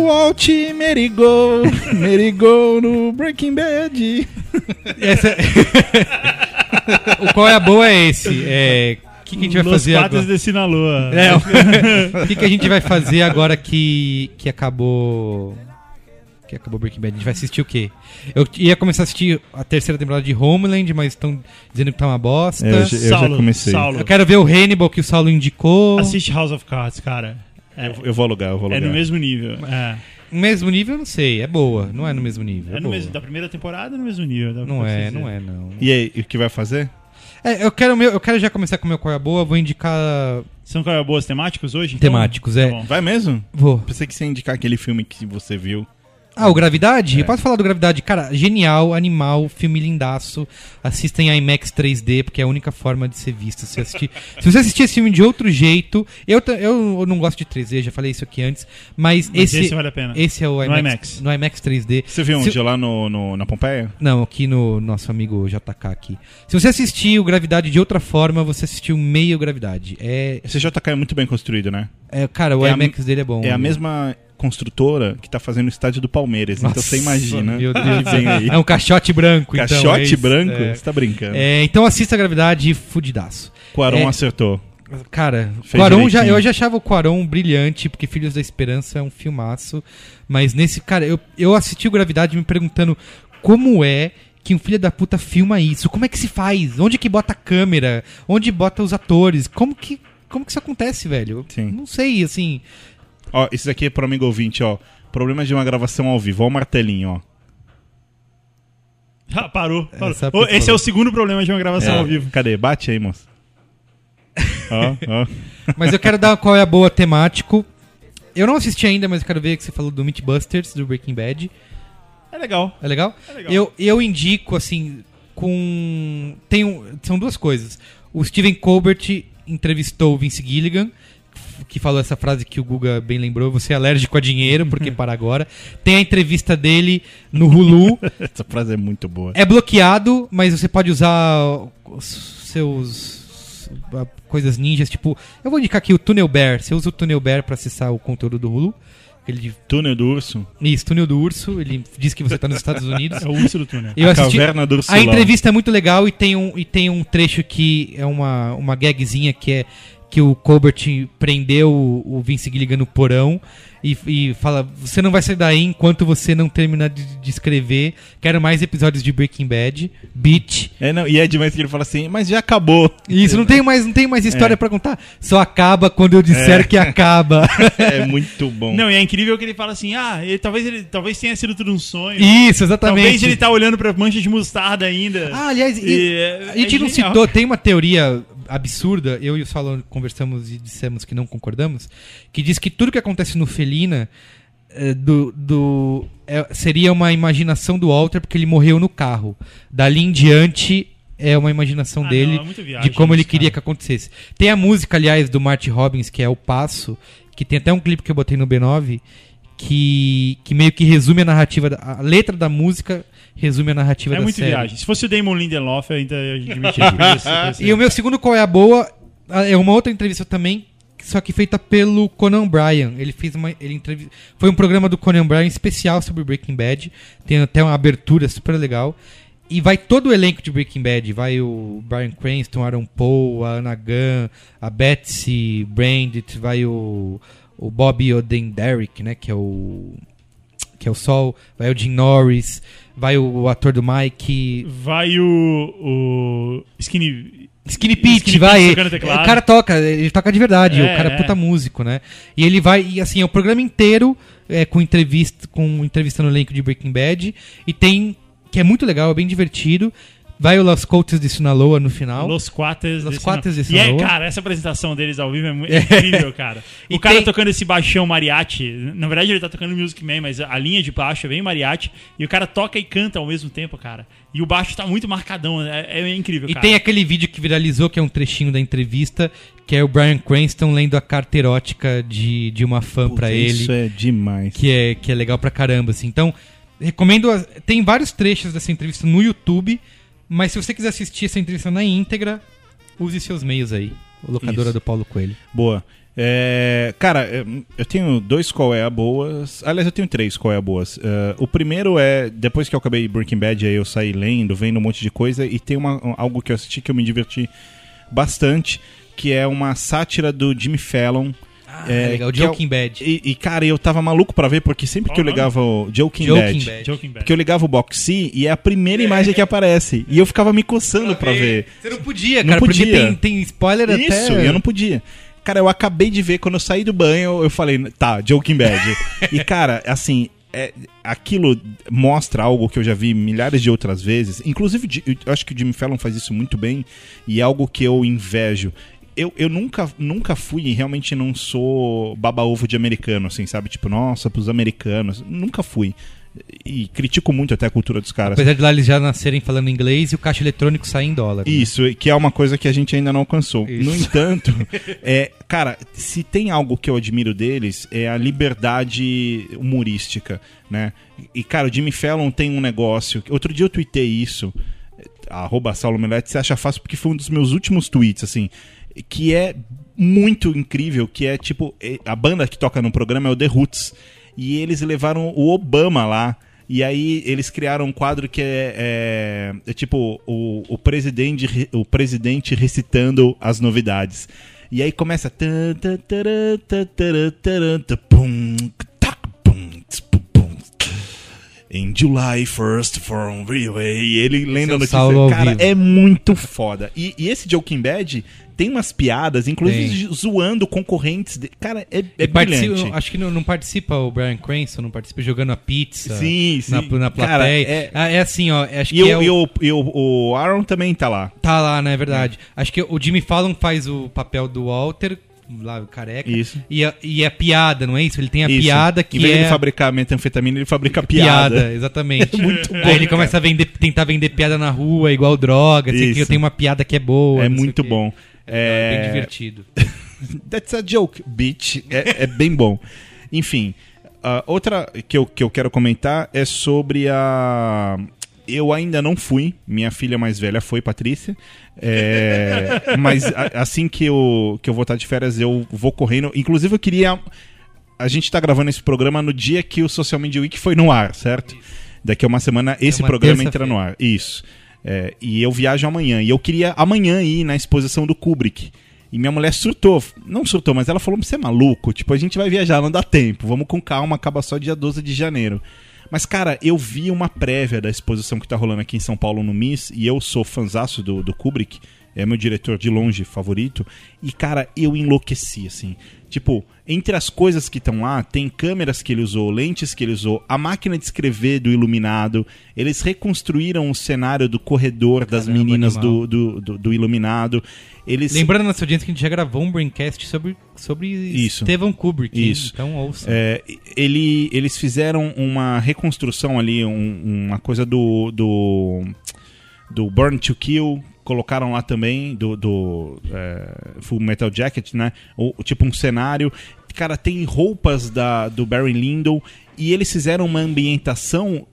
O Alt merigou, merigou no Breaking Bad. Essa... <laughs> o qual é a boa é esse. É... O que, que a gente vai Los fazer quadros agora? de Sinaloa. É, o <laughs> <laughs> que, que a gente vai fazer agora que, que acabou. Que acabou Breaking Bad? A gente vai assistir o quê? Eu ia começar a assistir a terceira temporada de Homeland, mas estão dizendo que tá uma bosta. É, eu já- eu já Saulo, comecei. Saulo, Eu quero ver o Hannibal que o Saulo indicou. assiste House of Cards, cara. É, Eu, vou alugar, eu vou é alugar. no mesmo nível. É, No mesmo nível, eu não sei. É boa. Não é no mesmo nível. é É no mesmo, da primeira temporada é no mesmo nível. Não é, não é, não. E aí, o que vai fazer? É, eu quero, meu, eu quero já começar com o meu qual é boa. Vou indicar São é boas temáticos hoje? então? temáticos. Tá É. bom. Vai mesmo? Vou. Pensei que você ia indicar aquele filme que você viu. Ah, o Gravidade? É. Posso falar do Gravidade? Cara, genial, animal, filme lindaço. Assistem a IMAX 3D, porque é a única forma de ser visto. Se, assistir... <laughs> Se você assistir esse filme de outro jeito... Eu, eu não gosto de 3D, já falei isso aqui antes. Mas, Mas esse, esse vale a pena. esse é o No IMAX. IMAX. No IMAX 3D. Você viu Se- onde? Lá no, no- na Pompeia? Não, aqui no nosso amigo JK aqui. Se você assistir o Gravidade de outra forma, você assistiu meio Gravidade. É, Esse JK é muito bem construído, né? É cara, o É a- IMAX dele é bom. É a mesma construtora que tá fazendo o estádio do Palmeiras. então Nossa, você imagina. meu <laughs> Deus. vem aí. É um caixote branco, então. Caixote é branco? É. Você tá brincando. É, então assista a Gravidade fudidaço. Quaron é- acertou. Cara, Fez Quaron já, eu já achava o Quaron brilhante, porque Filhos da Esperança é um filmaço. Mas nesse, cara, eu, eu assisti o Gravidade me perguntando como é que um filho da puta filma isso? Como é que se faz? Onde que bota a câmera? Onde bota os atores? Como que, como que isso acontece, velho? Sim. Não sei, assim. Ó, isso aqui é pro amigo ouvinte, ó. Problemas de uma gravação ao vivo. Ó o martelinho, ó. Ah, parou. parou. Essa Ô, esse é o segundo problema de uma gravação É. ao vivo. Cadê? Bate aí, moço. ó, ó. <laughs> Mas eu quero dar qual é a boa temático. Eu não assisti ainda, mas eu quero ver que você falou do Mythbusters, do Breaking Bad. É legal. É legal? É legal. Eu, eu indico, assim, com. Tem um, são duas coisas. O Steven Colbert entrevistou o Vince Gilligan, que falou essa frase que o Guga bem lembrou: você é alérgico a dinheiro, porque <laughs> para agora. Tem a entrevista dele no Hulu. <laughs> Essa frase é muito boa. É bloqueado, mas você pode usar os seus coisas ninjas, tipo, eu vou indicar aqui o Tunnel Bear. Você usa o Tunnel Bear para acessar o conteúdo do Hulu. Aquele Túnel do Urso. isso, Túnel do Urso, ele diz que você tá nos Estados Unidos. <laughs> É o urso do túnel. Eu a assisti- Caverna do A Ursulão. entrevista é muito legal e tem um, e tem um trecho que é uma, uma gagzinha que é que o Colbert prendeu o, o Vince Gilligan no porão e, e fala: Você não vai sair daí enquanto você não terminar de, de escrever. Quero mais episódios de Breaking Bad. Beat. É, não, e é demais que ele fala assim, mas já acabou. Isso, não tem mais, não tem mais história pra contar. Só acaba quando eu disser que acaba. <laughs> É muito bom. Não, e é incrível que ele fala assim: ah, ele- talvez, ele, talvez tenha sido tudo um sonho. Isso, exatamente. Talvez ele tá olhando pra mancha de mostarda ainda. Ah, aliás, e- E é- a gente é não genial. citou, tem uma teoria absurda, eu e o Salão conversamos e dissemos que não concordamos, que diz que tudo que acontece no Felina eh, do, do- é- seria uma imaginação do Walter porque ele morreu no carro. Dali em diante é uma imaginação Ah, dele não, é viagem de como ele queria cara. que acontecesse. Tem a música, aliás, do Marty Robbins, que é O Passo, que tem até um clipe que eu botei no B9, que, que meio que resume a narrativa, da- a letra da música resume a narrativa É da muito série. viagem. Se fosse o Damon Lindelof, eu ainda admitiria. E o meu segundo Qual é a Boa é uma outra entrevista também, só que feita pelo Conan Bryan. Ele fez uma. Ele entrev... Foi um programa do Conan Bryan especial sobre Breaking Bad. Tem até uma abertura super legal. E vai todo o elenco de Breaking Bad. Vai o Brian Cranston, Aaron Paul, a Anna Gunn, a Betsy Brandt, vai o, o Bobby Odenderick, né? Que é o. Que é o Sol, vai o Jim Norris, vai o ator do Mike, Vai o, o Skinny... Skinny Pete, vai. O cara toca, ele toca de verdade, É, o cara é é. puta músico, né? E ele vai, e assim, é o programa inteiro é, com entrevista, com entrevista no elenco de Breaking Bad, e tem, que é muito legal, é bem divertido. Vai o Las Coates de Sinaloa no final. Los Quates. Los desse Quates de E é, Sinaloa. cara, essa apresentação deles ao vivo é, mu- <laughs> é incrível, cara. E o cara tem- tocando esse baixão mariachi. Na verdade, ele tá tocando Music Man, mas a linha de baixo é bem mariachi. E o cara toca e canta ao mesmo tempo, cara. E o baixo tá muito marcadão. É, é incrível, E cara. tem aquele vídeo que viralizou, que é um trechinho da entrevista, que é o Brian Cranston lendo a carta erótica de, de uma fã pra ele. Isso é demais. que é, que é legal pra caramba, assim. Então, recomendo. as- Tem vários trechos dessa entrevista no YouTube, mas se você quiser assistir essa entrevista na íntegra, use seus meios aí. O locadora Isso. do Paulo Coelho. Boa. É, cara, é, eu tenho dois qual é a boas. Aliás, eu tenho três qual é a boas. É, o primeiro é, depois que eu acabei Breaking Bad, aí eu saí lendo, vendo um monte de coisa, e tem uma, algo que eu assisti que eu me diverti bastante, que é uma sátira do Jimmy Fallon. Ah, É, é, legal. é o- Joking Bad. E, e, cara, eu tava maluco pra ver, porque sempre Qual que eu ligava o Joking, Joking Bad, Bad. Porque eu ligava o Boxy e é a primeira imagem que aparece. E eu ficava me coçando pra ver. Você não podia, Não cara, porque podia. tem, tem spoiler Isso, até. e eu não podia. Cara, eu acabei de ver, quando eu saí do banho, eu falei, tá, Joking Bad. <laughs> e, cara, assim, é, aquilo mostra algo que eu já vi milhares de outras vezes. Inclusive, eu acho que o Jimmy Fallon faz isso muito bem e é algo que eu invejo. Eu, eu nunca, nunca fui e realmente não sou baba-ovo de americano, assim, sabe? Tipo, nossa, pros americanos. Nunca fui. E critico muito até a cultura dos caras. Apesar de lá eles já nascerem falando inglês e o caixa eletrônico sair em dólar. né? Isso, que é uma coisa que a gente ainda não alcançou. Isso. No <laughs> entanto, é, cara, se tem algo que eu admiro deles é a liberdade humorística, né? E, cara, o Jimmy Fallon tem um negócio. Outro dia eu tuitei isso, arroba Saulo Melete, você acha fácil porque foi um dos meus últimos tweets, assim, que é muito incrível, que é tipo, a banda que toca no programa é o The Roots, e eles levaram o Obama lá, e aí eles criaram um quadro que é, é- é tipo o, o, presidente, re- o presidente recitando as novidades. E aí começa. In July 1st from Freeway. E ele lendo a notícia. Cara, é muito foda. E, e esse Joking Bad tem umas piadas, inclusive Tem. zoando concorrentes. de- Cara, é, é brilhante. acho que não, não participa o Brian Cranston, não participa jogando a pizza Sim, sim. na, na Cara, plateia. é- Ah, é assim, ó. Acho E, que o, é o- e o- e o- o Aaron também tá lá. Tá lá, né? É verdade. Acho que o Jimmy Fallon faz o papel do Walter, lá, careca. Isso. E a, e a piada, não é isso? Ele tem a Isso. piada que Em vez é... de ele fabricar metanfetamina, ele fabrica piada. piada. exatamente. <laughs> É muito bom, Aí ele começa a vender, tentar vender piada na rua, igual droga, assim, que eu tenho uma piada que é boa. É muito quê. É É bem divertido. <laughs> That's a joke, bitch. É, é bem bom. Enfim, outra que eu, que eu quero comentar é sobre a. Eu ainda não fui, minha filha mais velha foi, Patrícia. É, <laughs> mas a- assim que eu, que eu voltar de férias, eu vou correndo. Inclusive, eu queria. A gente tá gravando esse programa no dia que o Social Media Week foi no ar, certo? Daqui a uma semana esse uma programa entra no ar. Isso. É, e eu viajo amanhã. E eu queria amanhã ir na exposição do Kubrick. E minha mulher surtou. Não surtou, mas ela falou: você é maluco? Tipo, a gente vai viajar, não dá tempo. Vamos com calma, acaba só dia 12 de janeiro. Mas, cara, eu vi uma prévia da exposição que tá rolando aqui em São Paulo no MIS, e eu sou fanzaço do, do Kubrick, é meu diretor de longe favorito, e, cara, eu enlouqueci, assim. Tipo, entre as coisas que estão lá, tem câmeras que ele usou, lentes que ele usou, a máquina de escrever do Iluminado, eles reconstruíram o cenário do corredor das Caramba, meninas animal. do, do, do, do Iluminado. Eles Lembrando nossa audiência que a gente já gravou um Braincast sobre, sobre Isso. Stephen Kubrick. Isso. Então ouça. É, ele, eles fizeram uma reconstrução ali, um- uma coisa do, do do Burn to Kill, colocaram lá também do, do é, Full Metal Jacket, né? O, tipo um cenário. Cara, tem roupas da, do Barry Lyndon e eles fizeram uma ambientação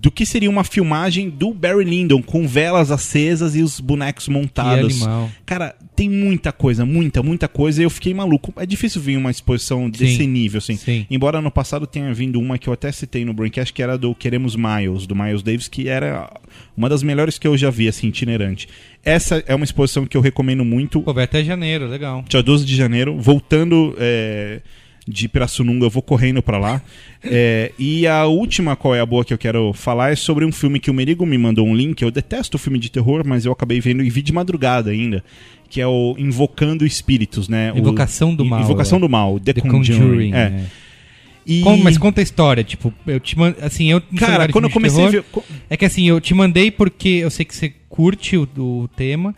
do que seria uma filmagem do Barry Lyndon com velas acesas e os bonecos montados. animal. Cara, tem muita coisa, muita, muita coisa. E eu fiquei maluco. É difícil vir uma exposição desse Sim. nível, assim. Sim. Embora no passado tenha vindo uma que eu até citei no Braincast, que era do Queremos Miles, do Miles Davis, que era uma das melhores que eu já vi, assim, itinerante. Essa é uma exposição que eu recomendo muito. Pô, vai até janeiro, legal. Dia 12 de janeiro, voltando é, de Pirassununga, eu vou correndo pra lá. É, e a última, qual é a boa que eu quero falar, é sobre um filme que o Merigo me mandou um link. Eu detesto filme de terror, mas eu acabei vendo e vi de madrugada ainda. Que é o Invocando Espíritos, né? O- Invocação do Mal, Invocação é. do Mal, The, The Conjuring. Conjuring. é. é. E... Como- mas conta a história, tipo, eu te mandei. Assim, eu. Cara, quando eu comecei a terror, ver. É que assim, eu te mandei porque eu sei que você curte o, o tema.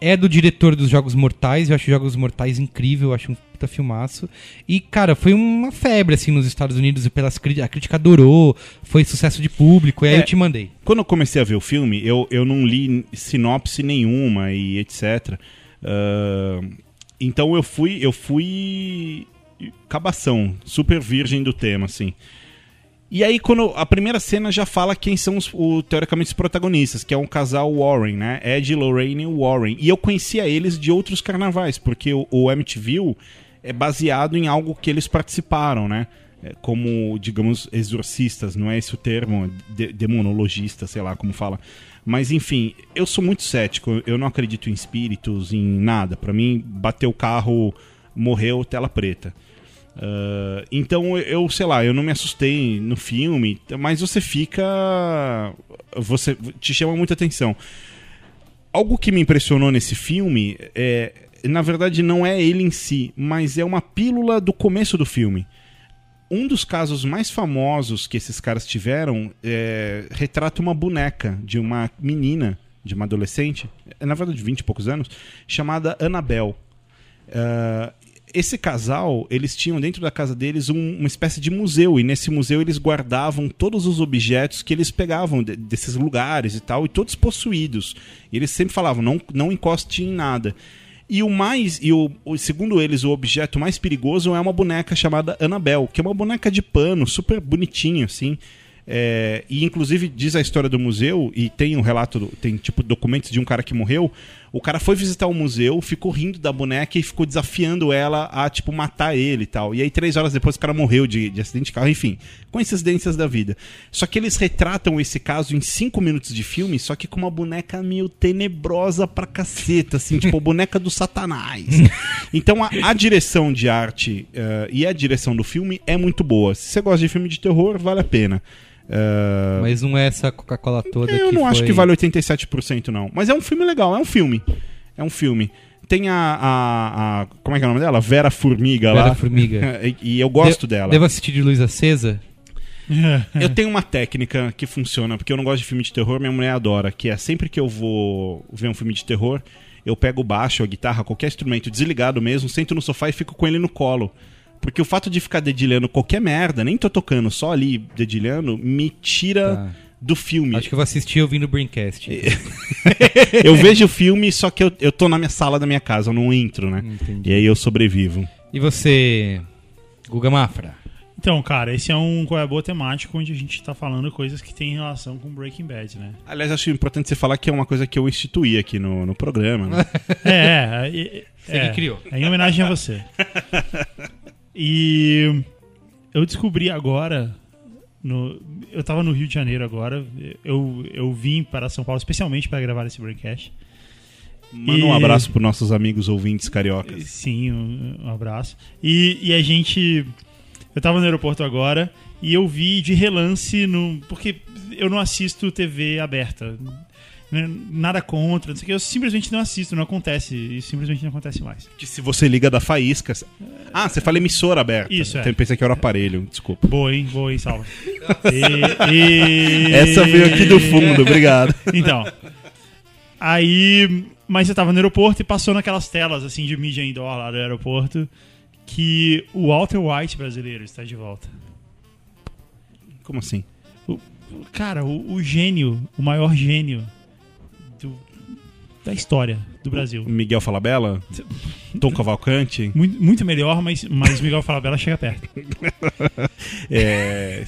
É do diretor dos Jogos Mortais, eu acho Jogos Mortais incrível, eu acho um puta filmaço. E, cara, foi uma febre, assim, nos Estados Unidos, e pelas a crítica adorou, foi sucesso de público, e aí É. eu te mandei. Quando eu comecei a ver o filme, eu, eu não li sinopse nenhuma e etc. Ah, então eu fui, eu fui cabação, super virgem do tema, assim. E aí, quando a primeira cena já fala quem são os, o, teoricamente os protagonistas, que é um casal Warren, né? Ed, Lorraine e Warren. E eu conhecia eles de outros carnavais, porque o, o MTV é baseado em algo que eles participaram, né? É, Como, digamos, exorcistas, não é esse o termo, de, demonologista, sei lá como fala. Mas enfim, eu sou muito cético, eu não acredito em espíritos, em nada. Pra mim, bateu o carro, morreu, tela preta. Ah, então eu, sei lá, eu não me assustei no filme, mas você fica. Você te chama muita atenção. Algo que me impressionou nesse filme é. Na verdade, não é ele em si, mas é uma pílula do começo do filme. Um dos casos mais famosos que esses caras tiveram é, retrata uma boneca de uma menina, de uma adolescente, na verdade de 20 e poucos anos, chamada Annabelle. Ah, esse casal, eles tinham dentro da casa deles um- uma espécie de museu, e nesse museu eles guardavam todos os objetos que eles pegavam de- desses lugares e tal, e todos possuídos. E eles sempre falavam, não, não encoste em nada. E o mais, e o, segundo eles, o objeto mais perigoso é uma boneca chamada Annabelle, que é uma boneca de pano, super bonitinha, assim. É, e inclusive diz a história do museu, e tem um relato, tem tipo documentos de um cara que morreu. O cara foi visitar o museu, ficou rindo da boneca e ficou desafiando ela a, tipo, matar ele e tal. E aí, três horas depois, o cara morreu de, de acidente de carro, enfim, coincidências da vida. Só que eles retratam esse caso em cinco minutos de filme, só que com uma boneca meio tenebrosa pra caceta, assim, tipo, boneca do satanás. <laughs> Então, a, a direção de arte eh, e a direção do filme é muito boa. Se você gosta de filme de terror, vale a pena. Eh, Mas não é essa Coca-Cola toda eu não acho foi- que vale 87% não. Mas é um filme legal, é um filme. É um filme. Tem a, a, a- Como é que é o nome dela? Vera Formiga Vera lá. Formiga. <laughs> e, e eu gosto De- dela. Devo assistir de luz acesa? <laughs> Eu tenho uma técnica que funciona, porque eu não gosto de filme de terror, minha mulher adora, que é sempre que eu vou ver um filme de terror, eu pego o baixo, a guitarra, qualquer instrumento desligado mesmo, sento no sofá e fico com ele no colo. Porque o fato de ficar dedilhando qualquer merda, nem tô tocando, só ali dedilhando, me tira Tá. do filme. Acho que eu vou assistir ouvindo o Braincast. <laughs> eu vejo o filme, só que eu, eu tô na minha sala da minha casa, eu não entro, né? Entendi. E aí eu sobrevivo. E você, Guga Mafra? Então, cara, esse é um qual é a boa temático onde a gente tá falando coisas que tem relação com Breaking Bad, né? Aliás, acho importante você falar que é uma coisa que eu instituí aqui no, no programa, né? É, é, é, Você é, que criou. É em homenagem a você. <laughs> E eu descobri agora. No, eu tava no Rio de Janeiro agora. Eu, eu vim para São Paulo especialmente para gravar esse broadcast. Manda um E- abraço pros nossos amigos ouvintes cariocas. Sim, um, um abraço. E, e a gente. Eu tava no aeroporto agora e eu vi de relance no. Porque eu não assisto TV aberta. Né? Nada contra, não sei o que. Eu simplesmente não assisto, não acontece. E simplesmente não acontece mais. Que se você liga da faísca. Ah, você fala emissora aberta. Isso, é. Então eu pensei que era o aparelho, desculpa. Boa, hein? Boa, hein, Salva. <laughs> E- e- Essa veio aqui do fundo, obrigado. <laughs> Então. Aí. Mas eu tava no aeroporto e passou naquelas telas assim de mídia indoor lá do aeroporto que o Walter White brasileiro está de volta. Como assim? Cara, o, o gênio, o maior gênio do- da história do Brasil. Miguel Falabella? Tom Cavalcante? Muito, muito melhor, mas, mas Miguel Falabella chega perto. <laughs> É...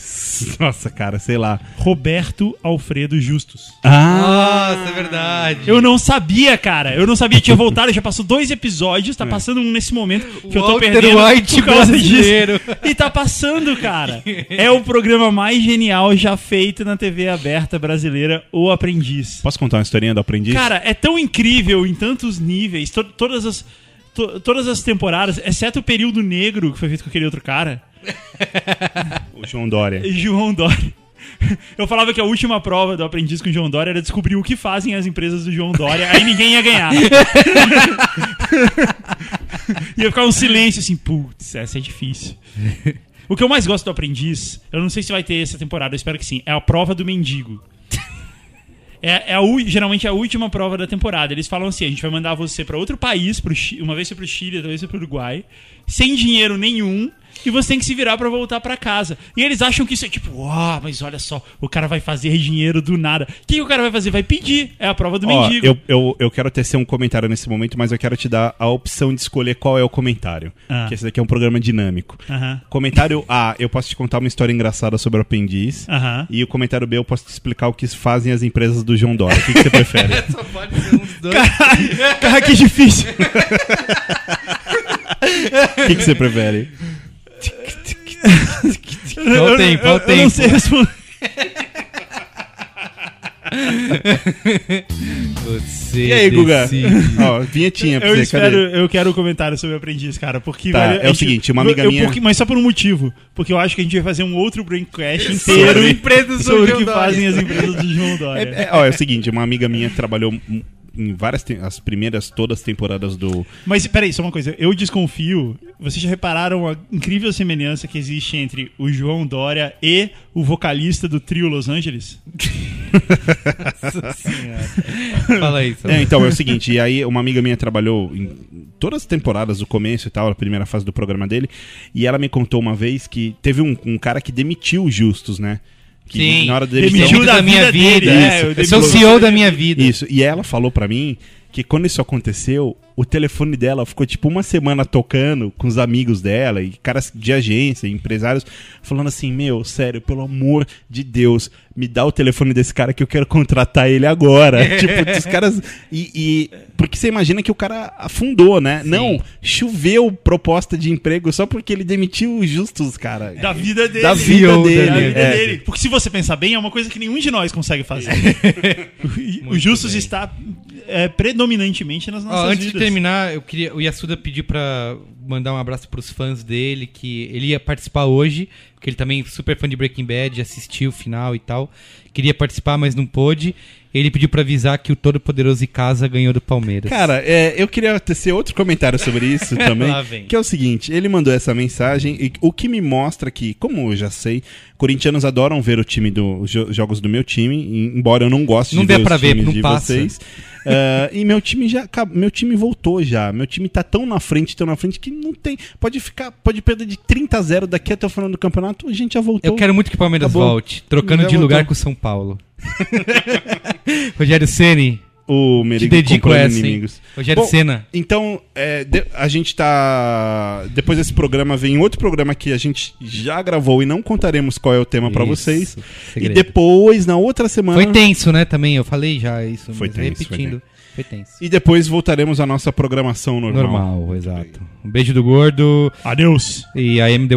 Nossa, cara, sei lá. Roberto Alfredo Justus. Ah! Nossa, é verdade. Eu não sabia, cara. Eu não sabia. Tinha voltado, já passou dois episódios. Tá passando um nesse momento que eu tô Walter perdendo White por causa brasileiro. disso. <laughs> E tá passando, cara. É o programa mais genial já feito na TV aberta brasileira, O Aprendiz. Posso contar uma historinha do aprendiz? Cara, é tão incrível em tantos níveis. to- todas as to- todas as temporadas, exceto o período negro que foi feito com aquele outro cara, <laughs> O João Dória. João Dória. Eu falava que a última prova do aprendiz com o João Dória era descobrir o que fazem as empresas do João Dória, aí ninguém ia ganhar. <laughs> ia ficar um silêncio assim, putz, essa é difícil. O que eu mais gosto do aprendiz, eu não sei se vai ter essa temporada, eu espero que sim, é a prova do mendigo. É, é a, geralmente é a última prova da temporada. Eles falam assim: a gente vai mandar você pra outro país, pro uma vez você pro Chile, outra vez você pro Uruguai, sem dinheiro nenhum, e você tem que se virar pra voltar pra casa. E eles acham que isso é tipo, uau, mas olha só, o cara vai fazer dinheiro do nada. O que, que o cara vai fazer? Vai pedir. É a prova do Ó, mendigo. eu, eu, eu quero tecer um comentário nesse momento, mas eu quero te dar a opção de escolher qual é o comentário. Ah. Que esse daqui é um programa dinâmico. Aham. Comentário A, eu posso te contar uma história engraçada sobre o aprendiz. Aham. E o comentário B, eu posso te explicar o que fazem as empresas do João Dória. O que, que você <laughs> prefere? Só pode ser um dos dois. Cara, que difícil. <laughs> O que, que você prefere? <laughs> Qual tempo? Qual o Eu, não tempo? sei responder. <laughs> <laughs> Você E aí, Guga? Ó, vinhetinha pra Eu você, espero, cadê? eu quero o comentário sobre o aprendiz, cara, porque Tá, velho, é o seguinte, uma amiga eu- minha- porque- mas só por um motivo, porque eu acho que a gente vai fazer um outro braincast Sobre inteiro <laughs> empresas do sobre o que Dória. fazem as empresas do João Dória. É, é, ó, é o seguinte, uma amiga minha trabalhou em várias as primeiras todas as temporadas do Mas peraí, só uma coisa, eu desconfio. Vocês já repararam a incrível semelhança que existe entre o João Dória e o vocalista do trio Los Angeles? <laughs> Fala aí. É, então, é o seguinte, e aí uma amiga minha trabalhou em todas as temporadas do começo e tal, a primeira fase do programa dele, e ela me contou uma vez que teve um, um cara que demitiu o Justus, né? Que Sim. na hora da Demitiu demissão... Muito da da minha vida dele, vida. é, isso. eu eu sou o demitiu- CEO da minha vida. Isso, e ela falou pra mim que quando isso aconteceu, o telefone dela ficou tipo uma semana tocando com os amigos dela e caras de agência, empresários, falando assim: Meu, sério, pelo amor de Deus, me dá o telefone desse cara que eu quero contratar ele agora. <laughs> tipo, os caras. E, e- Porque você imagina que o cara afundou, né? Não, choveu proposta de emprego só porque ele demitiu os justos, cara. Da vida dele. Da vida dele. Da vida é. dele. Porque se você pensar bem, é uma coisa que nenhum de nós consegue fazer. <laughs> o Justus bem. está é, predominantemente nas Ó, nossas antes de vidas. terminar, eu queria, o Yasuda pediu pra mandar um abraço pros fãs dele, que ele ia participar hoje que ele também é super fã de Breaking Bad, assistiu o final e tal. Queria participar, mas não pôde. Ele pediu pra avisar que o Todo-Poderoso Casa ganhou do Palmeiras. Cara, é, eu queria tecer outro comentário sobre isso <laughs> também. Lá vem. Que é o seguinte: ele mandou essa mensagem, e o que me mostra que, como eu já sei, corintianos adoram ver o time do, os jo- jogos do meu time, embora eu não goste Não de ver pra os ver, times não de passa. vocês. Ah, e meu time já meu time voltou já. Meu time tá tão na frente, tão na frente que não tem. Pode ficar, pode perder de 30 a 0 daqui até o final do campeonato, a gente já voltou. Eu quero muito que o Palmeiras Acabou. volte, trocando Já de lugar voltou. com o São Paulo. <laughs> Rogério Ceni, o te Merigo dedico comprando essa, hein? inimigos. Rogério Bom, Cena. Então, é, de- a gente tá. Depois desse programa vem outro programa que a gente já gravou e não contaremos qual é o tema Isso, vocês. E segredo. depois, na outra semana. Foi tenso, né, também, eu falei já isso, Foi tenso, foi repetindo. Foi tenso. E depois voltaremos à nossa programação normal. Normal, exato. Um beijo do gordo Adeus. e I am the